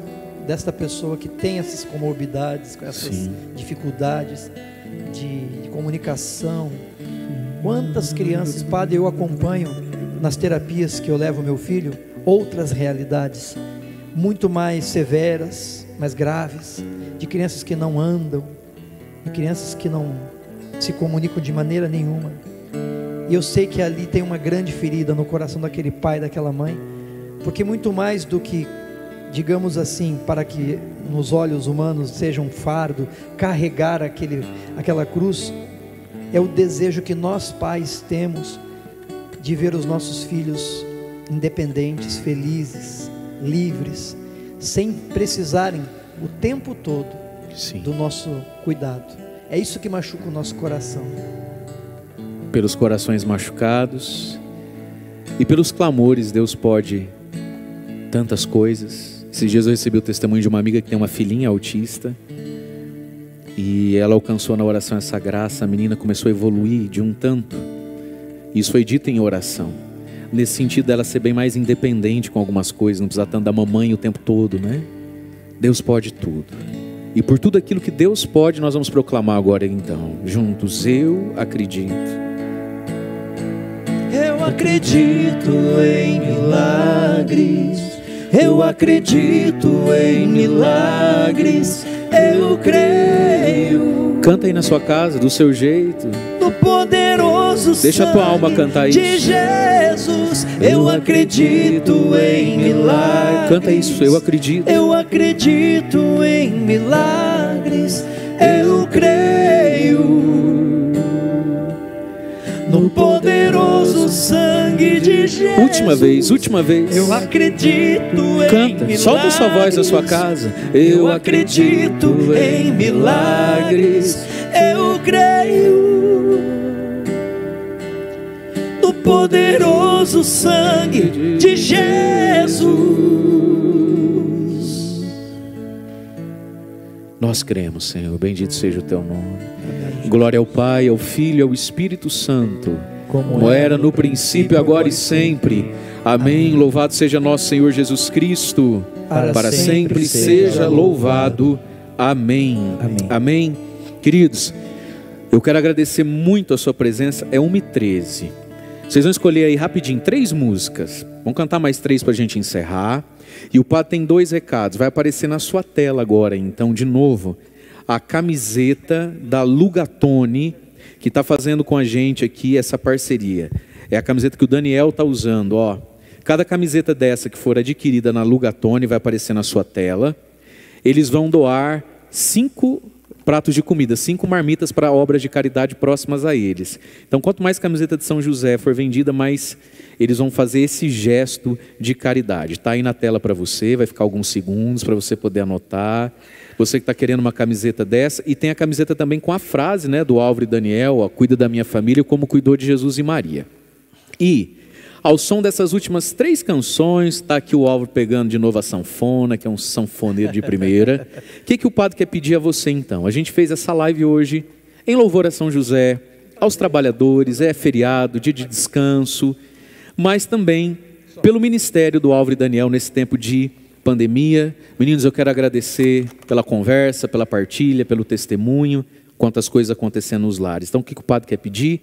desta pessoa que tem essas comorbidades, com essas Sim. dificuldades de, de comunicação. Quantas crianças, padre, eu acompanho nas terapias que eu levo meu filho, outras realidades muito mais severas, mais graves, de crianças que não andam, de crianças que não se comunicam de maneira nenhuma. E eu sei que ali tem uma grande ferida no coração daquele pai, daquela mãe, porque muito mais do que, digamos assim, para que nos olhos humanos seja um fardo, carregar aquele, aquela cruz, é o desejo que nós pais temos de ver os nossos filhos independentes, felizes, livres, sem precisarem o tempo todo Sim. do nosso cuidado. É isso que machuca o nosso coração. Pelos corações machucados e pelos clamores, Deus pode tantas coisas. Esses dias eu recebi o testemunho de uma amiga que tem uma filhinha autista. E ela alcançou na oração essa graça, a menina começou a evoluir de um tanto. Isso foi dito em oração. Nesse sentido dela ser bem mais independente com algumas coisas, não precisar tanto da mamãe o tempo todo, né? Deus pode tudo. E por tudo aquilo que Deus pode, nós vamos proclamar agora então, juntos. Eu acredito. Eu acredito em milagres. Eu acredito em milagres. Eu creio Canta aí na sua casa, do seu jeito. no poderoso Deixa a tua alma cantar de isso. Jesus. Eu acredito em milagres. Canta isso, eu acredito. Eu acredito em milagres. Eu creio no poderoso sangue de Jesus. Última vez, última vez. Eu acredito em Canta, milagres. solta a sua voz da sua casa. Eu acredito em milagres. Eu creio no poderoso sangue de Jesus. Nós cremos, Senhor. Bendito seja o teu nome. Glória ao Pai, ao Filho e ao Espírito Santo. Como era no princípio, agora e sempre. Amém. Louvado seja nosso Senhor Jesus Cristo. Para sempre seja louvado. Amém. Amém. Amém. Queridos, eu quero agradecer muito a sua presença. É 1h13. Vocês vão escolher aí rapidinho três músicas. Vamos cantar mais três para a gente encerrar. E o padre tem dois recados. Vai aparecer na sua tela agora, então, de novo, a camiseta da Lugatone, que está fazendo com a gente aqui essa parceria. É a camiseta que o Daniel está usando, ó. Cada camiseta dessa que for adquirida na Lugatone vai aparecer na sua tela. Eles vão doar cinco pratos de comida, cinco marmitas para obras de caridade próximas a eles. Então, quanto mais camiseta de São José for vendida, mais eles vão fazer esse gesto de caridade. Está aí na tela para você, vai ficar alguns segundos para você poder anotar. Você que está querendo uma camiseta dessa, e tem a camiseta também com a frase né, do Álvaro e Daniel: ó, cuida da minha família como cuidou de Jesus e Maria. E ao som dessas últimas três canções, está aqui o Álvaro pegando de novo a sanfona, que é um sanfoneiro de primeira. O que, que o padre quer pedir a você então? A gente fez essa live hoje em louvor a São José, aos trabalhadores, é feriado, dia de descanso, mas também pelo ministério do Álvaro e Daniel nesse tempo de pandemia. Meninos, eu quero agradecer pela conversa, pela partilha, pelo testemunho, quantas coisas acontecendo nos lares. Então, o que, o padre quer pedir?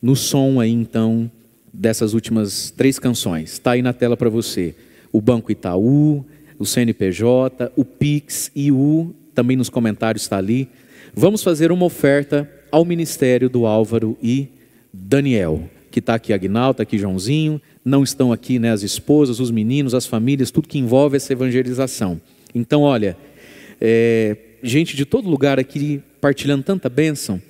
No som aí, então, dessas últimas três canções. Está aí na tela para você. O Banco Itaú, o CNPJ, o Pix e o também nos comentários está ali. Vamos fazer uma oferta ao ministério do Álvaro e Daniel, que está aqui Agnaldo, está aqui Joãozinho, não estão aqui né, as esposas, os meninos, as famílias, tudo que envolve essa evangelização. Então, olha, é, gente de todo lugar aqui partilhando tanta bênção,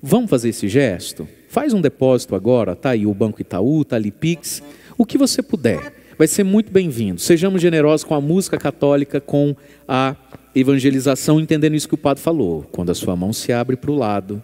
vamos fazer esse gesto? Faz um depósito agora, tá aí o Banco Itaú, tá ali Pix, o que você puder. Vai ser muito bem-vindo. Sejamos generosos com a música católica, com a evangelização, entendendo isso que o padre falou. Quando a sua mão se abre para o lado,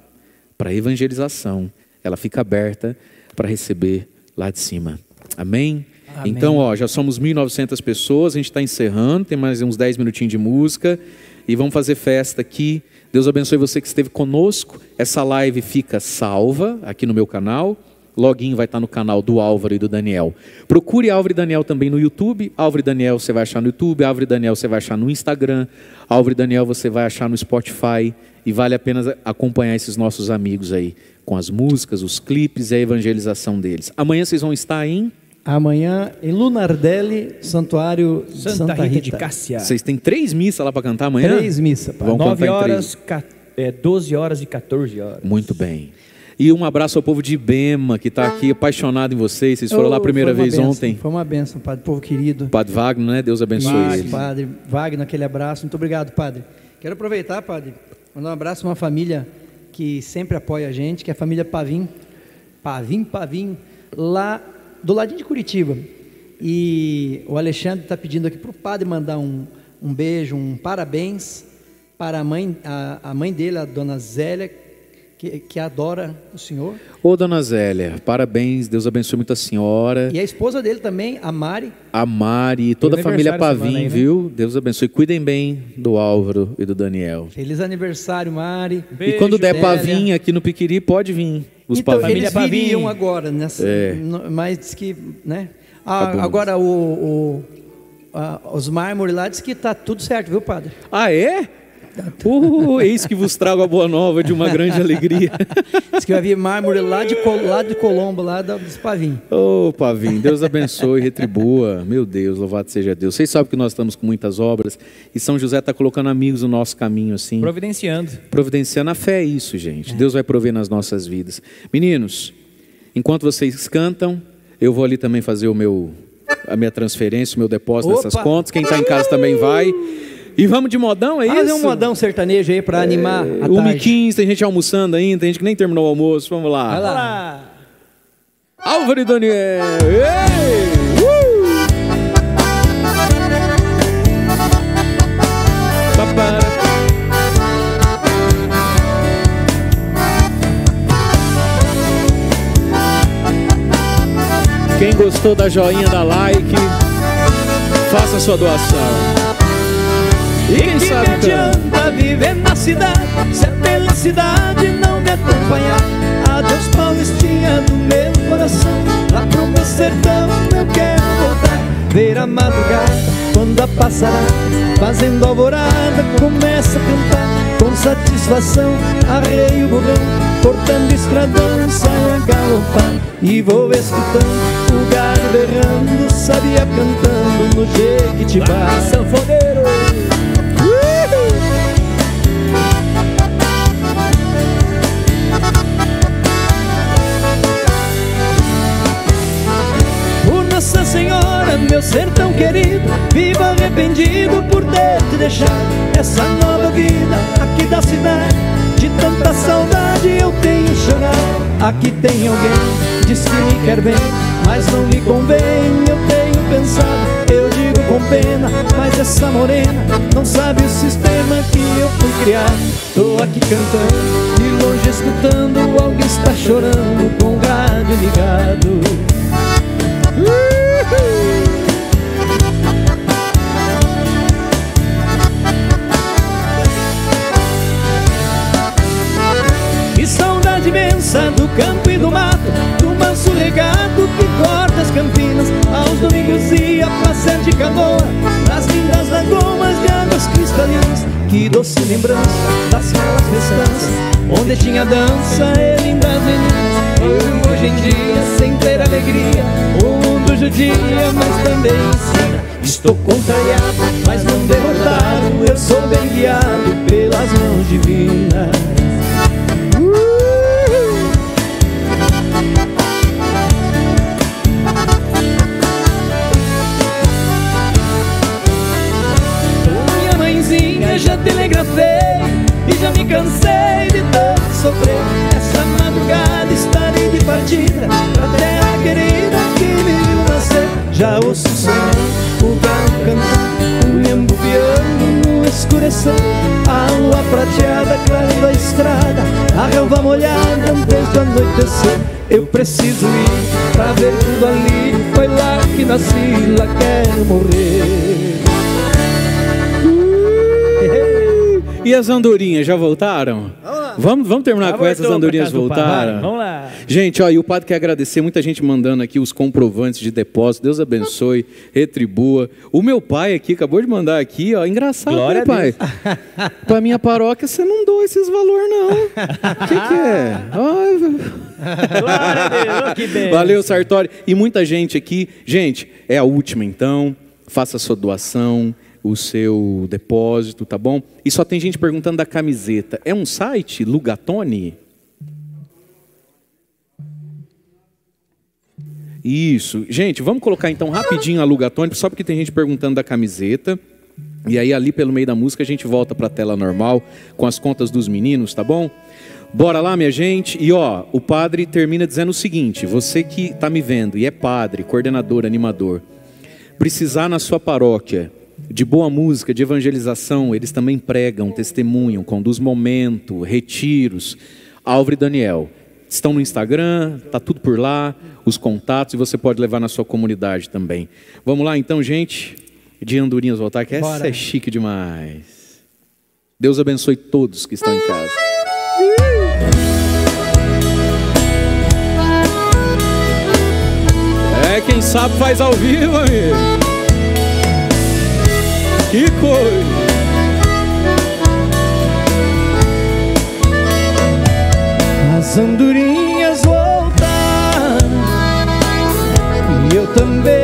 para evangelização, ela fica aberta para receber lá de cima. Amém? Amém. Então, ó, já somos 1.900 pessoas, a gente está encerrando, tem mais uns 10 minutinhos de música e vamos fazer festa aqui. Deus abençoe você que esteve conosco. Essa live fica salva aqui no meu canal. Login vai estar no canal do Álvaro e do Daniel. Procure Álvaro e Daniel também no YouTube. Álvaro e Daniel você vai achar no YouTube. Álvaro e Daniel você vai achar no Instagram. Álvaro e Daniel você vai achar no Spotify. E vale a pena acompanhar esses nossos amigos aí com as músicas, os clipes e a evangelização deles. Amanhã vocês vão estar em. Amanhã em Lunardelli, Santuário de Santa, Santa, Rita, Rita. de Cássia. Vocês têm três missas lá para cantar amanhã? Três missas, pai. Vamos 9 cantar em horas, ca- é, 12 horas e 14 horas. Muito bem. E um abraço ao povo de Ibema, que está aqui apaixonado em vocês. Vocês foram lá a Oh, primeira vez bênção, ontem. Foi uma benção, padre, povo querido. Padre Wagner, né? Deus abençoe Isso, ele. padre Wagner, aquele abraço. Muito obrigado, padre. Quero aproveitar, padre, mandar um abraço a uma família que sempre apoia a gente, que é a família Pavim. Pavim, Pavim, lá do ladinho de Curitiba. E o Alexandre está pedindo aqui para o padre mandar um, um beijo, um parabéns para a mãe, a, a mãe dele, a dona Zélia, que, que adora o senhor. Ô, dona Zélia, parabéns. Deus abençoe muito a senhora. E a esposa dele também, a Mari. A Mari, toda a família Pavim, aí, né? viu? Deus abençoe. Cuidem bem do Álvaro e do Daniel. Feliz aniversário, Mari. e quando der Zélia. Pavim aqui no Piquiri, pode vir. Os então, Pavim. eles Família viriam Pavim. agora, nessa, É. no- mas diz que, né? Ah, agora o, o- a- os mármores lá diz que tá tudo certo, viu, padre? Ah, é? Uh, eis que vos trago a boa nova de uma grande alegria. Diz que vai vir mármore lá de, lá de Colombo, lá da- dos Pavim. Ô, Pavim, Deus abençoe e retribua. Meu Deus, louvado seja Deus. Vocês sabem que nós estamos com muitas obras e São José está colocando amigos no nosso caminho, assim. Providenciando. Providenciando a fé é isso, gente. Deus vai prover nas nossas vidas. Meninos, enquanto vocês cantam, eu vou ali também fazer o meu, a minha transferência, o meu depósito Opa! nessas contas. Quem está em casa também vai. E vamos de modão, é Fazer isso? um modão sertanejo aí para animar a 1 e tarde. 15 tem gente almoçando ainda, tem gente que nem terminou o almoço. Vamos lá. Vai lá. Olá! Álvaro e Daniel. Ei! Quem gostou da joinha, da like, faça sua doação. E quem que sabe me canta. adianta viver na cidade Se a felicidade não me acompanhar? Adeus Paulistinha do meu coração Lá pro meu sertão eu quero voltar. Ver a madrugada quando a passará Fazendo alvorada começa a cantar. Com satisfação arreio o borrão Cortando estradão saio a galopar. E vou escutando o gado berrando Sabia cantando no Jequitibá. Sanfoneiro! Nossa Senhora, meu sertão querido. Vivo arrependido por ter te deixado. Essa nova vida aqui da cidade De tanta saudade eu tenho chorado. Aqui tem alguém, diz que me quer bem Mas não me convém, eu tenho pensado. Eu digo com pena, mas essa morena Não sabe o sistema que eu fui criado. Tô aqui cantando, de longe escutando Alguém está chorando com o rádio ligado Que saudade imensa do campo e do mato Do manso legado que corta as campinas Aos domingos ia passear de canoa Nas lindas lagoas de águas cristalinas Que doce lembrança das belas festanças Onde tinha dança e lindas meninas Hoje em dia sem ter alegria O mundo judia, mas também ensina. Estou contrariado, mas não derrotado. Eu sou bem guiado pelas mãos divinas. Já telegrafei E já me cansei de tanto sofrer partida Pra terra querida que me viu nascer Já ouço sonhando, o galo cantando O embo piano no escurecer A lua prateada clareando a estrada A relva molhada antes do anoitecer Eu preciso ir pra ver tudo ali Foi lá que nasci, lá quero morrer E as andorinhas já voltaram? Vamos, vamos terminar Já com essas voltou pra andorinhas voltaram? Vamos lá. Gente, ó, e o padre quer agradecer, muita gente mandando aqui os comprovantes de depósito. Deus abençoe, retribua. O meu pai aqui acabou de mandar aqui, ó, engraçado, Glória né, a pai? Pra minha paróquia você não doa esses valores não. O que, que é? Ó, Glória a Deus, que bem. Valeu, Sartori. E muita gente aqui. Gente, é a última então. Faça a sua doação, o seu depósito, tá bom? E só tem gente perguntando da camiseta. É um site, Lugatone? Isso. Gente, vamos colocar então rapidinho a Lugatone, só porque tem gente perguntando da camiseta. E aí ali pelo meio da música a gente volta para a tela normal com as contas dos meninos, tá bom? Bora lá, minha gente. E ó, o padre termina dizendo o seguinte: você que está me vendo e é padre, coordenador, animador, precisar na sua paróquia de boa música, de evangelização, eles também pregam, testemunham, conduz momento, retiros. Álvaro e Daniel estão no Instagram, tá tudo por lá, os contatos e você pode levar na sua comunidade também. Vamos lá então, gente, de andorinhas voltar, que essa Bora. é chique demais. Deus abençoe todos que estão em casa. É, quem sabe faz ao vivo, amigo. Que coisa! Andorinhas voltaram E eu também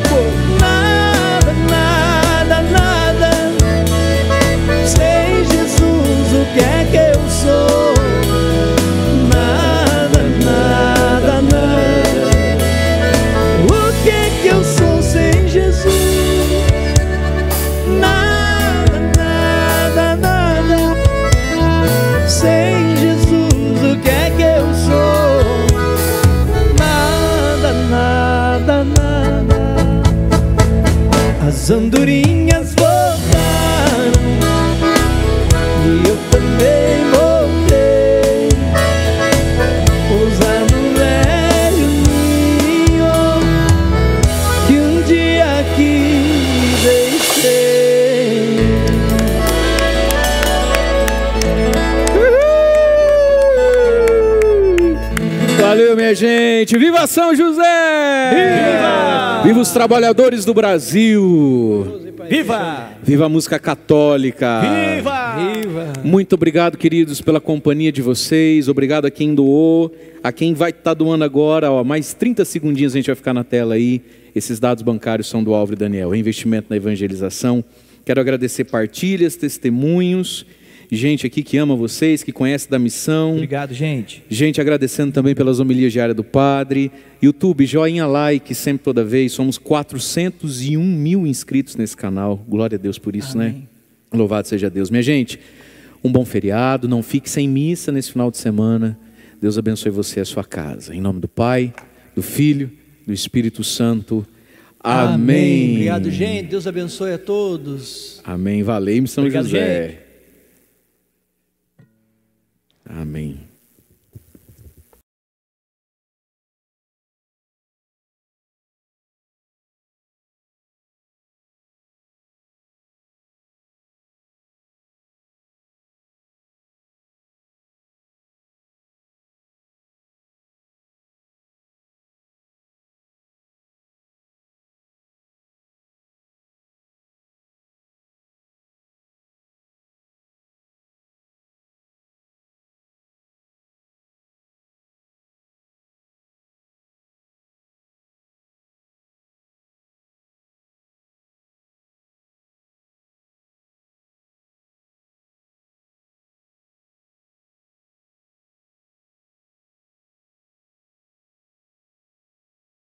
pô! Viva São José! Viva! Viva os trabalhadores do Brasil! Viva! Viva a música católica! Viva! Viva! Muito obrigado, queridos, pela companhia de vocês. Obrigado a quem doou, a quem vai estar doando agora. Ó, mais 30 segundinhos a gente vai ficar na tela aí. Esses dados bancários são do Álvaro e Daniel. Investimento na evangelização. Quero agradecer partilhas, testemunhos, gente aqui que ama vocês, que conhece da missão. Obrigado, gente. Gente, agradecendo também pelas homilias diárias do Padre. YouTube, joinha, like, sempre, toda vez. Somos 401 mil inscritos nesse canal. Glória a Deus por isso, né? Louvado seja Deus. Minha gente, um bom feriado. Não fique sem missa nesse final de semana. Deus abençoe você e a sua casa. Em nome do Pai, do Filho, do Espírito Santo. Amém. Obrigado, gente. Deus abençoe a todos. Amém. Valeu, São Obrigado, José. Amém.